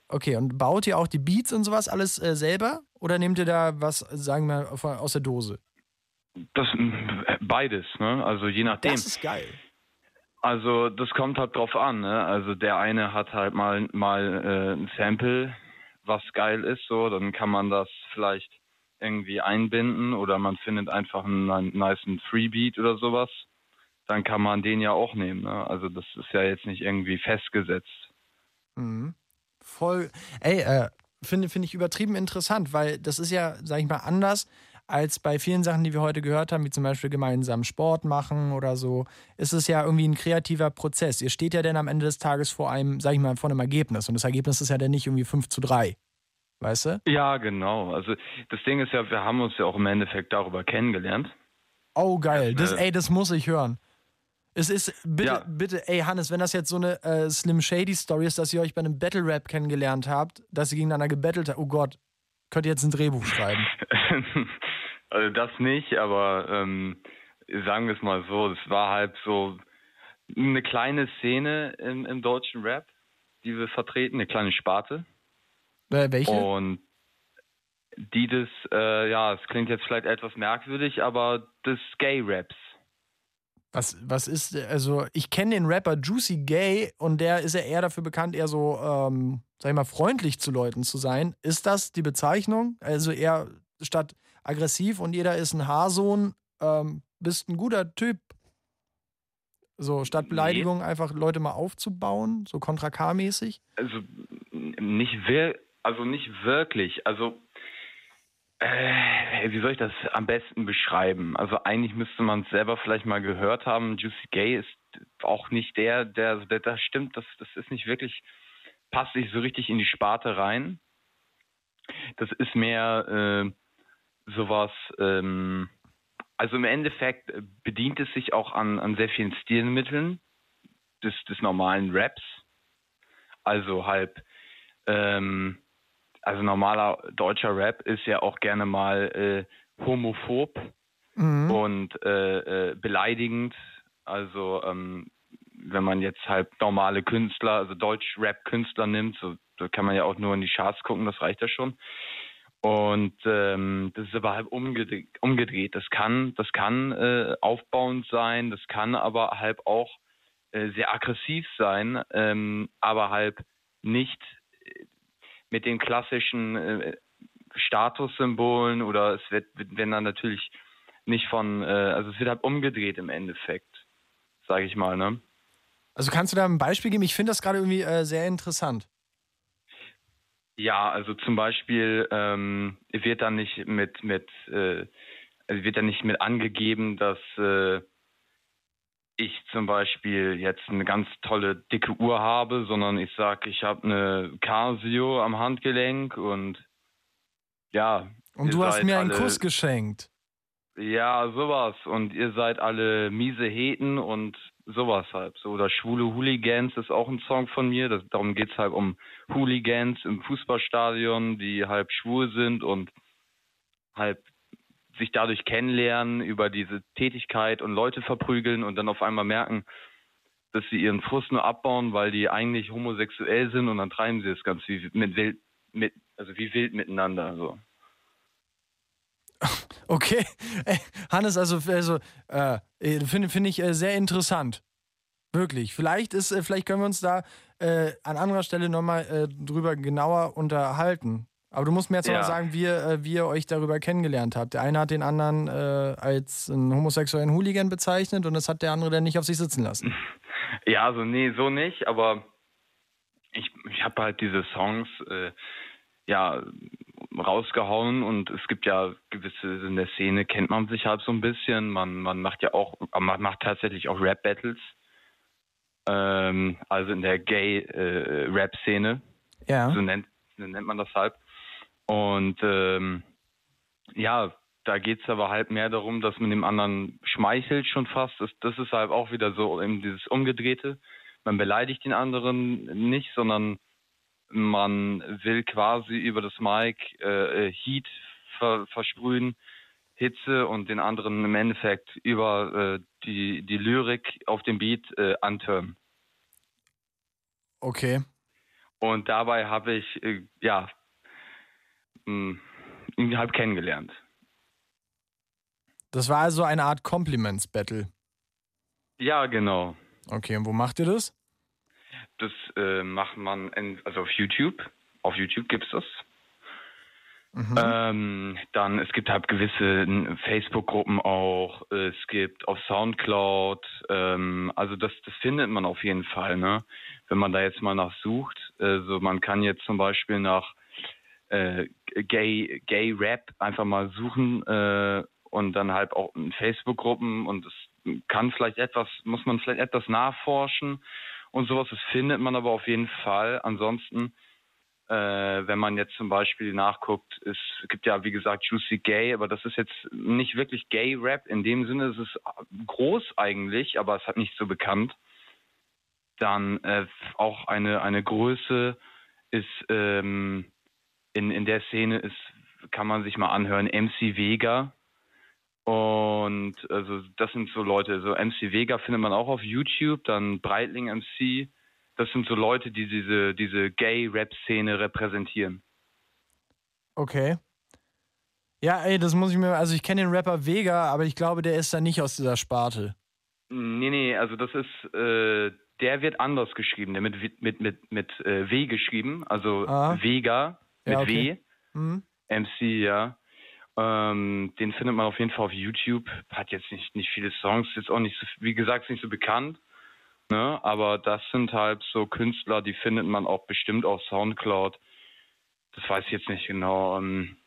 Okay, und baut ihr auch die Beats und sowas alles äh, selber oder nehmt ihr da was, sagen wir, aus der Dose? Das beides, ne? Also je nachdem. Das ist geil. Also das kommt halt drauf an, ne? Also der eine hat halt mal mal äh, ein Sample, was geil ist, so, dann kann man das vielleicht irgendwie einbinden oder man findet einfach einen, einen niceen Freebeat oder sowas. Dann kann man den ja auch nehmen, ne? Also das ist ja jetzt nicht irgendwie festgesetzt. Mhm. Voll. Ey, äh, finde finde ich übertrieben interessant, weil das ist ja, sag ich mal, anders als bei vielen Sachen, die wir heute gehört haben, wie zum Beispiel gemeinsam Sport machen oder so, ist es ja irgendwie ein kreativer Prozess. Ihr steht ja dann am Ende des Tages vor einem, sag ich mal, vor einem Ergebnis. Und das Ergebnis ist ja dann nicht irgendwie 5 zu 3. Weißt du? Ja, genau. Also das Ding ist ja, wir haben uns ja auch im Endeffekt darüber kennengelernt. Oh, geil. Das, Äh, ey, das muss ich hören. Es ist, bitte, Ja. bitte, ey, Hannes, wenn das jetzt so eine äh, Slim Shady Story ist, dass ihr euch bei einem Battle Rap kennengelernt habt, dass ihr gegeneinander gebettelt habt, oh Gott, könnt ihr jetzt ein Drehbuch schreiben. also das nicht, aber ähm, sagen wir es mal so, es war halt so eine kleine Szene im, im deutschen Rap, die wir vertreten, eine kleine Sparte. Äh, welche? Und die des, äh, ja, es klingt jetzt vielleicht etwas merkwürdig, aber des Gay-Raps. Was, was ist, also ich kenne den Rapper Juicy Gay und der ist ja eher dafür bekannt, eher so, ähm, sag ich mal, freundlich zu Leuten zu sein. Ist das die Bezeichnung? Also eher statt aggressiv und jeder ist ein Haarsohn, ähm, bist ein guter Typ. So, statt Beleidigung einfach Leute mal aufzubauen, so Contra K-mäßig. Also nicht wir, also nicht wirklich. Also äh, wie soll ich das am besten beschreiben? Also eigentlich müsste man es selber vielleicht mal gehört haben. Juicy Gay ist auch nicht der, der, der das stimmt, das, das ist nicht wirklich, passt nicht so richtig in die Sparte rein. Das ist mehr äh, sowas, ähm, also im Endeffekt bedient es sich auch an, an sehr vielen Stilmitteln des, des normalen Raps. Also halb, ähm, also normaler deutscher Rap ist ja auch gerne mal äh, homophob Mhm. und äh, äh, beleidigend. Also ähm, wenn man jetzt halt normale Künstler, also Deutsch-Rap-Künstler nimmt, so, da kann man ja auch nur in die Charts gucken, das reicht ja schon. Und ähm, das ist aber halb umgedreht. umgedreht. Das kann, das kann äh, aufbauend sein, das kann aber halb auch äh, sehr aggressiv sein, ähm, aber halb nicht mit den klassischen äh, Statussymbolen oder es wird, wenn dann natürlich nicht von, äh, also es wird halt umgedreht im Endeffekt, sage ich mal, ne? Also kannst du da ein Beispiel geben? Ich finde das gerade irgendwie äh, sehr interessant. Ja, also zum Beispiel ähm, wird dann nicht mit mit äh, also wird dann nicht mit angegeben, dass äh, ich zum Beispiel jetzt eine ganz tolle dicke Uhr habe, sondern ich sage, ich habe eine Casio am Handgelenk und ja. Und du hast mir einen alle- Kuss geschenkt. Ja, sowas. Und ihr seid alle miese Heten und sowas halt. So, oder schwule Hooligans ist auch ein Song von mir. Das, darum geht's halt um Hooligans im Fußballstadion, die halb schwul sind und halb sich dadurch kennenlernen über diese Tätigkeit und Leute verprügeln und dann auf einmal merken, dass sie ihren Frust nur abbauen, weil die eigentlich homosexuell sind und dann treiben sie das ganz wie mit wild, mit, also wie wild miteinander. So. Okay. Ey, Hannes, also, also äh, finde finde ich äh, sehr interessant. Wirklich. Vielleicht ist, äh, vielleicht können wir uns da äh, an anderer Stelle nochmal äh, drüber genauer unterhalten. Aber du musst mir jetzt noch Ja. mal sagen, wie, ihr, äh, wie ihr euch darüber kennengelernt habt. Der eine hat den anderen äh, als einen homosexuellen Hooligan bezeichnet und das hat der andere dann nicht auf sich sitzen lassen. Ja, also nee, so nicht, aber ich, ich habe halt diese Songs, äh, ja, rausgehauen und es gibt ja gewisse in der Szene kennt man sich halt so ein bisschen. Man man macht ja auch man macht tatsächlich auch Rap Battles. Ähm, also in der Gay äh. Ja. So nennt so nennt man das halt. Und ähm, ja, da geht es aber halt mehr darum, dass man dem anderen schmeichelt schon fast. Das, das ist halt auch wieder so eben dieses Umgedrehte. Man beleidigt den anderen nicht, sondern man will quasi über das Mic äh, Heat ver versprühen, Hitze und den anderen im Endeffekt über äh, die, die Lyrik auf dem Beat äh, antören. Okay. Und dabei habe ich, äh, ja, mh, ihn halt kennengelernt. Das war also eine Art Compliments-Battle. Ja, genau. Okay, und wo macht ihr das? Das äh, macht man in, also auf YouTube. Auf YouTube gibt es das. Mhm. Ähm, dann, es gibt halt gewisse Facebook-Gruppen auch, es gibt auf Soundcloud, ähm, also das, das findet man auf jeden Fall, ne? Wenn man da jetzt mal nachsucht, also man kann jetzt zum Beispiel nach äh, Gay, Gay Rap einfach mal suchen äh, und dann halt auch in Facebook-Gruppen und es kann vielleicht etwas, muss man vielleicht etwas nachforschen und sowas, das findet man aber auf jeden Fall. Ansonsten, äh, wenn man jetzt zum Beispiel nachguckt, es gibt ja wie gesagt Juicy Gay, aber das ist jetzt nicht wirklich Gay Rap in dem Sinne, es ist groß eigentlich, aber es hat nicht so bekannt. Dann äh, auch eine, eine Größe ist ähm, in, in der Szene ist, kann man sich mal anhören, MC Vega. Und also das sind so Leute, so MC Vega findet man auch auf YouTube, dann Breitling MC. Das sind so Leute, die diese, diese Gay-Rap-Szene repräsentieren. Okay. Ja, ey, das muss ich mir, also ich kenne den Rapper Vega, aber ich glaube, der ist da nicht aus dieser Sparte. Nee, nee, also das ist, äh, der wird anders geschrieben, der mit, mit, mit, mit äh, W geschrieben, also Ah. Vega mit Ja, okay. W. Mhm. MC, ja. Ähm, den findet man auf jeden Fall auf YouTube. Hat jetzt nicht, nicht viele Songs, ist auch nicht so, wie gesagt, nicht so bekannt. Ne? Aber das sind halt so Künstler, die findet man auch bestimmt auf Soundcloud. Das weiß ich jetzt nicht genau. Ähm,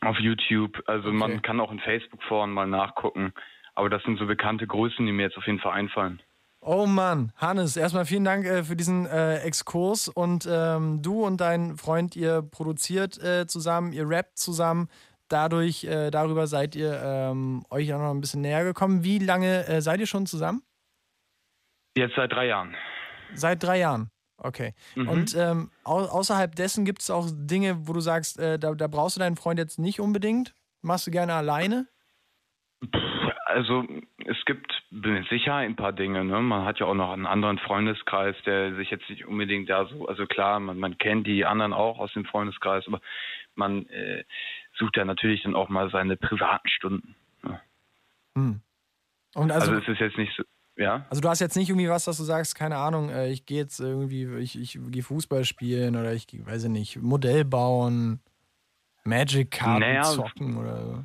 auf YouTube. Also Okay. man kann auch in Facebook-Foren mal nachgucken. Aber das sind so bekannte Größen, die mir jetzt auf jeden Fall einfallen. Oh Mann, Hannes, erstmal vielen Dank äh, für diesen äh, Exkurs und ähm, du und dein Freund, ihr produziert äh, zusammen, ihr rappt zusammen. Dadurch, äh, darüber seid ihr ähm, euch auch noch ein bisschen näher gekommen. Wie lange äh, seid ihr schon zusammen? Jetzt seit drei Jahren. Seit drei Jahren. Okay. Mhm. Und ähm, au außerhalb dessen gibt es auch Dinge, wo du sagst, äh, da, da brauchst du deinen Freund jetzt nicht unbedingt. Machst du gerne alleine? Also es gibt Sicherheit ein paar Dinge. Ne? Man hat ja auch noch einen anderen Freundeskreis, der sich jetzt nicht unbedingt da so, also klar, man, man kennt die anderen auch aus dem Freundeskreis, aber man äh, sucht ja natürlich dann auch mal seine privaten Stunden. Ne? Hm. Und also, Also, also, es ist jetzt nicht so, ja. du hast jetzt nicht irgendwie was, dass du sagst, keine Ahnung, äh, ich gehe jetzt irgendwie, ich, ich gehe Fußball spielen oder ich weiß ich nicht, Modell bauen, Magic-Karten Naja, zocken oder so.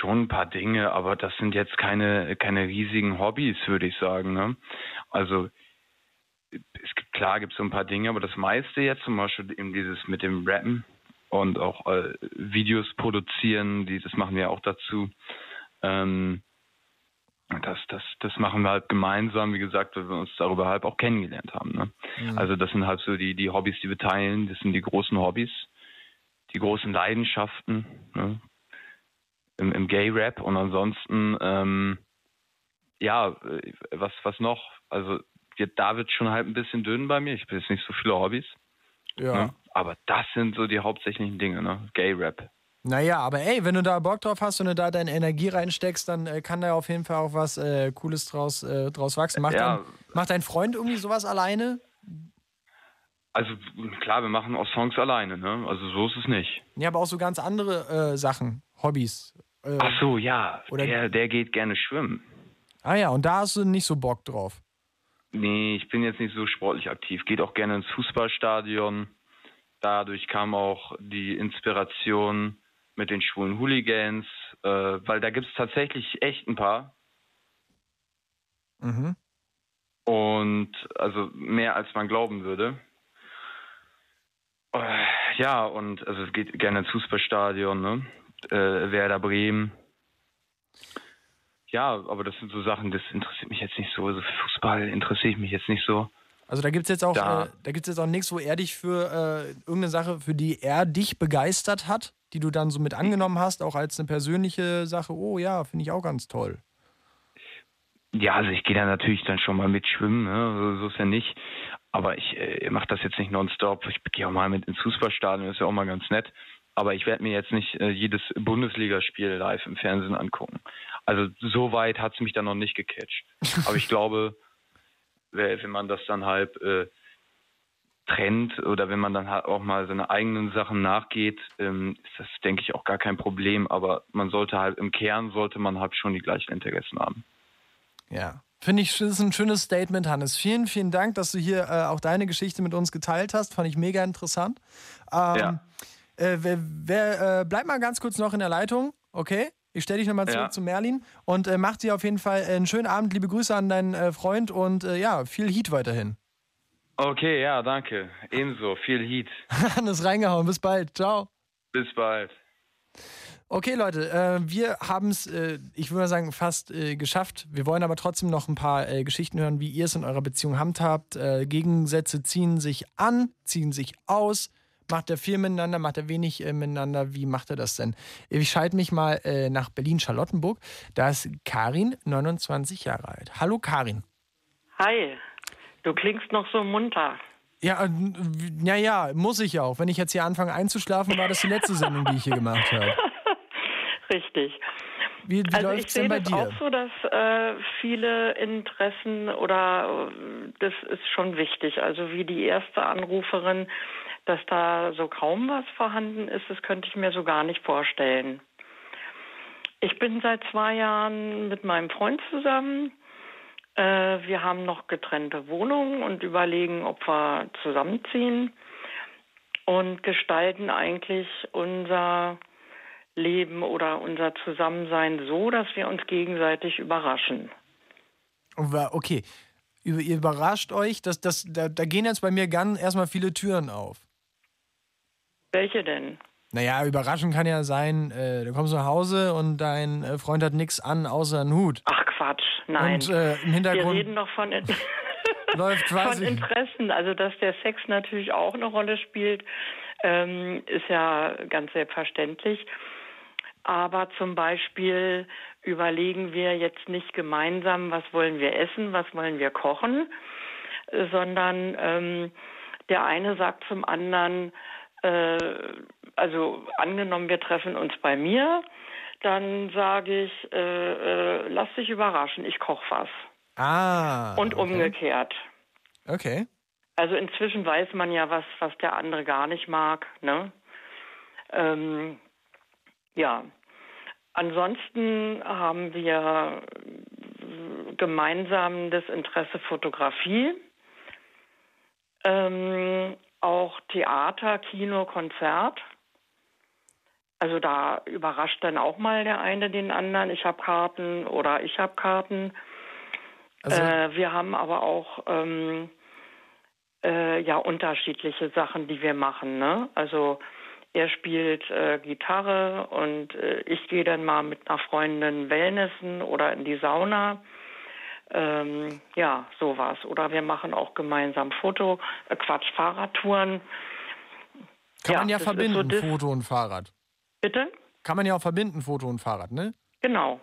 Schon ein paar Dinge, aber das sind jetzt keine, keine riesigen Hobbys, würde ich sagen. Ne? Also es gibt klar gibt es so ein paar Dinge, aber das meiste jetzt zum Beispiel eben dieses mit dem Rappen und auch äh, Videos produzieren, die, das machen wir auch dazu. Ähm, das, das, das machen wir halt gemeinsam, wie gesagt, weil wir uns darüber halt auch kennengelernt haben. Ne? Mhm. Also das sind halt so die, die Hobbys, die wir teilen, das sind die großen Hobbys, die großen Leidenschaften ne? Im, im Gay-Rap und ansonsten, ähm, ja, was, was noch? Also da wird schon halt ein bisschen dünn bei mir, ich habe jetzt nicht so viele Hobbys, Ja. ne? aber das sind so die hauptsächlichen Dinge, ne? Gay-Rap. Naja, aber ey, wenn du da Bock drauf hast und du da deine Energie reinsteckst, dann äh, kann da auf jeden Fall auch was äh, Cooles draus, äh, draus wachsen. Macht, Ja. dein, macht dein Freund irgendwie sowas alleine? Also klar, wir machen auch Songs alleine, ne? Also so ist es nicht. Ja, aber auch so ganz andere äh, Sachen, Hobbys. Äh, Ach so, ja, Oder- der, der geht gerne schwimmen. Ah ja, und da hast du nicht so Bock drauf. Nee, ich bin jetzt nicht so sportlich aktiv. Geht auch gerne ins Fußballstadion. Dadurch kam auch die Inspiration mit den schwulen Hooligans, äh, weil da gibt es tatsächlich echt ein paar. Mhm. Und also mehr als man glauben würde. Äh, ja, und also es geht gerne ins Fußballstadion, ne? Äh, Werder Bremen. Ja, aber das sind so Sachen, das interessiert mich jetzt nicht so. Also Fußball interessiert mich jetzt nicht so. Also da gibt es jetzt auch, Da- äh, da gibt's jetzt auch nichts, wo er dich für äh, irgendeine Sache, für die er dich begeistert hat, die du dann so mit angenommen hast, auch als eine persönliche Sache. Oh ja, finde ich auch ganz toll. Ja, also ich gehe da natürlich dann schon mal mitschwimmen, ne? so, so ist ja nicht. Aber ich äh, mache das jetzt nicht nonstop. Ich gehe auch mal mit ins Fußballstadion, ist ja auch mal ganz nett. Aber ich werde mir jetzt nicht äh, jedes Bundesligaspiel live im Fernsehen angucken. Also so weit hat es mich dann noch nicht gecatcht. Aber ich glaube, wenn man das dann halt äh, trennt oder wenn man dann halt auch mal seine eigenen Sachen nachgeht, ähm, ist das, denke ich, auch gar kein Problem. Aber man sollte halt im Kern sollte man halt schon die gleichen Interessen haben. Ja. Finde ich, das ist ein schönes Statement, Hannes. Vielen, vielen Dank, dass du hier äh, auch deine Geschichte mit uns geteilt hast. Fand ich mega interessant. Ähm, Ja. Äh, wer, wer, äh, bleib mal ganz kurz noch in der Leitung, okay? Ich stelle dich nochmal zurück Ja. zu Merlin und äh, mach dir auf jeden Fall einen schönen Abend. Liebe Grüße an deinen äh, Freund und äh, ja, viel Heat weiterhin. Okay, ja, danke. Ebenso. Viel Heat. Hannes reingehauen. Bis bald. Ciao. Bis bald. Okay, Leute, äh, wir haben es, äh, ich würde mal sagen, fast äh, geschafft. Wir wollen aber trotzdem noch ein paar äh, Geschichten hören, wie ihr es in eurer Beziehung handhabt. Äh, Gegensätze ziehen sich an, ziehen sich aus. Macht er viel miteinander, macht er wenig äh, miteinander? Wie macht er das denn? Ich schalte mich mal äh, nach Berlin-Charlottenburg. Da ist Karin, 29 Jahre alt. Hallo Karin. Hi, du klingst noch so munter. Ja, äh, ja, ja, muss ich auch. Wenn ich jetzt hier anfange einzuschlafen, war das die letzte Sendung, die ich hier gemacht habe. Richtig. Wie, wie also ich sehe bei das auch so, dass äh, viele Interessen oder äh, das ist schon wichtig. Also wie die erste Anruferin, dass da so kaum was vorhanden ist, das könnte ich mir so gar nicht vorstellen. Ich bin seit zwei Jahren mit meinem Freund zusammen. Äh, wir haben noch getrennte Wohnungen und überlegen, ob wir zusammenziehen und gestalten eigentlich unser Leben oder unser Zusammensein so, dass wir uns gegenseitig überraschen. Okay, ihr überrascht euch, dass das, da, da gehen jetzt bei mir ganz erstmal viele Türen auf. Welche denn? Naja, überraschend kann ja sein, äh, du kommst nach Hause und dein äh, Freund hat nichts an außer einen Hut. Ach Quatsch, nein. Und äh, im wir Hintergrund reden doch von, läuft, von Interessen. Also dass der Sex natürlich auch eine Rolle spielt, ähm, ist ja ganz selbstverständlich. Aber zum Beispiel überlegen wir jetzt nicht gemeinsam, was wollen wir essen, was wollen wir kochen, sondern ähm, der eine sagt zum anderen, äh, also angenommen, wir treffen uns bei mir, dann sage ich, äh, äh, lass dich überraschen, ich koche was. Ah. Und umgekehrt. Okay. Also inzwischen weiß man ja, was, was der andere gar nicht mag. Ne? Ähm, ja. Ansonsten haben wir gemeinsam das Interesse Fotografie, ähm, auch Theater, Kino, Konzert. Also da überrascht dann auch mal der eine den anderen. Ich habe Karten oder ich habe Karten. Also- äh, wir haben aber auch ähm, äh, ja unterschiedliche Sachen, die wir machen. Ne? Also er spielt äh, Gitarre und äh, ich gehe dann mal mit einer Freundin Wellnessen oder in die Sauna. Ähm, ja, sowas. Oder wir machen auch gemeinsam Foto, äh, Quatsch, Fahrradtouren. Kann man ja ist so verbinden, das- Foto und Fahrrad. Bitte? Kann man ja auch verbinden, Foto und Fahrrad, ne? Genau.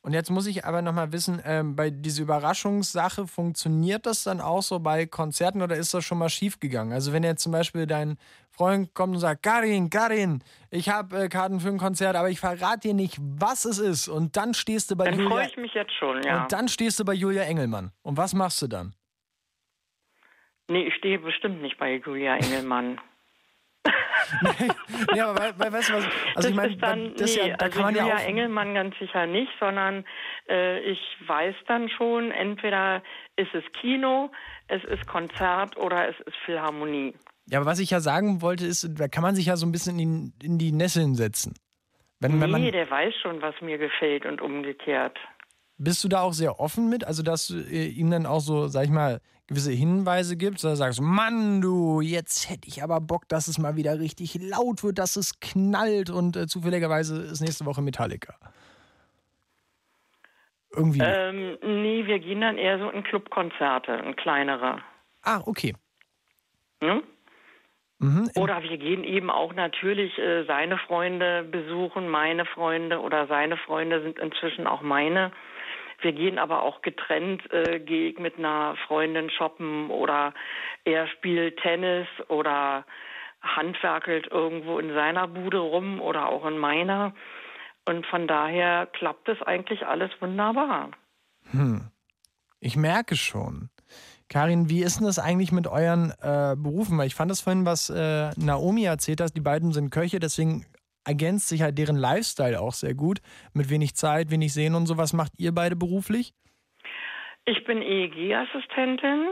Und jetzt muss ich aber nochmal wissen, ähm, bei dieser Überraschungssache, funktioniert das dann auch so bei Konzerten oder ist das schon mal schiefgegangen? Also wenn jetzt zum Beispiel dein Freund kommt und sagt, Karin, Karin, ich habe äh, Karten für ein Konzert, aber ich verrate dir nicht, was es ist. Und dann stehst du bei Dann Julia freue ich mich jetzt schon, ja. und dann stehst du bei Julia Engelmann. Und was machst du dann? Nee, ich stehe bestimmt nicht bei Julia Engelmann. nee, aber we we weißt du was? Also das ich meine, dann, das nee, ja, da also kann man ja Julia auch. Engelmann ganz sicher nicht, sondern äh, ich weiß dann schon, entweder ist es Kino, es ist Konzert oder es ist Philharmonie. Ja, aber was ich ja sagen wollte, ist, da kann man sich ja so ein bisschen in, in die Nesseln setzen. Wenn, wenn nee, man, der weiß schon, was mir gefällt und umgekehrt. bist du da auch sehr offen mit? Also, dass du äh, ihm dann auch so, sag ich mal, gewisse Hinweise gibt, oder sagst, Mann, du, jetzt hätte ich aber Bock, dass es mal wieder richtig laut wird, dass es knallt und äh, zufälligerweise ist nächste Woche Metallica. Irgendwie. Ähm, nee, wir gehen dann eher so in Clubkonzerte, in kleinere. Ah, okay. Hm? Mhm. Oder wir gehen eben auch natürlich äh, seine Freunde besuchen, meine Freunde oder seine Freunde sind inzwischen auch meine. Wir gehen aber auch getrennt, äh, gehe ich mit einer Freundin shoppen oder er spielt Tennis oder handwerkelt irgendwo in seiner Bude rum oder auch in meiner. Und von daher klappt es eigentlich alles wunderbar. Hm. Ich merke schon. Karin, wie ist denn das eigentlich mit euren äh, Berufen? Weil ich fand das vorhin, was äh, Naomi erzählt hat, die beiden sind Köche, deswegen ergänzt sich halt deren Lifestyle auch sehr gut. Mit wenig Zeit, wenig Sehen und so. Was macht ihr beide beruflich? Ich bin EEG-Assistentin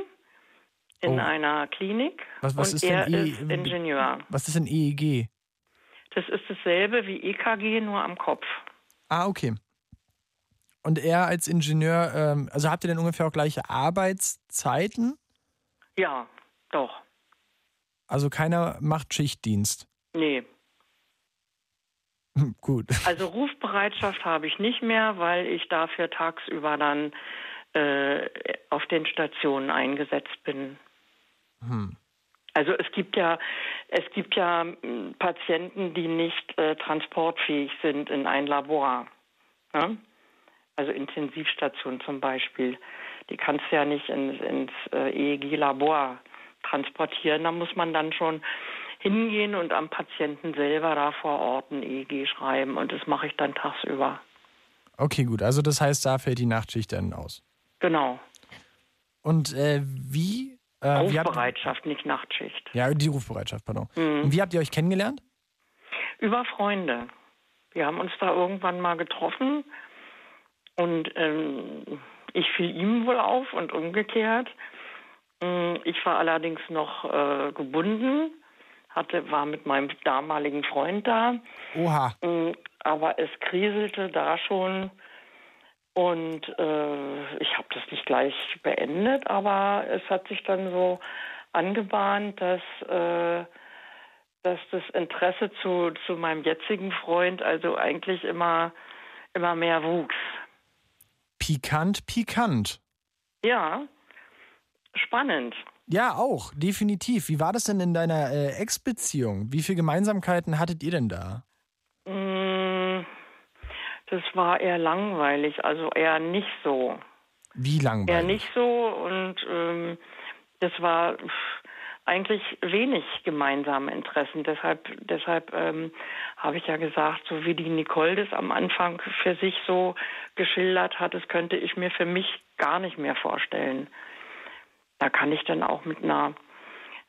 in Oh. einer Klinik Was- was und ist denn er E- ist Ingenieur. Was ist denn E EEG? Das ist dasselbe wie EKG, nur am Kopf. Ah, okay. Und er als Ingenieur, ähm, also habt ihr denn ungefähr auch gleiche Arbeitszeiten? Ja, doch. Also keiner macht Schichtdienst. Nee. Hm, Gut. Also Rufbereitschaft habe ich nicht mehr, weil ich dafür tagsüber dann äh, auf den Stationen eingesetzt bin. Hm. Also es gibt ja es gibt ja m, Patienten, die nicht äh, transportfähig sind in ein Labor. Ne? Also Intensivstation zum Beispiel. Die kannst du ja nicht ins, ins äh, EEG-Labor transportieren. Da muss man dann schon hingehen und am Patienten selber da vor Ort ein EEG schreiben. Und das mache ich dann tagsüber. Okay, gut. Also das heißt, da fällt die Nachtschicht dann aus. Genau. Und äh, wie? Äh, wie habt, Rufbereitschaft, nicht Nachtschicht. ja, die Rufbereitschaft, pardon. Mhm. Und wie habt ihr euch kennengelernt? Über Freunde. Wir haben uns da irgendwann mal getroffen und ähm, ich fiel ihm wohl auf und umgekehrt. Ähm, Ich war allerdings noch äh, gebunden, hatte, war mit meinem damaligen Freund da, Oha. Ähm, aber es kriselte da schon und äh, ich habe das nicht gleich beendet, aber es hat sich dann so angebahnt, dass äh, dass das Interesse zu, zu meinem jetzigen Freund also eigentlich immer, immer mehr wuchs. Pikant, pikant. Ja, spannend. Ja, auch, definitiv. Wie war das denn in deiner äh, Ex-Beziehung? Wie viele Gemeinsamkeiten hattet ihr denn da? Mm, Das war eher langweilig, also eher nicht so. Wie langweilig? Eher nicht so und ähm, das war eigentlich wenig gemeinsame Interessen. Deshalb, deshalb ähm, habe ich ja gesagt, so wie die Nicole das am Anfang für sich so geschildert hat, das könnte ich mir für mich gar nicht mehr vorstellen. Da kann ich dann auch mit einer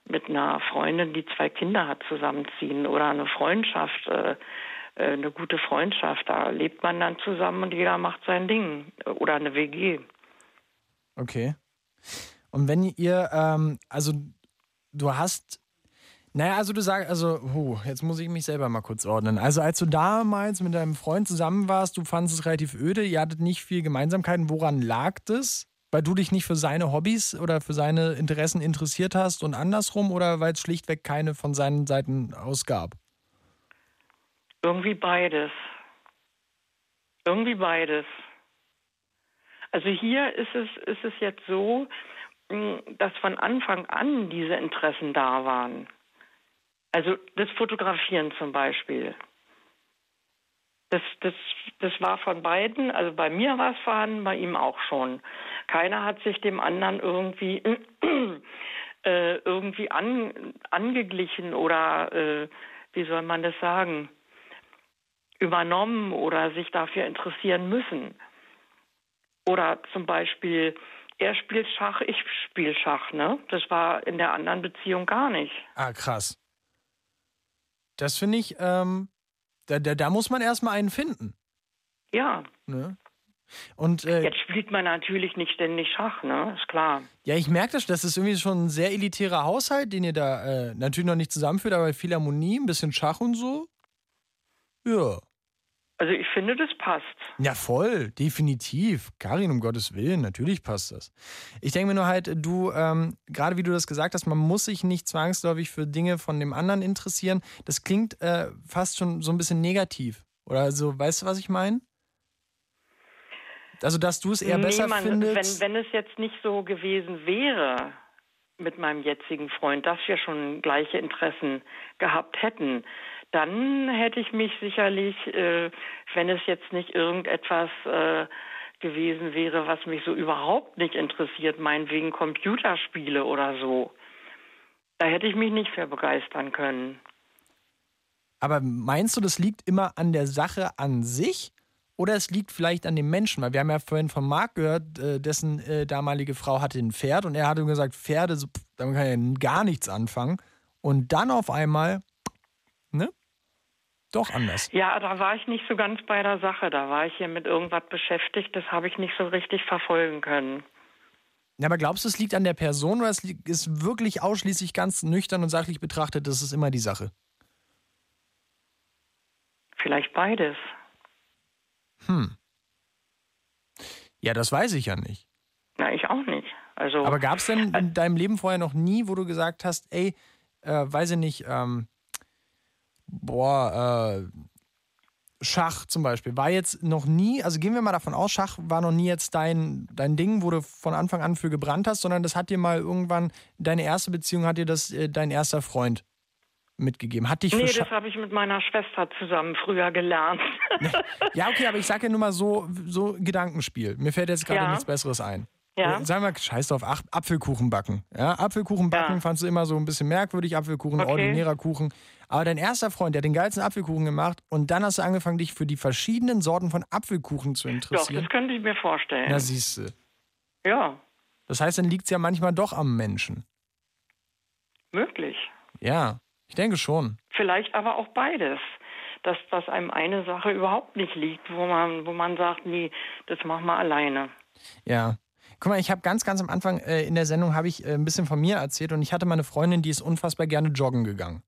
mit einer Freundin, die zwei Kinder hat, zusammenziehen oder eine Freundschaft, äh, äh, eine gute Freundschaft. Da lebt man dann zusammen und jeder macht sein Ding oder eine WG. Okay. Und wenn ihr, ähm, also du hast, naja, also du sagst, also, huh, jetzt muss ich mich selber mal kurz ordnen. Also als du damals mit deinem Freund zusammen warst, du fandest es relativ öde, ihr hattet nicht viel Gemeinsamkeiten. Woran lag das? Weil du dich nicht für seine Hobbys oder für seine Interessen interessiert hast und andersrum oder weil es schlichtweg keine von seinen Seiten aus gab? Irgendwie beides. Irgendwie beides. Also hier ist es, ist es jetzt so, dass von Anfang an diese Interessen da waren. Also das Fotografieren zum Beispiel. Das, das, das war von beiden, also bei mir war es vorhanden, bei ihm auch schon. Keiner hat sich dem anderen irgendwie äh, irgendwie an, angeglichen oder äh, wie soll man das sagen, übernommen oder sich dafür interessieren müssen. Oder zum Beispiel, er spielt Schach, ich spiele Schach, ne? Das war in der anderen Beziehung gar nicht. Ah, krass. Das finde ich, ähm, da, da, da muss man erstmal einen finden. Ja. Ne? Und äh, Jetzt spielt man natürlich nicht ständig Schach, ne? Ist klar. ja, ich merke das, das ist irgendwie schon ein sehr elitärer Haushalt, den ihr da äh, natürlich noch nicht zusammenführt, aber viel Harmonie, ein bisschen Schach und so. Ja. Also ich finde, das passt. Ja, voll, definitiv. Karin, um Gottes Willen, natürlich passt das. Ich denke mir nur halt, du, ähm, gerade wie du das gesagt hast, man muss sich nicht zwangsläufig für Dinge von dem anderen interessieren. Das klingt äh, fast schon so ein bisschen negativ. Oder so, weißt du, was ich meine? Also, dass du es eher nee, besser man, findest. Wenn, wenn es jetzt nicht so gewesen wäre mit meinem jetzigen Freund, dass wir schon gleiche Interessen gehabt hätten, dann hätte ich mich sicherlich, äh, wenn es jetzt nicht irgendetwas äh, gewesen wäre, was mich so überhaupt nicht interessiert, meinetwegen Computerspiele oder so, da hätte ich mich nicht für begeistern können. Aber meinst du, das liegt immer an der Sache an sich? Oder es liegt vielleicht an dem Menschen, weil wir haben ja vorhin von Marc gehört, äh, dessen äh, damalige Frau hatte ein Pferd und er hatte gesagt, Pferde, damit kann ja gar nichts anfangen. Und dann auf einmal? Doch anders. Ja, da war ich nicht so ganz bei der Sache. Da war ich hier mit irgendwas beschäftigt, das habe ich nicht so richtig verfolgen können. Ja, aber glaubst du, es liegt an der Person oder es ist wirklich ausschließlich ganz nüchtern und sachlich betrachtet, das ist immer die Sache? Vielleicht beides. Hm. Ja, das weiß ich ja nicht. Na, ich auch nicht. Also, Aber gab es denn in deinem Leben vorher noch nie, wo du gesagt hast, ey, äh, weiß ich nicht, ähm, boah, äh, Schach zum Beispiel, war jetzt noch nie, also gehen wir mal davon aus, Schach war noch nie jetzt dein, dein Ding, wo du von Anfang an für gebrannt hast, sondern das hat dir mal irgendwann, deine erste Beziehung hat dir das äh, dein erster Freund mitgegeben. Hat dich nee, das habe ich mit meiner Schwester zusammen früher gelernt. Ja, okay, aber ich sage ja nur mal so, so Gedankenspiel. Mir fällt jetzt gerade Ja. nichts Besseres ein. Ja. Äh, Sagen wir, scheiß drauf, Ach, Apfelkuchen backen. Ja, Apfelkuchen backen Ja. fandst du immer so ein bisschen merkwürdig, Apfelkuchen, Okay. ordinärer Kuchen. Aber dein erster Freund, der hat den geilsten Apfelkuchen gemacht und dann hast du angefangen, dich für die verschiedenen Sorten von Apfelkuchen zu Doch, interessieren. das könnte ich mir vorstellen. Na, siehst du. ja, Das heißt, dann liegt es ja manchmal doch am Menschen. möglich. Ja, ich denke schon. Vielleicht aber auch beides. Dass, dass einem eine Sache überhaupt nicht liegt, wo man, wo man sagt, nee, das mach mal alleine. Ja. Guck mal, ich habe ganz, ganz am Anfang äh, in der Sendung habe ich äh, ein bisschen von mir erzählt und ich hatte meine Freundin, die ist unfassbar gerne joggen gegangen.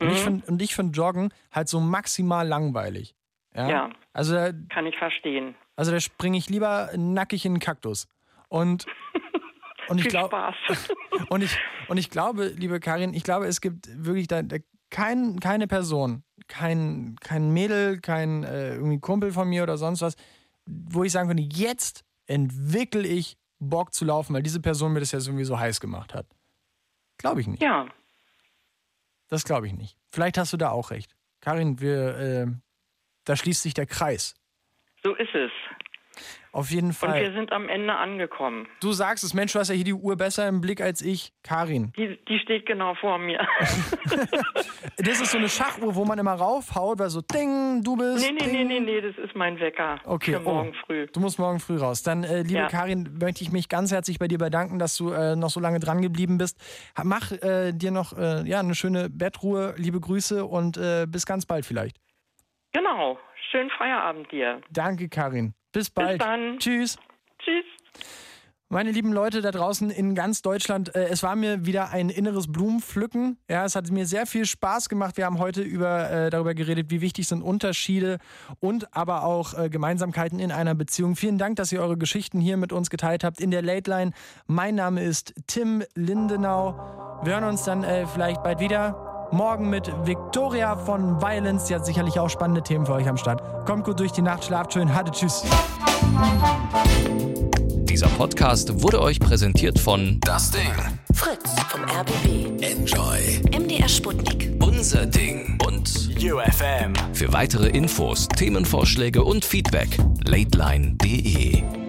Und ich finde und ich finde Joggen halt so maximal langweilig. Ja. Ja. Also da, Kann ich verstehen. also da springe ich lieber nackig in einen Kaktus. Und und ich Viel glaube Spaß. und ich und ich glaube, liebe Karin, ich glaube, es gibt wirklich da, da kein, keine Person, kein kein Mädel, kein äh, irgendwie Kumpel von mir oder sonst was, wo ich sagen könnte, jetzt entwickle ich Bock zu laufen, weil diese Person mir das jetzt irgendwie so heiß gemacht hat. Glaube ich nicht. Ja, Das glaube ich nicht. Vielleicht hast du da auch recht. Karin, wir, äh, da schließt sich der Kreis. so ist es. Auf jeden Und wir Fall. sind am Ende angekommen. Du sagst es, Mensch, du hast ja hier die Uhr besser im Blick als ich. Karin. Die, die steht genau vor mir. Das ist so eine Schachuhr, wo man immer raufhaut, weil so Ding, du bist. nee, nee, ding. nee, nee, nee, das ist mein Wecker. Okay, Für morgen oh, früh. Du musst morgen früh raus. Dann, äh, liebe Ja. Karin, möchte ich mich ganz herzlich bei dir bedanken, dass du äh, noch so lange dran geblieben bist. Mach äh, dir noch äh, ja, eine schöne Bettruhe, liebe Grüße und äh, bis ganz bald vielleicht. Genau. Schönen Feierabend dir. Danke, Karin. Bis bald. dann. Tschüss. Tschüss. Meine lieben Leute da draußen in ganz Deutschland, äh, es war mir wieder ein inneres Blumenpflücken. Ja, es hat mir sehr viel Spaß gemacht. Wir haben heute über, äh, darüber geredet, wie wichtig sind Unterschiede und aber auch äh, Gemeinsamkeiten in einer Beziehung. Vielen Dank, dass ihr eure Geschichten hier mit uns geteilt habt in der Late Line. Mein Name ist Tim Lindenau. Wir hören uns dann äh, vielleicht bald wieder. Morgen mit Victoria von Violence. Die hat sicherlich auch spannende Themen für euch am Start. Kommt gut durch die Nacht, schlaft schön, hatte tschüss. Dieser Podcast wurde euch präsentiert von Das Ding. Fritz vom RBB. Enjoy. MDR Sputnik. Unser Ding. Und UFM. Für weitere Infos, Themenvorschläge und Feedback, lateline.de.